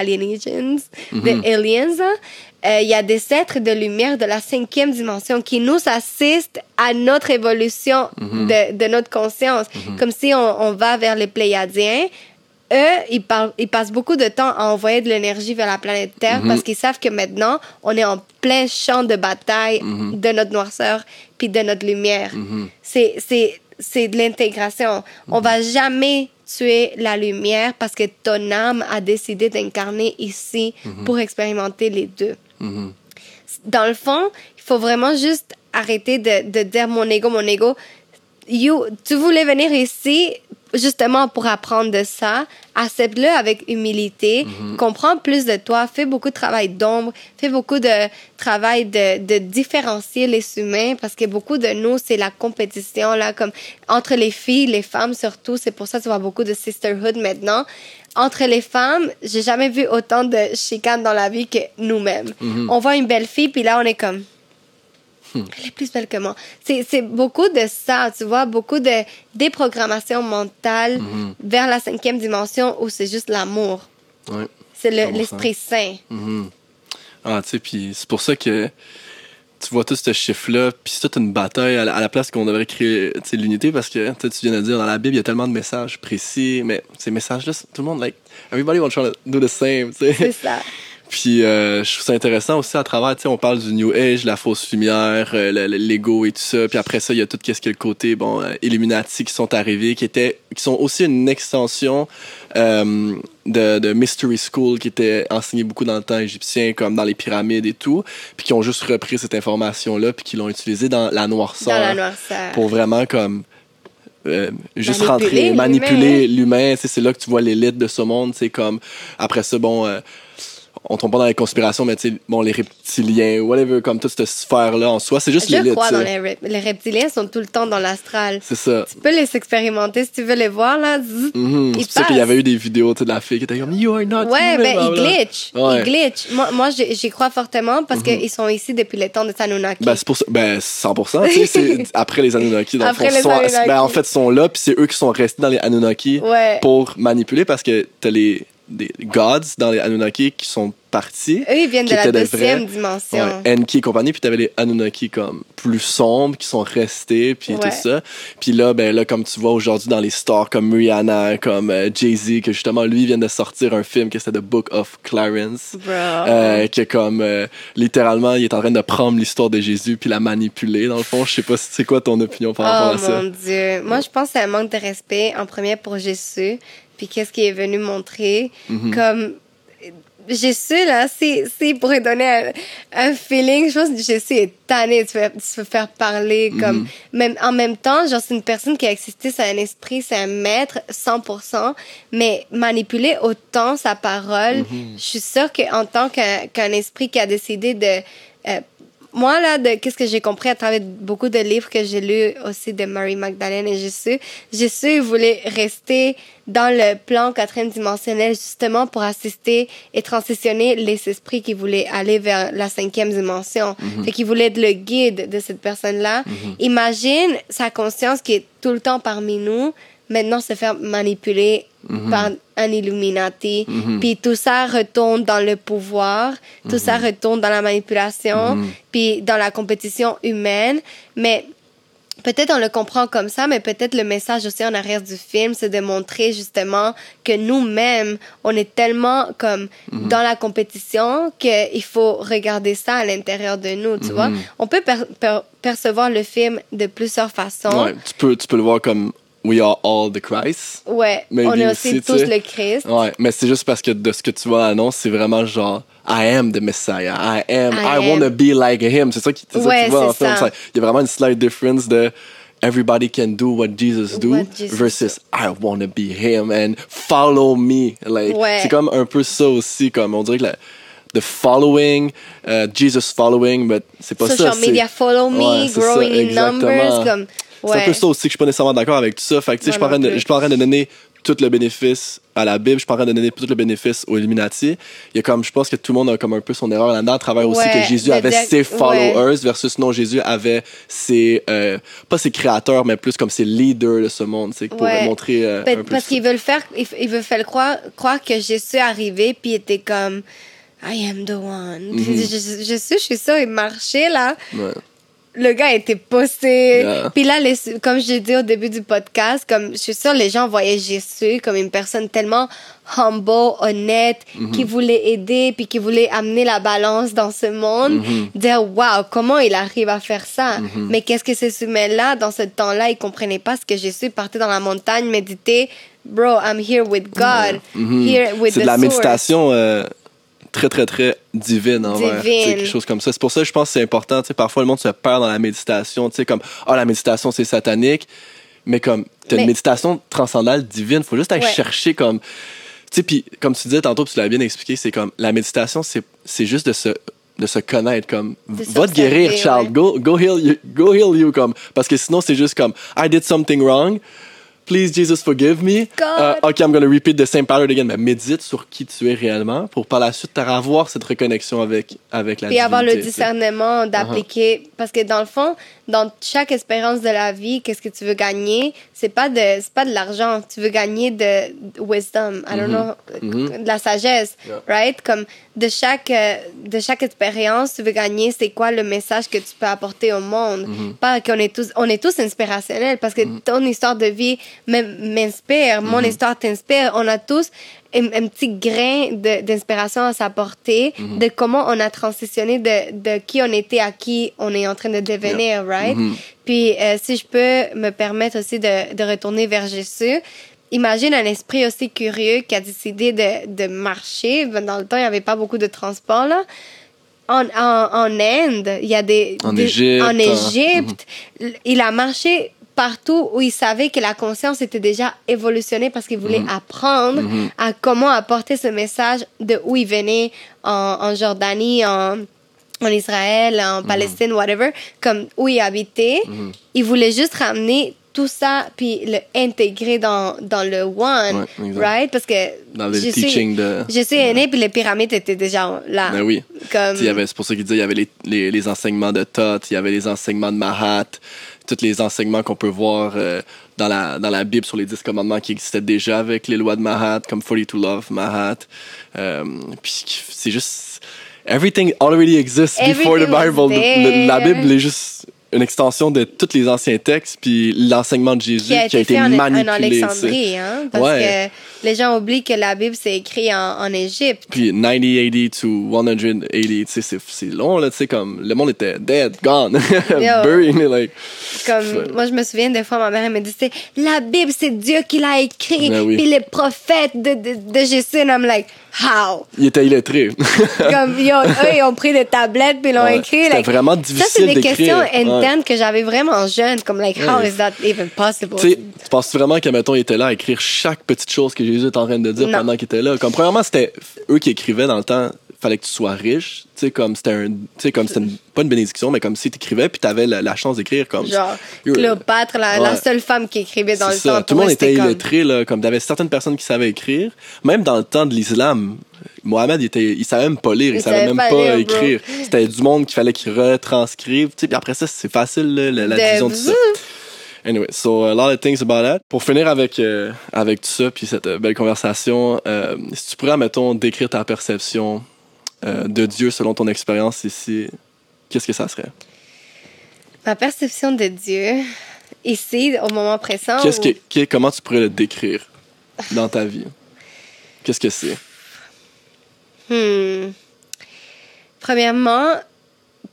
alienations, des aliens. hein. Euh, il y a des êtres de lumière de la cinquième dimension qui nous assistent à notre évolution de, de notre conscience. Comme si on, on va vers les Pléiadiens. Eux, ils, parlent- ils passent beaucoup de temps à envoyer de l'énergie vers la planète Terre parce qu'ils savent que maintenant, on est en plein champ de bataille de notre noirceur puis de notre lumière. C'est- C'est c'est de l'intégration. On va jamais tuer la lumière parce que ton âme a décidé d'incarner ici pour expérimenter les deux. Mhm. Dans le fond, il faut vraiment juste arrêter de, de dire mon ego, mon ego. You, tu voulais venir ici justement pour apprendre de ça. Accepte-le avec humilité. Comprends plus de toi. Fais beaucoup de travail d'ombre. Fais beaucoup de travail de, de différencier les humains parce que beaucoup de nous, c'est la compétition, là, comme entre les filles, les femmes surtout. C'est pour ça que tu vois beaucoup de sisterhood maintenant. Entre les femmes, j'ai jamais vu autant de chicanes dans la vie que nous-mêmes. On voit une belle fille, puis là, on est comme, elle est plus belle que moi. C'est c'est beaucoup de ça, tu vois, beaucoup de déprogrammation mentale vers la cinquième dimension où c'est juste l'amour. Ouais. C'est le- 100%. l'esprit saint. Mhm. Ah, tu sais, puis c'est pour ça que tu vois tout ce chiffre-là, puis c'est toute une bataille à la, à la place qu'on devrait créer l'unité, parce que tu viens de dire, dans la Bible, il y a tellement de messages précis, mais ces messages-là, tout le monde, like, everybody wants to do the same, tu sais. C'est ça. Puis euh, je trouve ça intéressant aussi à travers, tu sais, on parle du New Age, la fausse lumière, euh, le- le- l'ego et tout ça. Puis après ça, il y a tout ce qui est le côté, bon, euh, Illuminati qui sont arrivés, qui étaient, qui sont aussi une extension de, de Mystery School qui était enseigné beaucoup dans le temps égyptien, comme dans les pyramides et tout, puis qui ont juste repris cette information-là, puis qui l'ont utilisée dans la noirceur. Dans la noirceur. Pour vraiment comme euh, juste Manipuler rentrer, manipuler l'humain. C'est là que tu vois l'élite de ce monde. C'est comme après ça, bon, euh, on tombe pas dans les conspirations, mais tu sais, bon, les reptiliens, whatever, comme toute cette sphère-là en soi, c'est juste Je l'élite. crois tu dans les, rep- les reptiliens sont tout le temps dans l'astral. C'est ça. Tu peux les expérimenter si tu veux les voir là. Mhm. Ils C'est pour ça qu'il y avait eu des vidéos de la fille qui était comme You are not Ouais, human, ben ils glitchent. Ouais. Ils glitchent. Moi, moi j'y crois fortement parce qu'ils sont ici depuis les temps de Anunnaki. Ben, c'est pour ça, ben, 100%, tu sais, après les Anunnaki, dans le Après fond, les sont, Anunnaki. ben, en fait, sont là, puis c'est eux qui sont restés dans les Anunnaki Ouais. pour manipuler parce que t'as les, des gods dans les Anunnaki qui sont partis. Eux, ils viennent de qui la deuxième vrais. dimension. Ouais, Enki et compagnie, puis t'avais les Anunnaki comme plus sombres qui sont restés, puis Ouais. tout ça. Puis là, ben là, comme tu vois aujourd'hui dans les stars comme Rihanna, comme euh, Jay-Z, que justement, lui vient de sortir un film que c'est The Book of Clarence. Euh, que comme euh, littéralement il est en train de prendre l'histoire de Jésus puis la manipuler dans le fond je sais pas si- c'est quoi ton opinion par rapport Oh à ça mon Dieu. Moi, je pense que c'est un manque de respect, en premier pour Jésus, puis qu'est-ce qu'il est venu montrer. Mhm. Comme Jésus, là, si, si pourrait donner un, un feeling, je pense que Jésus est tanné de se faire, de se faire parler. Mhm. Comme, même, en même temps, genre, c'est une personne qui a existé, c'est un esprit, c'est un maître, 100%, mais manipuler autant sa parole, Mhm. je suis sûre qu'en tant qu'un qu'un esprit qui a décidé de euh, moi, là, de qu'est-ce que j'ai compris à travers beaucoup de livres que j'ai lus aussi de Marie Magdalene et Jésus, Jésus voulait rester dans le plan quatrième dimensionnel justement pour assister et transitionner les esprits qui voulaient aller vers la cinquième dimension. Fait qu'il voulait être le guide de cette personne-là. Imagine sa conscience qui est tout le temps parmi nous, maintenant se faire manipuler par un Illuminati. Puis tout ça retourne dans le pouvoir, tout ça retourne dans la manipulation, puis dans la compétition humaine. Mais peut-être on le comprend comme ça, mais peut-être le message aussi en arrière du film, c'est de montrer justement que nous-mêmes, on est tellement comme dans la compétition qu'il faut regarder ça à l'intérieur de nous, tu vois. On peut per- per- percevoir le film de plusieurs façons. ouais, tu peux tu peux le voir comme we are all the Christ Ouais, Maybe on est aussi, tous le Christ. ouais mais c'est juste parce que de ce que tu vois à l'annonce c'est vraiment genre I am the Messiah I am I, I am. want to be like him c'est ça qui Ouais, que tu vois en. C'est- il y a vraiment une slight difference de Everybody can do what Jesus do What Jesus versus I want to be him and follow me. Like Ouais. c'est comme un peu ça aussi comme on dirait que la, the following, uh, Jesus following, mais c'est pas Social ça. c'est- media, follow me, Ouais, c'est ça, growing in numbers, comme... C'est un peu ça aussi que je suis pas nécessairement d'accord avec tout ça. Fait que, tu sais, je suis pas en train de- donner tout le bénéfice à la Bible, je suis pas en train de donner tout le bénéfice aux Illuminati. Il y a comme, je pense que tout le monde a comme un peu son erreur là-dedans, à travers aussi que Jésus avait ses ouais. followers versus non, Jésus avait ses, euh, pas ses créateurs, mais plus comme ses leaders de ce monde, c'est pour Ouais. montrer euh, un peu Parce ça. qu'ils veulent faire, ils, veulent faire croire, croire que Jésus est arrivé puis il était comme I am the one. Mhm. Puis je, je, suis, je suis sûre, il marchait là. Le gars était posté. Yeah. Puis là, les, comme j'ai dit au début du podcast, comme je suis sûre, les gens voyaient Jésus comme une personne tellement humble, honnête, Mhm. qui voulait aider puis qui voulait amener la balance dans ce monde. Mhm. Dire waouh, comment il arrive à faire ça? Mais qu'est-ce que ces humains-là, dans ce temps-là, ils comprenaient pas ce que Jésus partait dans la montagne méditer. Bro, I'm here with God, Mhm. here with C'est the de la source. méditation euh, très, très, très divine envers Divine. quelque chose comme ça. C'est pour ça que je pense que c'est important. Parfois, le monde se perd dans la méditation. tu sais, Comme, ah, la méditation, c'est satanique. Mais comme, t'as Mais- une méditation transcendale divine. faut juste aller Ouais. chercher comme. Tu sais, puis comme tu disais tantôt, tu l'as bien expliqué, c'est comme, la méditation, c'est c'est juste de se de se connaître comme va te guérir ouais. go go heal you go heal you comme parce que sinon c'est juste comme I did something wrong please Jesus forgive me. Uh, ok I'm gonna repeat the same pattern again mais médite sur qui tu es réellement pour par la suite avoir cette reconnexion avec avec la avoir le divinité, tu sais. discernement d'appliquer parce que dans le fond dans chaque expérience de la vie qu'est-ce que tu veux gagner? C'est pas de c'est pas de l'argent. Tu veux gagner de, de wisdom. I don't know. Mhm. de la sagesse Yeah. right? Comme de chaque euh, de chaque expérience tu veux gagner c'est quoi le message que tu peux apporter au monde? Pas qu'on est tous on est tous inspirationnels parce que ton histoire de vie m'in- m'inspire mon histoire t'inspire. On a tous un, un petit grain de- d'inspiration à s'apporter Mhm. de comment on a transitionné de, de qui on était à qui on est en train de devenir, right? Mhm. Puis, euh, si je peux me permettre aussi de, de retourner vers Jésus, imagine un esprit aussi curieux qui a décidé de, de marcher. Dans le temps, il n'y avait pas beaucoup de transport, là. En, en, en Inde, il y a des... En des- Égypte, En. Égypte, il a marché partout où il savait que la conscience était déjà évolutionnée parce qu'il voulait apprendre à comment apporter ce message de où il venait en, en Jordanie, en, en Israël, en Palestine, whatever, comme où il habitait. Il voulait juste ramener tout ça puis le intégrer dans, dans le one, Ouais, right? Parce que Dans le je teaching suis, de- je suis aînée puis les pyramides étaient déjà là. Ben oui. Comme, C'est pour ça qu'il disait il y avait les, les, les enseignements de Thoth, il y avait les enseignements de Mahat, tous les enseignements qu'on peut voir euh, dans, la, dans la Bible sur les dix commandements qui existaient déjà avec les lois de Mahat, comme 42 Love, Mahat. Euh, puis c'est juste. Everything already exists before the Everything was Bible. Le- la. Bible est juste une extension de tous les anciens textes, puis l'enseignement de Jésus qui a été, fait en, en manipulé. tu sais. Alexandrie, hein? Parce Ouais. que les gens oublient que la Bible c'est écrit en, en Égypte. Puis 90 to 180, tu sais, c'est- long, là, tu sais, comme le monde était dead, gone, buried, like. Comme, moi, je me souviens des fois, ma mère elle me disait La Bible, c'est Dieu qui l'a écrit. Ben oui. Puis les prophètes de, de, de Jésus. And I'm like, how? Il était illettré. Comme, ils ont, eux, ils ont pris des tablettes puis ils l'ont Ouais. écrit. C'était like, vraiment ça, c'est difficile des questions Ouais. internes que j'avais vraiment jeune. Comme, like, how Ouais. is that even possible? Tu penses vraiment que, mettons, il était là à écrire chaque petite chose que Jésus était en train de dire Non. pendant qu'il était là? Comme, premièrement, c'était eux qui écrivaient dans le temps, fallait que tu sois riche. Tu sais, comme c'était un. Tu sais, comme c'était pas une bénédiction, mais comme si tu écrivais puis tu avais la, la chance d'écrire. comme Genre, Cléopâtre, la, la seule femme qui écrivait dans le ça. temps. Tout le monde était comme- illettré, là. Comme t'avais certaines personnes qui savaient écrire. Même dans le temps de l'islam, Mohamed, il, était, il savait même pas lire, il, Il savait savait même pas pas, lire, bro. écrire. C'était du monde qu'il fallait qu'il retranscrive. Tu sais, puis après ça, c'est facile, là, la, la De- division de ça. Anyway, so a lot of things about that. Pour finir avec, euh, avec tout ça, puis cette euh, belle conversation, euh, si tu pourrais, mettons, décrire ta perception euh, de Dieu selon ton expérience ici, qu'est-ce que ça serait? Ma perception de Dieu, ici, au moment présent. Qu'est-ce que, que- comment tu pourrais le décrire dans ta vie? Qu'est-ce que c'est? Hmm. Premièrement,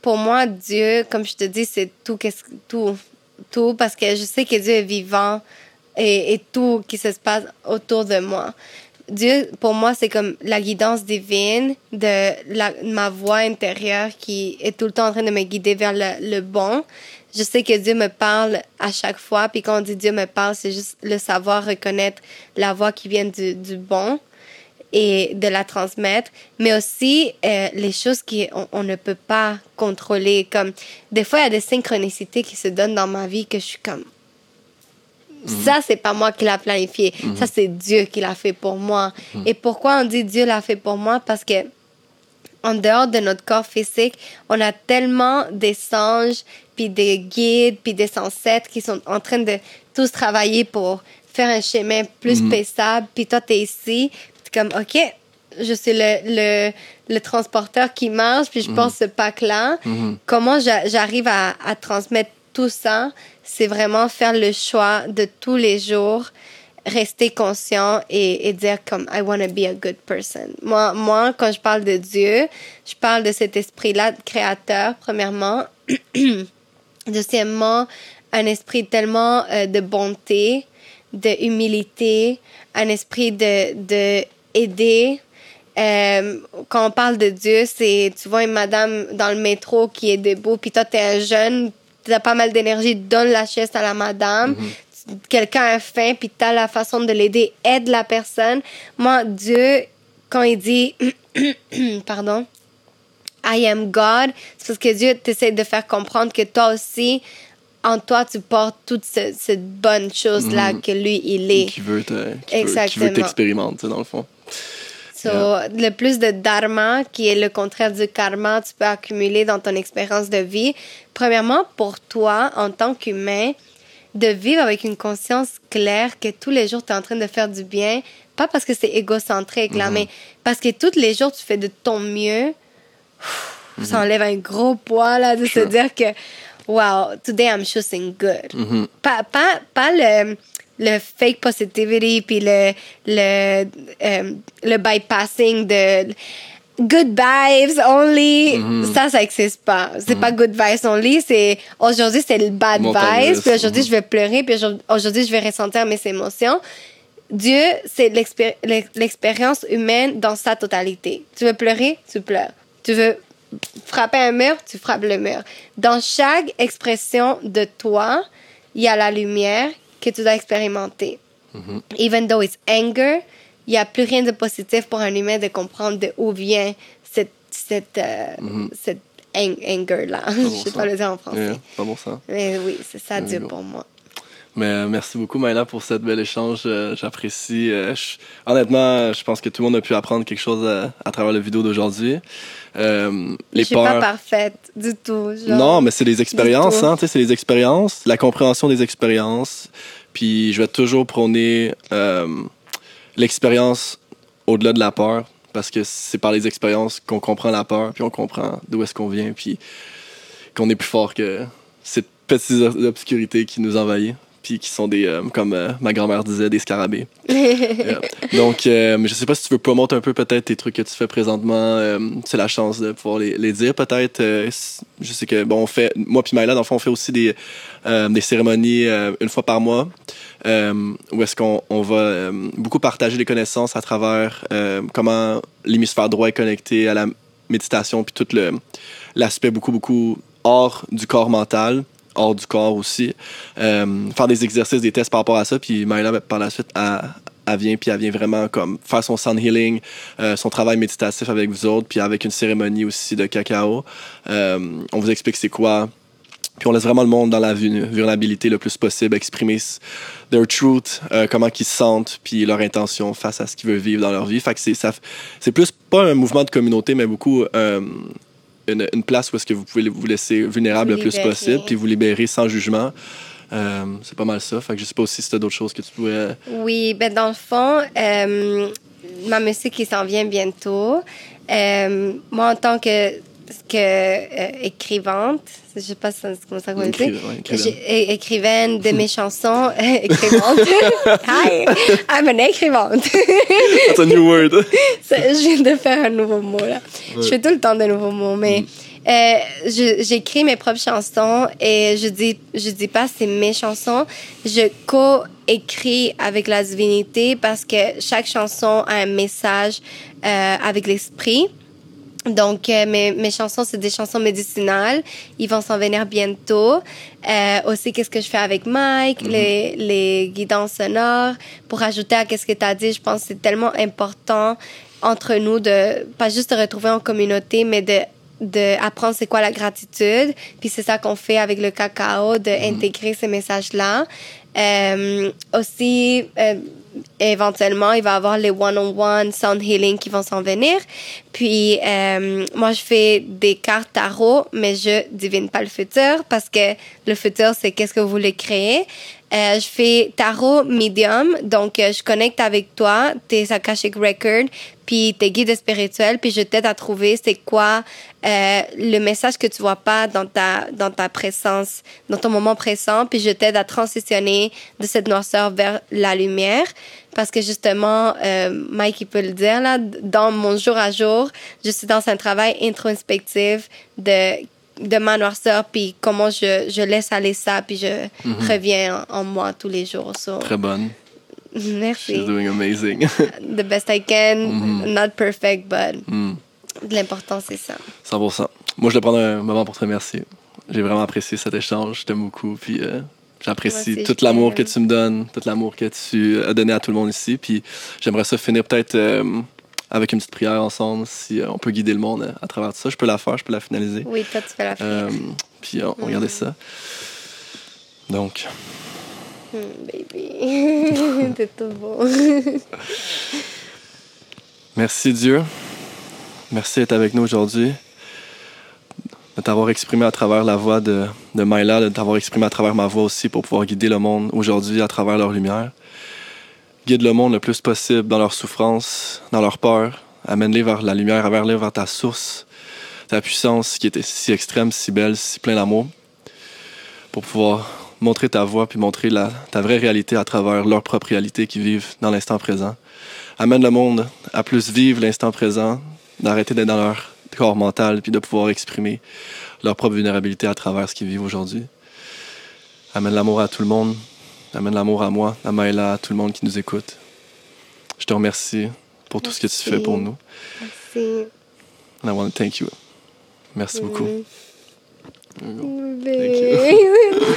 pour moi, Dieu, comme je te dis, c'est tout, qu'est-ce- tout, tout, parce que je sais que Dieu est vivant et, et tout qui se passe autour de moi. Dieu, pour moi, c'est comme la guidance divine de ma voix intérieure qui est tout le temps en train de me guider vers le, bon. Je sais que Dieu me parle à chaque fois, puis quand on dit Dieu me parle, c'est juste le savoir reconnaître la voix qui vient du, bon et de la transmettre, mais aussi euh, les choses qu'on on ne peut pas contrôler. Comme des fois, il y a des synchronicités qui se donnent dans ma vie que je suis comme ça, c'est pas moi qui l'a planifié. Ça, c'est Dieu qui l'a fait pour moi. Et pourquoi on dit Dieu l'a fait pour moi? Parce que en dehors de notre corps physique, on a tellement des anges, puis des guides, puis des ancêtres qui sont en train de tous travailler pour faire un chemin plus paisible. Puis toi, tu es ici, puis t'es comme, OK, je suis le, le, le transporteur qui marche, puis je porte ce pack-là. Comment j'a- j'arrive à, à transmettre tout ça? C'est vraiment faire le choix de tous les jours rester conscient et, dire comme I want to be a good person. Moi, moi, quand je parle de Dieu, je parle de cet esprit-là créateur, premièrement. Deuxièmement, un esprit tellement euh, de bonté, de humilité, un esprit de, de aider. Euh, quand on parle de Dieu, c'est tu vois une madame dans le métro qui est debout, puis toi, t'es un jeune, t'as pas mal d'énergie, donne la chaise à la madame. Quelqu'un a faim, puis t'as la façon de l'aider, aide la personne. Moi, Dieu, quand il dit, pardon, I am God, c'est parce que Dieu t'essaie de faire comprendre que toi aussi, en toi, tu portes toute ce- cette bonne chose-là que lui, il est. Qui veut te- qui veut- qui veut t'expérimenter, dans le fond. So, Le plus de dharma, qui est le contraire du karma, tu peux accumuler dans ton expérience de vie. Premièrement, pour toi, en tant qu'humain, de vivre avec une conscience claire que tous les jours, tu es en train de faire du bien, pas parce que c'est égocentrique, là, mais parce que tous les jours, tu fais de ton mieux. Ça enlève un gros poids, là, de se dire que, wow, today I'm choosing good. Mm-hmm. Pas, pas, pas le, le fake positivity, puis le, le, euh, le bypassing de good vibes only. Mm-hmm. Ça, ça n'existe pas. C'est pas good vibes only, c'est aujourd'hui, c'est le bad vibes, puis aujourd'hui, mhm. je vais pleurer, puis aujourd'hui- je vais ressentir mes émotions. Dieu, c'est l'expéri- l'ex- l'expérience humaine dans sa totalité. Tu veux pleurer, tu pleures. Tu veux frapper un mur, tu frappes le mur. Dans chaque expression de toi, il y a la lumière que tu dois expérimenter. Mhm. Even though it's anger, il n'y a plus rien de positif pour un humain de comprendre d'où vient cette, cette, euh, Mhm. cette ang- anger-là. Je ne sais ça. pas le dire en français. Yeah, pas bon ça. Mais oui, c'est ça go. pour moi. Mais euh, merci beaucoup, Maïla, pour cette bel échange. Euh, J'apprécie. Euh, je- honnêtement, je pense que tout le monde a pu apprendre quelque chose à, à travers la vidéo d'aujourd'hui. Euh, les je suis pas parfaite du tout. genre. Non, mais c'est des expériences, hein, c'est des expériences, la compréhension des expériences. Puis je vais toujours prôner euh, l'expérience au-delà de la peur, parce que c'est par les expériences qu'on comprend la peur, puis on comprend d'où est-ce qu'on vient, puis qu'on est plus fort que ces petites obscurités qui nous envahissent, puis qui sont des, euh, comme euh, ma grand-mère disait, des scarabées. Yeah. Donc, euh, je sais pas si tu veux promouvoir un peu peut-être tes trucs que tu fais présentement. euh, c'est la chance de pouvoir les, les dire peut-être. Je sais que, bon, on fait, moi puis Maïla, dans le fond, on fait aussi des, des cérémonies une fois par mois où est-ce qu'on on va beaucoup partager les connaissances à travers comment l'hémisphère droit est connecté à la méditation puis tout l'aspect beaucoup, beaucoup hors du corps mental hors du corps aussi. Euh, faire des exercices, des tests par rapport à ça. Puis Myla, ben, par la suite, elle, vient, puis elle vient vraiment comme faire son sound healing, euh, son travail méditatif avec vous autres, puis avec une cérémonie aussi de cacao. Euh, on vous explique c'est quoi. Puis on laisse vraiment le monde dans la vul- vulnérabilité le plus possible, exprimer their truth, comment ils se sentent, puis leur intention face à ce qu'ils veulent vivre dans leur vie. Fait que c'est, c'est plus pas un mouvement de communauté, mais beaucoup une, une place où est-ce que vous pouvez vous laisser vulnérable Vous le plus possible, puis vous libérer sans jugement. Euh, c'est pas mal ça. Fait que je sais pas aussi si t'as d'autres choses que tu pourrais. Oui, ben dans le fond, euh, ma musique qui s'en vient bientôt. Euh, moi, en tant que, que euh, écrivante, je sais pas si c'est comme ça ouais, écrivaine. Écrivaine de mes chansons, euh, écrivante. Hi, I'm an écrivante. That's a new word. Je viens de faire un nouveau mot là. Je fais tout le temps de nouveaux mots, mais euh, je- j'écris mes propres chansons et je dis, je dis pas c'est mes chansons. Je co-écris avec la divinité parce que chaque chanson a un message euh, avec l'esprit. Donc, euh, mes, mes chansons, c'est des chansons médicinales. Ils vont s'en venir bientôt. Euh, aussi, qu'est-ce que je fais avec Mike, les, les guidances sonores. Pour ajouter à qu'est-ce que tu as dit, je pense que c'est tellement important entre nous de pas juste de retrouver en communauté, mais de de apprendre c'est quoi la gratitude puis c'est ça qu'on fait avec le cacao de intégrer ces messages là euh, aussi éventuellement, il va y avoir les one-on-one sound healing qui vont s'en venir. Puis, euh, moi, je fais des cartes tarot, mais je divine pas le futur parce que le futur, c'est qu'est-ce que vous voulez créer. Euh, je fais tarot medium, donc euh, je connecte avec toi, tes Akashic Records, puis tes guides spirituels, puis je t'aide à trouver c'est quoi euh, le message que tu vois pas dans ta, dans ta présence, dans ton moment présent, puis je t'aide à transitionner de cette noirceur vers la lumière. Parce que justement, euh, Mike, il peut le dire, là, dans mon jour à jour, je suis dans un travail introspectif de de ma noirceur, puis comment je, je laisse aller ça, puis je reviens en, en moi tous les jours. So, Très bonne. merci. She's doing amazing. The best I can, not perfect, but Mm. l'important, c'est ça. 100%. Moi, je vais prendre un moment pour te remercier. J'ai vraiment apprécié cet échange. Je t'aime beaucoup. Puis euh, j'apprécie tout l'amour que tu me donnes, tout l'amour que tu as donné à tout le monde ici. Puis j'aimerais ça finir peut-être euh, avec une petite prière ensemble, si euh, on peut guider le monde euh, à travers tout ça. Je peux la faire, je peux la finaliser. Oui, toi, tu fais la Euh, fête. puis on, on regardait ça. Donc, Hmm, baby. T'es tout beau. merci Dieu. Merci d'être avec nous aujourd'hui. De t'avoir exprimé à travers la voix de, de Myla, de t'avoir exprimé à travers ma voix aussi pour pouvoir guider le monde aujourd'hui à travers leur lumière. Guide le monde le plus possible dans leur souffrance, dans leur peur. Amène-les vers la lumière, amène-les vers ta source, ta puissance qui était si extrême, si belle, si pleine d'amour. Pour pouvoir montrer ta voix puis montrer ta vraie réalité à travers leur propre réalité qu'ils vivent dans l'instant présent. Amène le monde à plus vivre l'instant présent, d'arrêter d'être dans leur corps mental puis de pouvoir exprimer leur propre vulnérabilité à travers ce qu'ils vivent aujourd'hui. Amène l'amour à tout le monde. Amène l'amour à moi, à Maëla, à tout le monde qui nous écoute. Je te remercie pour tout ce que tu fais pour nous. Merci. And I want to thank you. Merci beaucoup. There you.